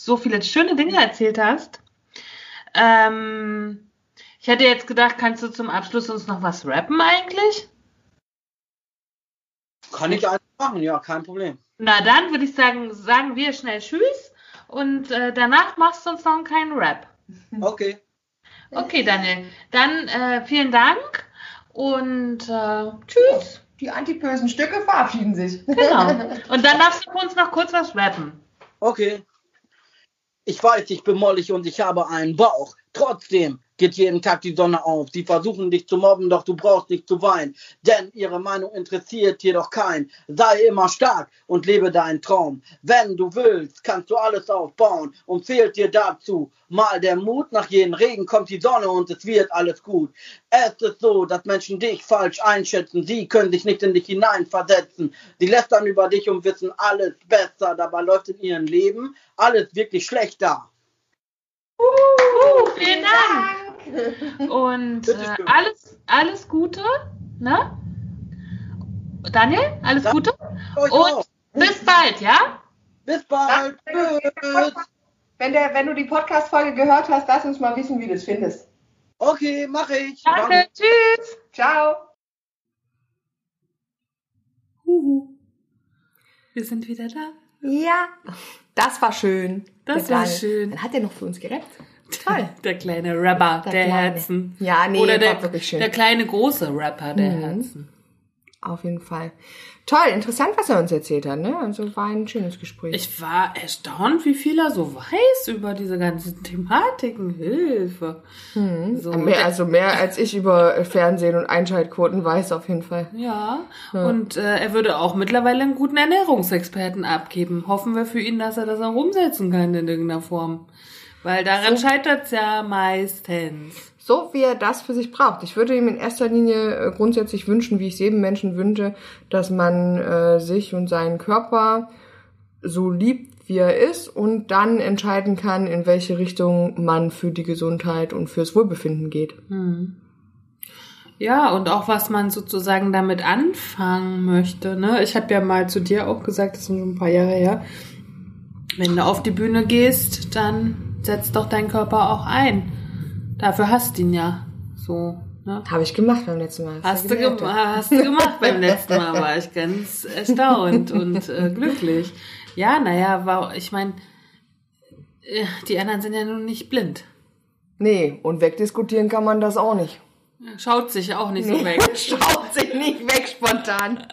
so viele schöne Dinge erzählt hast. Ähm, ich hätte jetzt gedacht, kannst du zum Abschluss uns noch was rappen eigentlich? Kann ich einfach machen, ja, kein Problem. Na dann würde ich sagen, sagen wir schnell Tschüss und äh, danach machst du uns noch einen kleinen Rap. Okay. Okay, Daniel. Dann äh, vielen Dank und äh, tschüss. Die antipösen Stücke verabschieden sich. Genau. Und dann darfst du uns noch kurz was rappen. Okay. Ich weiß, ich bin mollig und ich habe einen Bauch. Trotzdem geht jeden Tag die Sonne auf. Sie versuchen dich zu mobben, doch du brauchst nicht zu weinen. Denn ihre Meinung interessiert jedoch keinen. Sei immer stark und lebe deinen Traum. Wenn du willst, kannst du alles aufbauen. Und fehlt dir dazu mal der Mut. Nach jedem Regen kommt die Sonne und es wird alles gut. Es ist so, dass Menschen dich falsch einschätzen. Sie können sich nicht in dich hineinversetzen. Sie lästern über dich und wissen alles besser. Dabei läuft in ihrem Leben alles wirklich schlechter. Uh, vielen Dank. Und äh, alles, alles Gute, ne? Daniel, alles Danke. Gute. Und bis bald, ja? Bis bald. Wenn, der, wenn du die Podcast-Folge gehört hast, lass uns mal wissen, wie du es findest. Okay, mache ich. Danke, Danke. tschüss. Ciao. Huhu. Wir sind wieder da. Ja, das war schön. Das war schön. Dann hat er noch für uns gerappt. Toll. Der kleine Rapper der, Der Kleine. Herzen. Ja, nee, Oder war der, wirklich schön. Mhm. der kleine große Rapper der Herzen. Auf jeden Fall. Toll, interessant, was er uns erzählt hat, ne? Also war ein schönes Gespräch. Ich war erstaunt, wie viel er so weiß über diese ganzen Thematiken. Hilfe. So, mehr, also mehr als ich über Fernsehen und Einschaltquoten weiß auf jeden Fall. ja. Und äh, er würde auch mittlerweile einen guten Ernährungsexperten abgeben. Hoffen wir für ihn, dass er das auch umsetzen kann in irgendeiner Form. Weil daran scheitert's ja meistens. So wie er das für sich braucht. Ich würde ihm in erster Linie äh, grundsätzlich wünschen, wie ich es jedem Menschen wünsche, dass man äh, sich und seinen Körper so liebt, wie er ist und dann entscheiden kann, in welche Richtung man für die Gesundheit und fürs Wohlbefinden geht. Ja, und auch was man sozusagen damit anfangen möchte. Ne? Ich habe ja mal zu dir auch gesagt, das sind schon ein paar Jahre her, wenn du auf die Bühne gehst, dann setzt doch dein Körper auch ein. Dafür hast du ihn ja. So, ne? Habe ich gemacht beim letzten Mal. Hast du, gem hast du gemacht beim letzten Mal, war ich ganz erstaunt und äh, glücklich. Ja, naja, war, ich meine, die anderen sind ja nun nicht blind. Nee, und wegdiskutieren kann man das auch nicht. Schaut sich auch nicht so weg. Schaut sich nicht weg spontan.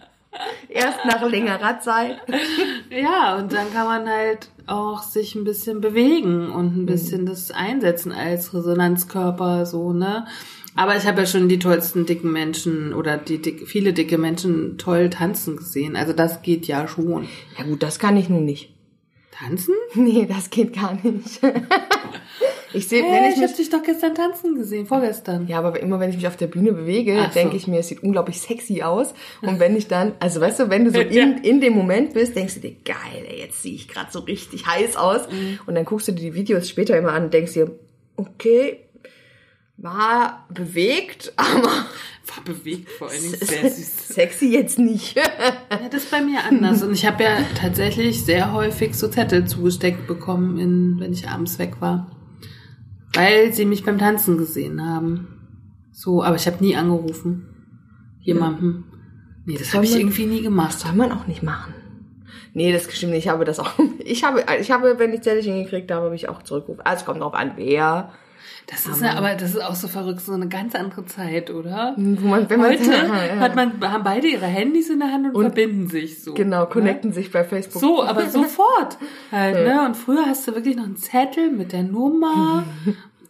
Erst nach längerer Zeit. Ja, und dann kann man halt auch sich ein bisschen bewegen und Mhm. ein bisschen das einsetzen als Resonanzkörper, so, ne? Aber ich habe ja schon die tollsten dicken Menschen oder die dick, viele dicke Menschen toll tanzen gesehen. Also das geht ja schon. Ja gut, das kann ich nun nicht. Tanzen? Nee, das geht gar nicht. ich sehe, wenn Hey, ich ich mich hab dich doch gestern tanzen gesehen, vorgestern. Ja, aber immer wenn ich mich auf der Bühne bewege, so. denke ich mir, es sieht unglaublich sexy aus. Und wenn ich dann, also weißt du, wenn du so in, in dem Moment bist, denkst du dir, geil, ey, jetzt sehe ich gerade so richtig heiß aus. Mhm. Und dann guckst du dir die Videos später immer an und denkst dir, okay, war bewegt, aber War bewegt vor allen Dingen sehr süß. sexy jetzt nicht. Ja, das ist bei mir anders. Und ich habe ja tatsächlich sehr häufig so Zettel zugesteckt bekommen, in, wenn ich abends weg war. Weil sie mich beim Tanzen gesehen haben. So, aber ich habe nie angerufen. Jemandem. Nee, das habe ich man- irgendwie nie gemacht. Soll man auch nicht machen. Nee, das stimmt nicht. Ich habe das auch. Ich habe, ich habe, wenn ich Zettelchen gekriegt habe, habe ich auch zurückgerufen. Also es kommt drauf an, wer. Das ist ja, aber das ist auch so verrückt, so eine ganz andere Zeit, oder? Man, man, Heute Ja, ja. hat man, haben beide ihre Handys in der Hand und, Und- verbinden sich so. Genau, ne? connecten sich bei Facebook. So, aber sofort halt, ne? Und früher hast du wirklich noch einen Zettel mit der Nummer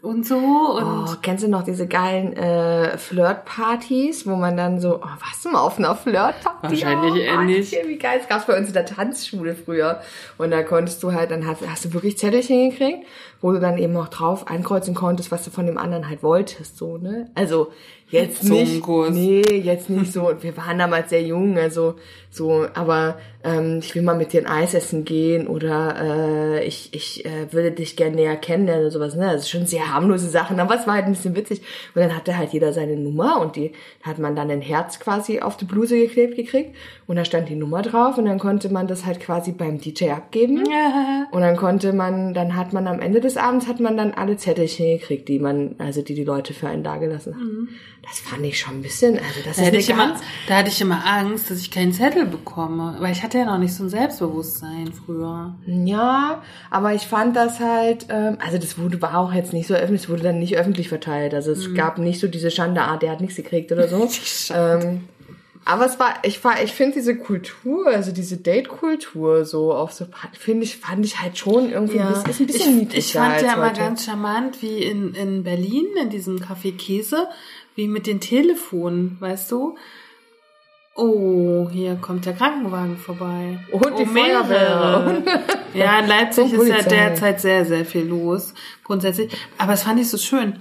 und so und Oh, kennst du noch diese geilen äh, Flirtpartys, wo man dann so, oh, du mal auf einer Flirtparty? Wahrscheinlich oh, ähnlich. Wie geil, das gab's bei uns in der Tanzschule früher. Und da konntest du halt, dann hast, hast du wirklich Zettelchen gekriegt, wo du dann eben auch drauf ankreuzen konntest, was du von dem anderen halt wolltest, so, ne? Also, jetzt nicht, nee, jetzt nicht so, wir waren damals sehr jung, also, so, aber, ähm, ich will mal mit dir ein Eis essen gehen oder, äh, ich, ich, äh, würde dich gerne näher kennenlernen oder sowas, ne? Das ist schon sehr harmlose Sachen, aber es war halt ein bisschen witzig. Und dann hatte halt jeder seine Nummer und die hat man dann ein Herz quasi auf die Bluse geklebt gekriegt und da stand die Nummer drauf und dann konnte man das halt quasi beim DJ abgeben. ja, Und dann konnte man, dann hat man am Ende des Abends hat man dann alle Zettelchen gekriegt, die man, also die die Leute für einen dagelassen haben. Das fand ich schon ein bisschen, also das da ist hatte ich immer, da hatte ich immer Angst, dass ich keinen Zettel bekomme, weil ich hatte ja noch nicht so ein Selbstbewusstsein früher. ja, aber ich fand das halt, ähm, also das wurde, war auch jetzt nicht so öffentlich, es wurde dann nicht öffentlich verteilt, also es gab nicht so diese Schande, ah, der hat nichts gekriegt oder so. ähm, aber es war, ich war, ich finde diese Kultur, also diese Date-Kultur so auf so, finde ich, fand ich halt schon irgendwie, ein bisschen, ist ein bisschen ich, ich fand ja mal ganz charmant, wie in, in Berlin, in diesem Café Käse, wie mit den Telefonen, weißt du? Oh, hier kommt der Krankenwagen vorbei. Und die oh. Feuerwehr. Ja, in Leipzig ist ja derzeit sehr, sehr viel los, grundsätzlich. Aber es fand ich so schön.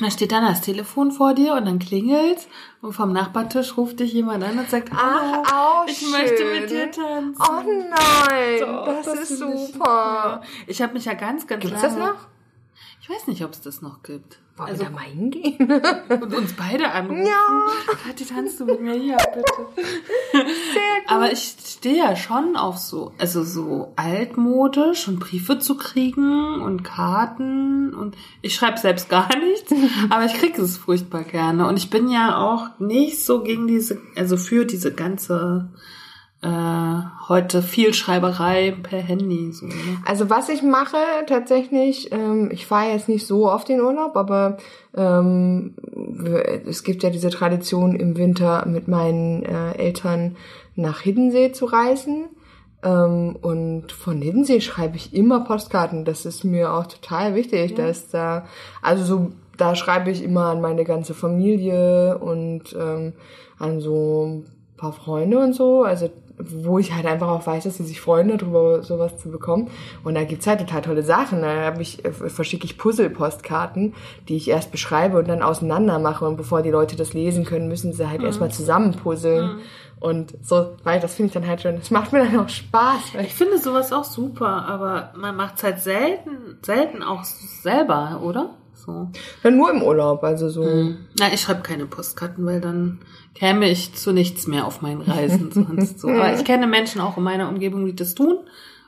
Da steht dann das Telefon vor dir und dann klingelt's und vom Nachbartisch ruft dich jemand an und sagt, Ach, auch ich schön. möchte mit dir tanzen. Oh nein, Doch, das, das ist find ich super. Ich habe mich ja ganz, ganz Gibt's lange... das noch? Ich weiß nicht, ob es das noch gibt. Wollen Also wir da mal hingehen? und uns beide anrufen. Ja. Kathi, tanzt du mit mir hier, bitte? Aber ich stehe ja schon auf so, also so altmodisch und Briefe zu kriegen und Karten und ich schreibe selbst gar nichts, aber ich kriege es furchtbar gerne. Und ich bin ja auch nicht so gegen diese, also für diese ganze äh, heute viel Schreiberei per Handy. So, ne? Also was ich mache tatsächlich, ähm, ich fahre jetzt nicht so oft in Urlaub, aber ähm, es gibt ja diese Tradition im Winter mit meinen äh, Eltern nach Hiddensee zu reisen. Ähm, und von Hiddensee schreibe ich immer Postkarten. Das ist mir auch total wichtig, ja. dass da, also so, da schreibe ich immer an meine ganze Familie und ähm, an so ein paar Freunde und so. Also wo ich halt einfach auch weiß, dass sie sich freuen darüber, sowas zu bekommen. Und da gibt's halt total tolle Sachen. Da hab ich, äh, verschicke ich Puzzle-Postkarten, die ich erst beschreibe und dann auseinander mache. Und bevor die Leute das lesen können, müssen sie halt mhm. erstmal zusammen puzzeln. Mhm. Und so, weil das finde ich dann halt schon, das macht mir dann auch Spaß. Ich finde sowas auch super, aber man macht's halt selten, selten auch selber, oder? So. Ja, nur im Urlaub, also so. Hm. Na, ich schreibe keine Postkarten, weil dann käme ich zu nichts mehr auf meinen Reisen sonst so. Aber ich kenne Menschen auch in meiner Umgebung, die das tun.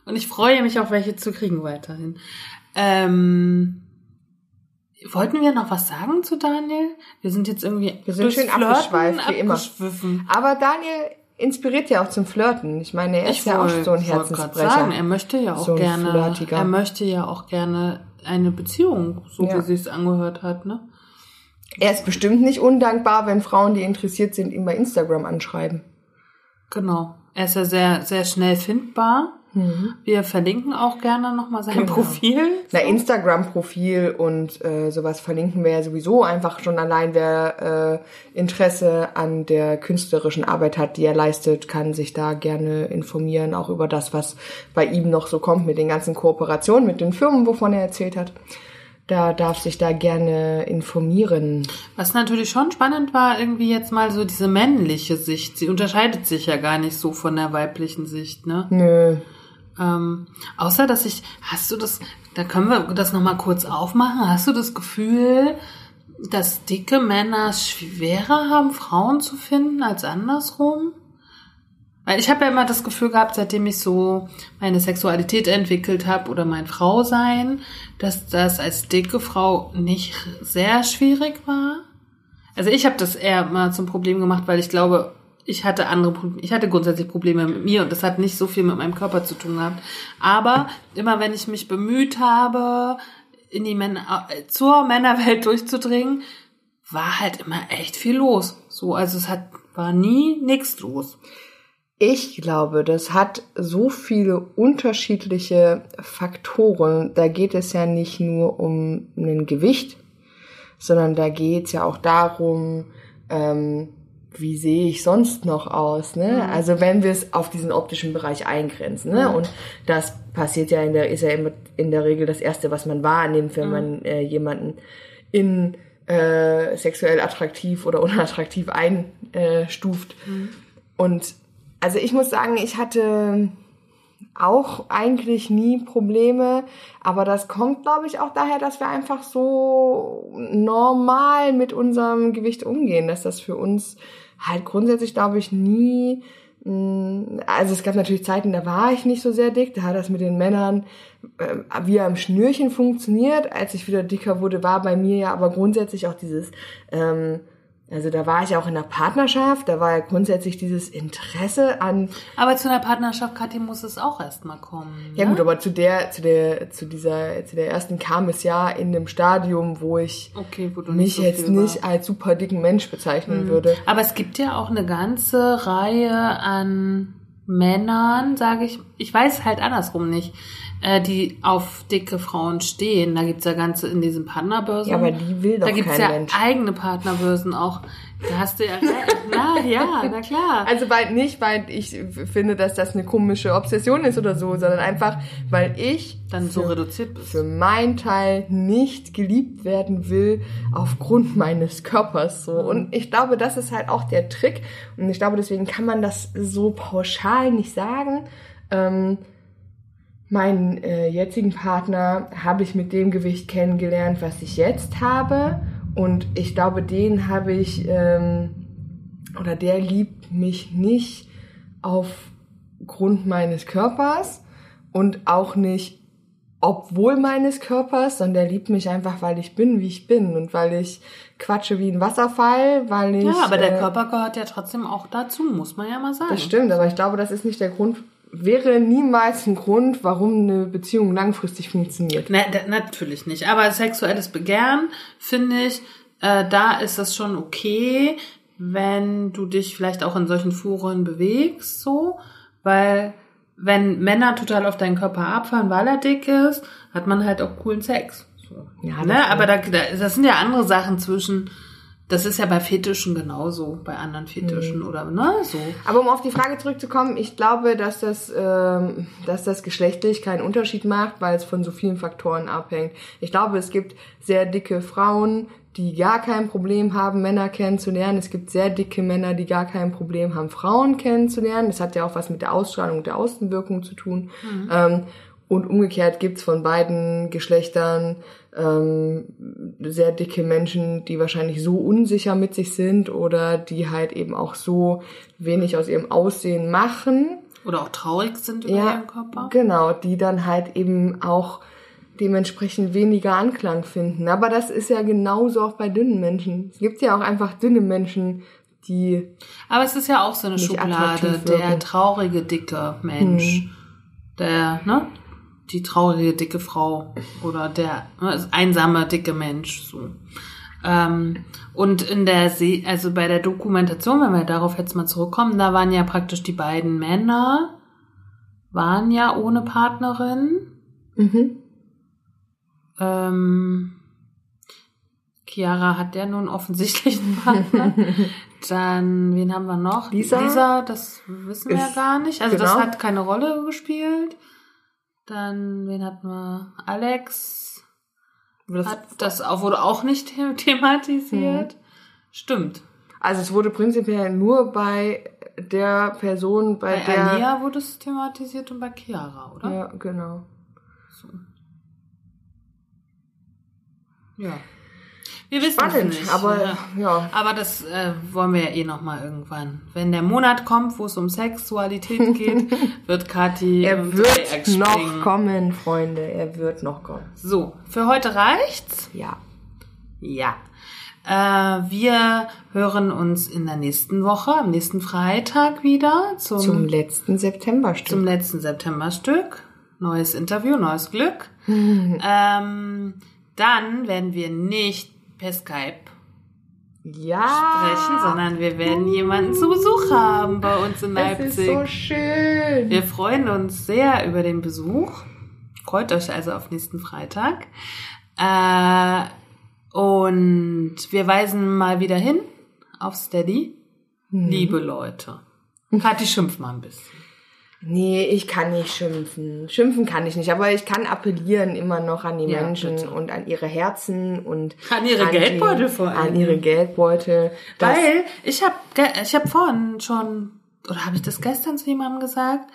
Und ich freue mich auch, welche zu kriegen weiterhin. Ähm, wollten wir noch was sagen zu Daniel? Wir sind jetzt irgendwie wir sind schön abgeschweift, wie immer. Aber Daniel inspiriert ja auch zum Flirten. Ich meine, er ist ich ja auch so ein Herzensbrecher. Sagen, er möchte ja auch so gerne, er möchte ja auch gerne eine Beziehung, so ja. wie sie es angehört hat, ne? Er ist bestimmt nicht undankbar, wenn Frauen, die interessiert sind, ihn bei Instagram anschreiben. Genau. Er ist ja sehr, sehr schnell findbar. Mhm. Wir verlinken auch gerne nochmal sein genau. Profil. Na, Instagram-Profil und äh, sowas verlinken wir ja sowieso einfach schon allein, wer äh, Interesse an der künstlerischen Arbeit hat, die er leistet, kann sich da gerne informieren, auch über das, was bei ihm noch so kommt mit den ganzen Kooperationen mit den Firmen, wovon er erzählt hat da darf sich da gerne informieren. Was natürlich schon spannend war, irgendwie jetzt mal so diese männliche Sicht. Sie unterscheidet sich ja gar nicht so von der weiblichen Sicht, ne? Nö. Ähm, außer dass ich, hast du das, da können wir das nochmal kurz aufmachen, hast du das Gefühl, dass dicke Männer schwerer haben, Frauen zu finden als andersrum? Weil ich habe ja immer das Gefühl gehabt, seitdem ich so meine Sexualität entwickelt habe oder mein Frausein, dass das als dicke Frau nicht sehr schwierig war. Also ich habe das eher mal zum Problem gemacht, weil ich glaube, ich hatte andere, ich hatte grundsätzlich Probleme mit mir und das hat nicht so viel mit meinem Körper zu tun gehabt. Aber immer wenn ich mich bemüht habe, in die Männer, äh, zur Männerwelt durchzudringen, war halt immer echt viel los. So, also es hat, war nie nichts los. Ich glaube, das hat so viele unterschiedliche Faktoren. Da geht es ja nicht nur um ein Gewicht, sondern da geht es ja auch darum, ähm, wie sehe ich sonst noch aus, ne? Mhm. Also wenn wir es auf diesen optischen Bereich eingrenzen, ne? Mhm. Und das passiert ja in der, ist ja immer in der Regel das erste, was man wahrnimmt, wenn mhm. man äh, jemanden in äh, sexuell attraktiv oder unattraktiv einstuft. Mhm. Und also ich muss sagen, ich hatte auch eigentlich nie Probleme, aber das kommt, glaube ich, auch daher, dass wir einfach so normal mit unserem Gewicht umgehen, dass das für uns halt grundsätzlich, glaube ich, nie mm, also es gab natürlich Zeiten, da war ich nicht so sehr dick, da hat das mit den Männern äh, wie am Schnürchen funktioniert. Als ich wieder dicker wurde, war bei mir ja aber grundsätzlich auch dieses ähm, also da war ich auch in einer Partnerschaft, da war ja grundsätzlich dieses Interesse an. Aber zu einer Partnerschaft, Kathi, muss es auch erstmal kommen. Ne? Ja gut, aber zu der, zu der, zu dieser, zu der ersten kam es ja in dem Stadium, wo ich okay, wo mich so jetzt nicht war. als super dicken Mensch bezeichnen mhm. würde. Aber es gibt ja auch eine ganze Reihe an Männern, sage ich, ich weiß halt andersrum nicht, äh, die auf dicke Frauen stehen. Da gibt's ja ganze in diesen Partnerbörsen. Ja, aber die will doch Da gibt's ja Mensch. eigene Partnerbörsen auch. Da hast du ja na ja, na klar. Also weil nicht, weil ich finde, dass das eine komische Obsession ist oder so, sondern einfach, weil ich dann für, so reduziert bist. Für meinen Teil nicht geliebt werden will aufgrund meines Körpers so. Und ich glaube, das ist halt auch der Trick. Und ich glaube, deswegen kann man das so pauschal nicht sagen. Ähm, Meinen äh, jetzigen Partner habe ich mit dem Gewicht kennengelernt, was ich jetzt habe. Und ich glaube, den habe ich, ähm, oder der liebt mich nicht aufgrund meines Körpers und auch nicht obwohl meines Körpers, sondern der liebt mich einfach, weil ich bin, wie ich bin und weil ich quatsche wie ein Wasserfall, weil ich. Ja, aber der äh, Körper gehört ja trotzdem auch dazu, muss man ja mal sagen. Das stimmt, aber ich glaube, das ist nicht der Grund, wäre niemals ein Grund, warum eine Beziehung langfristig funktioniert. Na, da, natürlich nicht. Aber sexuelles Begehren, finde ich, äh, da ist es schon okay, wenn du dich vielleicht auch in solchen Foren bewegst, so, weil wenn Männer total auf deinen Körper abfahren, weil er dick ist, hat man halt auch coolen Sex. So. Ja, das ne? Aber da, da, das sind ja andere Sachen zwischen, das ist ja bei Fetischen genauso, bei anderen Mhm. Fetischen oder ne, so. Aber um auf die Frage zurückzukommen, ich glaube, dass das, ähm, dass das geschlechtlich keinen Unterschied macht, weil es von so vielen Faktoren abhängt. Ich glaube, es gibt sehr dicke Frauen, die gar kein Problem haben, Männer kennenzulernen. Es gibt sehr dicke Männer, die gar kein Problem haben, Frauen kennenzulernen. Das hat ja auch was mit der Ausstrahlung und der Außenwirkung zu tun. Ähm, und umgekehrt gibt's von beiden Geschlechtern ähm, sehr dicke Menschen, die wahrscheinlich so unsicher mit sich sind oder die halt eben auch so wenig aus ihrem Aussehen machen. Oder auch traurig sind über Ja, ihren Körper. genau, die dann halt eben auch dementsprechend weniger Anklang finden. Aber das ist ja genauso auch bei dünnen Menschen. Es gibt ja auch einfach dünne Menschen, die Aber es ist ja auch so eine Schublade, der traurige, dicke Mensch. Hm. Der, ne? Die traurige, dicke Frau. Oder der ne, das einsame, dicke Mensch. So. Ähm, und in der See, also bei der Dokumentation, wenn wir darauf jetzt mal zurückkommen, da waren ja praktisch die beiden Männer, waren ja ohne Partnerin. mhm. Ähm, Chiara hat ja nun offensichtlich einen Partner. Dann, wen haben wir noch? Lisa? Lisa, das wissen wir ja gar nicht. Also das genau. hat keine Rolle gespielt. Dann, wen hatten wir? Alex Das, hat das auch, wurde auch nicht the- thematisiert. Stimmt. also es wurde prinzipiell nur bei der Person, bei, Bei der Alia wurde es thematisiert und bei Chiara, oder? ja genau. So. Ja. Wir wissen Spannend, es nicht. aber ja. ja. Aber das äh, wollen wir ja eh noch mal irgendwann. Wenn der Monat kommt, wo es um Sexualität geht, wird Kathi Er wird springen. noch kommen, Freunde. Er wird noch kommen. So, für heute reicht's. Ja. Ja. Äh, wir hören uns in der nächsten Woche, am nächsten Freitag wieder zum, Zum letzten Septemberstück. zum letzten Septemberstück. Neues Interview, neues Glück. ähm, dann werden wir nicht per Skype ja. sprechen, sondern wir werden jemanden zu Besuch haben bei uns in Das ist Leipzig. so schön. Wir freuen uns sehr über den Besuch. Freut euch also auf nächsten Freitag. Äh, und wir weisen mal wieder hin auf Steady. Mhm. Liebe Leute. Kathi, schimpf mal ein bisschen. Nee, ich kann nicht schimpfen. Schimpfen kann ich nicht, aber ich kann appellieren immer noch an die Ja, Menschen bitte. und an ihre Herzen und An ihre die- Geldbeutel vor allem. An ihre Geldbeutel. Weil ich habe ich hab vorhin schon, oder habe ich das gestern zu jemandem gesagt?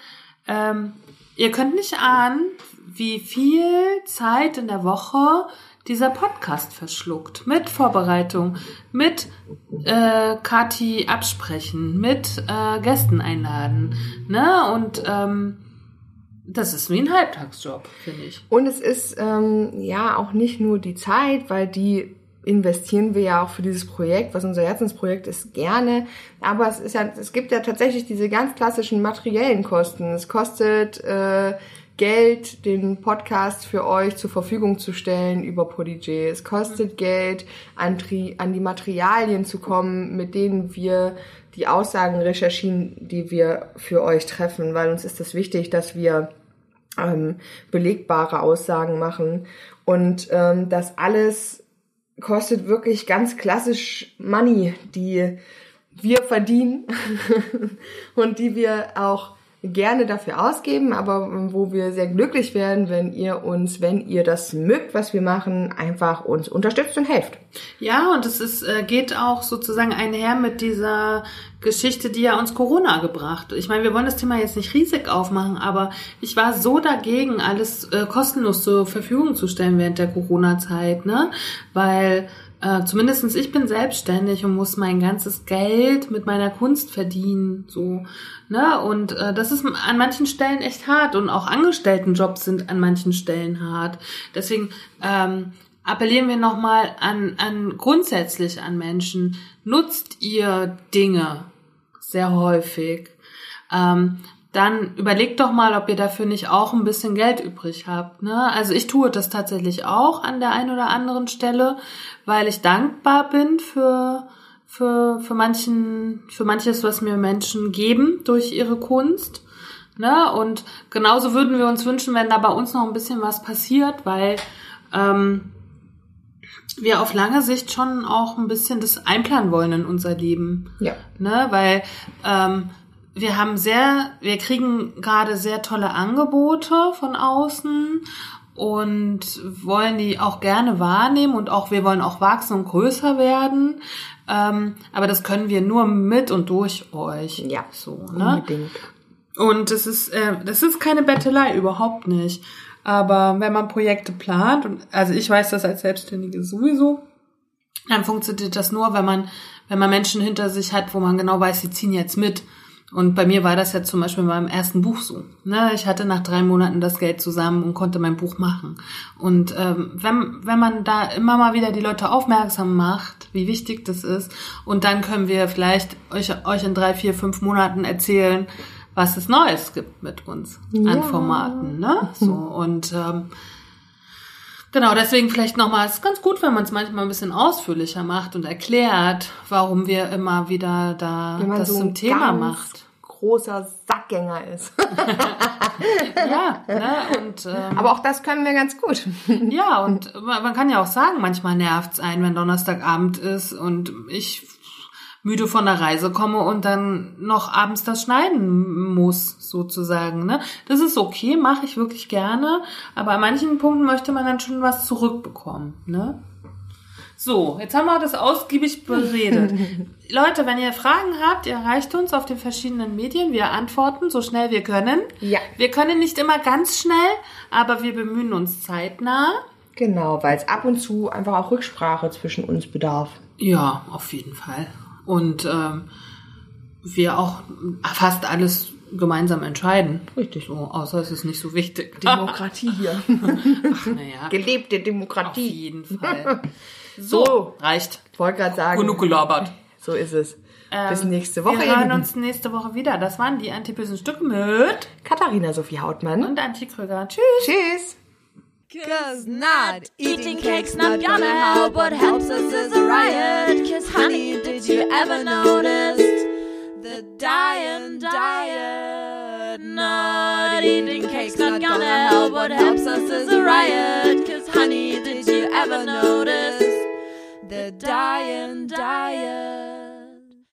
Ähm, ihr könnt nicht ahnen, wie viel Zeit in der Woche dieser Podcast verschluckt. Mit Vorbereitung, mit äh, Kati absprechen, mit äh, Gästen einladen. Ne? Und ähm, das ist wie ein Halbtagsjob, finde ich. Und es ist ähm, ja auch nicht nur die Zeit, weil die investieren wir ja auch für dieses Projekt, was unser Herzensprojekt ist, gerne. Aber es ist ja, es gibt ja tatsächlich diese ganz klassischen materiellen Kosten. Es kostet äh, Geld, den Podcast für euch zur Verfügung zu stellen über Podigee. Es kostet Geld, an, an die Materialien zu kommen, mit denen wir die Aussagen recherchieren, die wir für euch treffen, weil uns ist das wichtig, dass wir ähm, belegbare Aussagen machen. Und ähm, das alles kostet wirklich ganz klassisch Money, die wir verdienen und die wir auch gerne dafür ausgeben, aber wo wir sehr glücklich werden, wenn ihr uns, wenn ihr das mögt, was wir machen, einfach uns unterstützt und helft. Ja, und es ist, äh, geht auch sozusagen einher mit dieser Geschichte, die ja uns Corona gebracht. Ich meine, wir wollen das Thema jetzt nicht riesig aufmachen, aber ich war so dagegen, alles äh, kostenlos zur Verfügung zu stellen während der Corona-Zeit, ne? Weil äh, zumindestens ich bin selbstständig und muss mein ganzes Geld mit meiner Kunst verdienen, so, ne, und äh, das ist an manchen Stellen echt hart und auch Angestelltenjobs sind an manchen Stellen hart. Deswegen ähm, appellieren wir nochmal an, an grundsätzlich an Menschen, nutzt ihr Dinge sehr häufig. Ähm, dann überlegt doch mal, ob ihr dafür nicht auch ein bisschen Geld übrig habt. Ne? Also ich tue das tatsächlich auch an der einen oder anderen Stelle, weil ich dankbar bin für für für manchen für manches, was mir Menschen geben durch ihre Kunst. Ne? Und genauso würden wir uns wünschen, wenn da bei uns noch ein bisschen was passiert, weil ähm, wir auf lange Sicht schon auch ein bisschen das einplanen wollen in unser Leben. Ja. Ne? Weil ähm, wir haben sehr, wir kriegen gerade sehr tolle Angebote von außen und wollen die auch gerne wahrnehmen und auch wir wollen auch wachsen und größer werden. Ähm, aber das können wir nur mit und durch euch. Ja, so, ne? Unbedingt. Und das ist, äh, das ist keine Bettelei, überhaupt nicht. Aber wenn man Projekte plant, und also ich weiß das als Selbstständige sowieso, dann funktioniert das nur, wenn man, wenn man Menschen hinter sich hat, wo man genau weiß, sie ziehen jetzt mit. Und bei mir war das ja zum Beispiel beim ersten Buch so. Ne? Ich hatte nach drei Monaten das Geld zusammen und konnte mein Buch machen. Und ähm, wenn, wenn man da immer mal wieder die Leute aufmerksam macht, wie wichtig das ist, und dann können wir vielleicht euch, euch in drei, vier, fünf Monaten erzählen, was es Neues gibt mit uns Ja. an Formaten. Ne? So, und ähm, Genau, deswegen vielleicht nochmal, es ist ganz gut, wenn man es manchmal ein bisschen ausführlicher macht und erklärt, warum wir immer wieder da das so zum Thema macht. Großer Sackgänger ist. Ja, ne? Und ähm, Aber auch das können wir ganz gut. ja, und man kann ja auch sagen, manchmal nervt's einen, wenn Donnerstagabend ist und ich müde von der Reise komme und dann noch abends das schneiden muss, sozusagen. Ne? Das ist okay, mache ich wirklich gerne, aber an manchen Punkten möchte man dann schon was zurückbekommen. Ne? So, jetzt haben wir das ausgiebig beredet. Leute, wenn ihr Fragen habt, ihr erreicht uns auf den verschiedenen Medien. Wir antworten so schnell wir können. Ja. Wir können nicht immer ganz schnell, aber wir bemühen uns zeitnah. Genau, weil es ab und zu einfach auch Rücksprache zwischen uns bedarf. Ja, auf jeden Fall. Und ähm, wir auch fast alles gemeinsam entscheiden. Richtig. So, außer es ist nicht so wichtig. Demokratie hier. Ach, naja, Gelebte auf Demokratie. jeden Fall. So, So. reicht. Ich wollte gerade sagen. Genug gelabert. So ist es. Bis Ähm, nächste Woche. Wir hören uns nächste Woche wieder. Das waren die antibösen Stücke mit Katharina Sophie Hautmann. und Antje Krüger. Tschüss. Tschüss. Cause not eating cake's not gonna help. What helps us is a riot. Cause honey, did you ever notice the dying diet? Not eating cake's not gonna help. What helps us is a riot. Cause honey, did you ever notice the dying diet?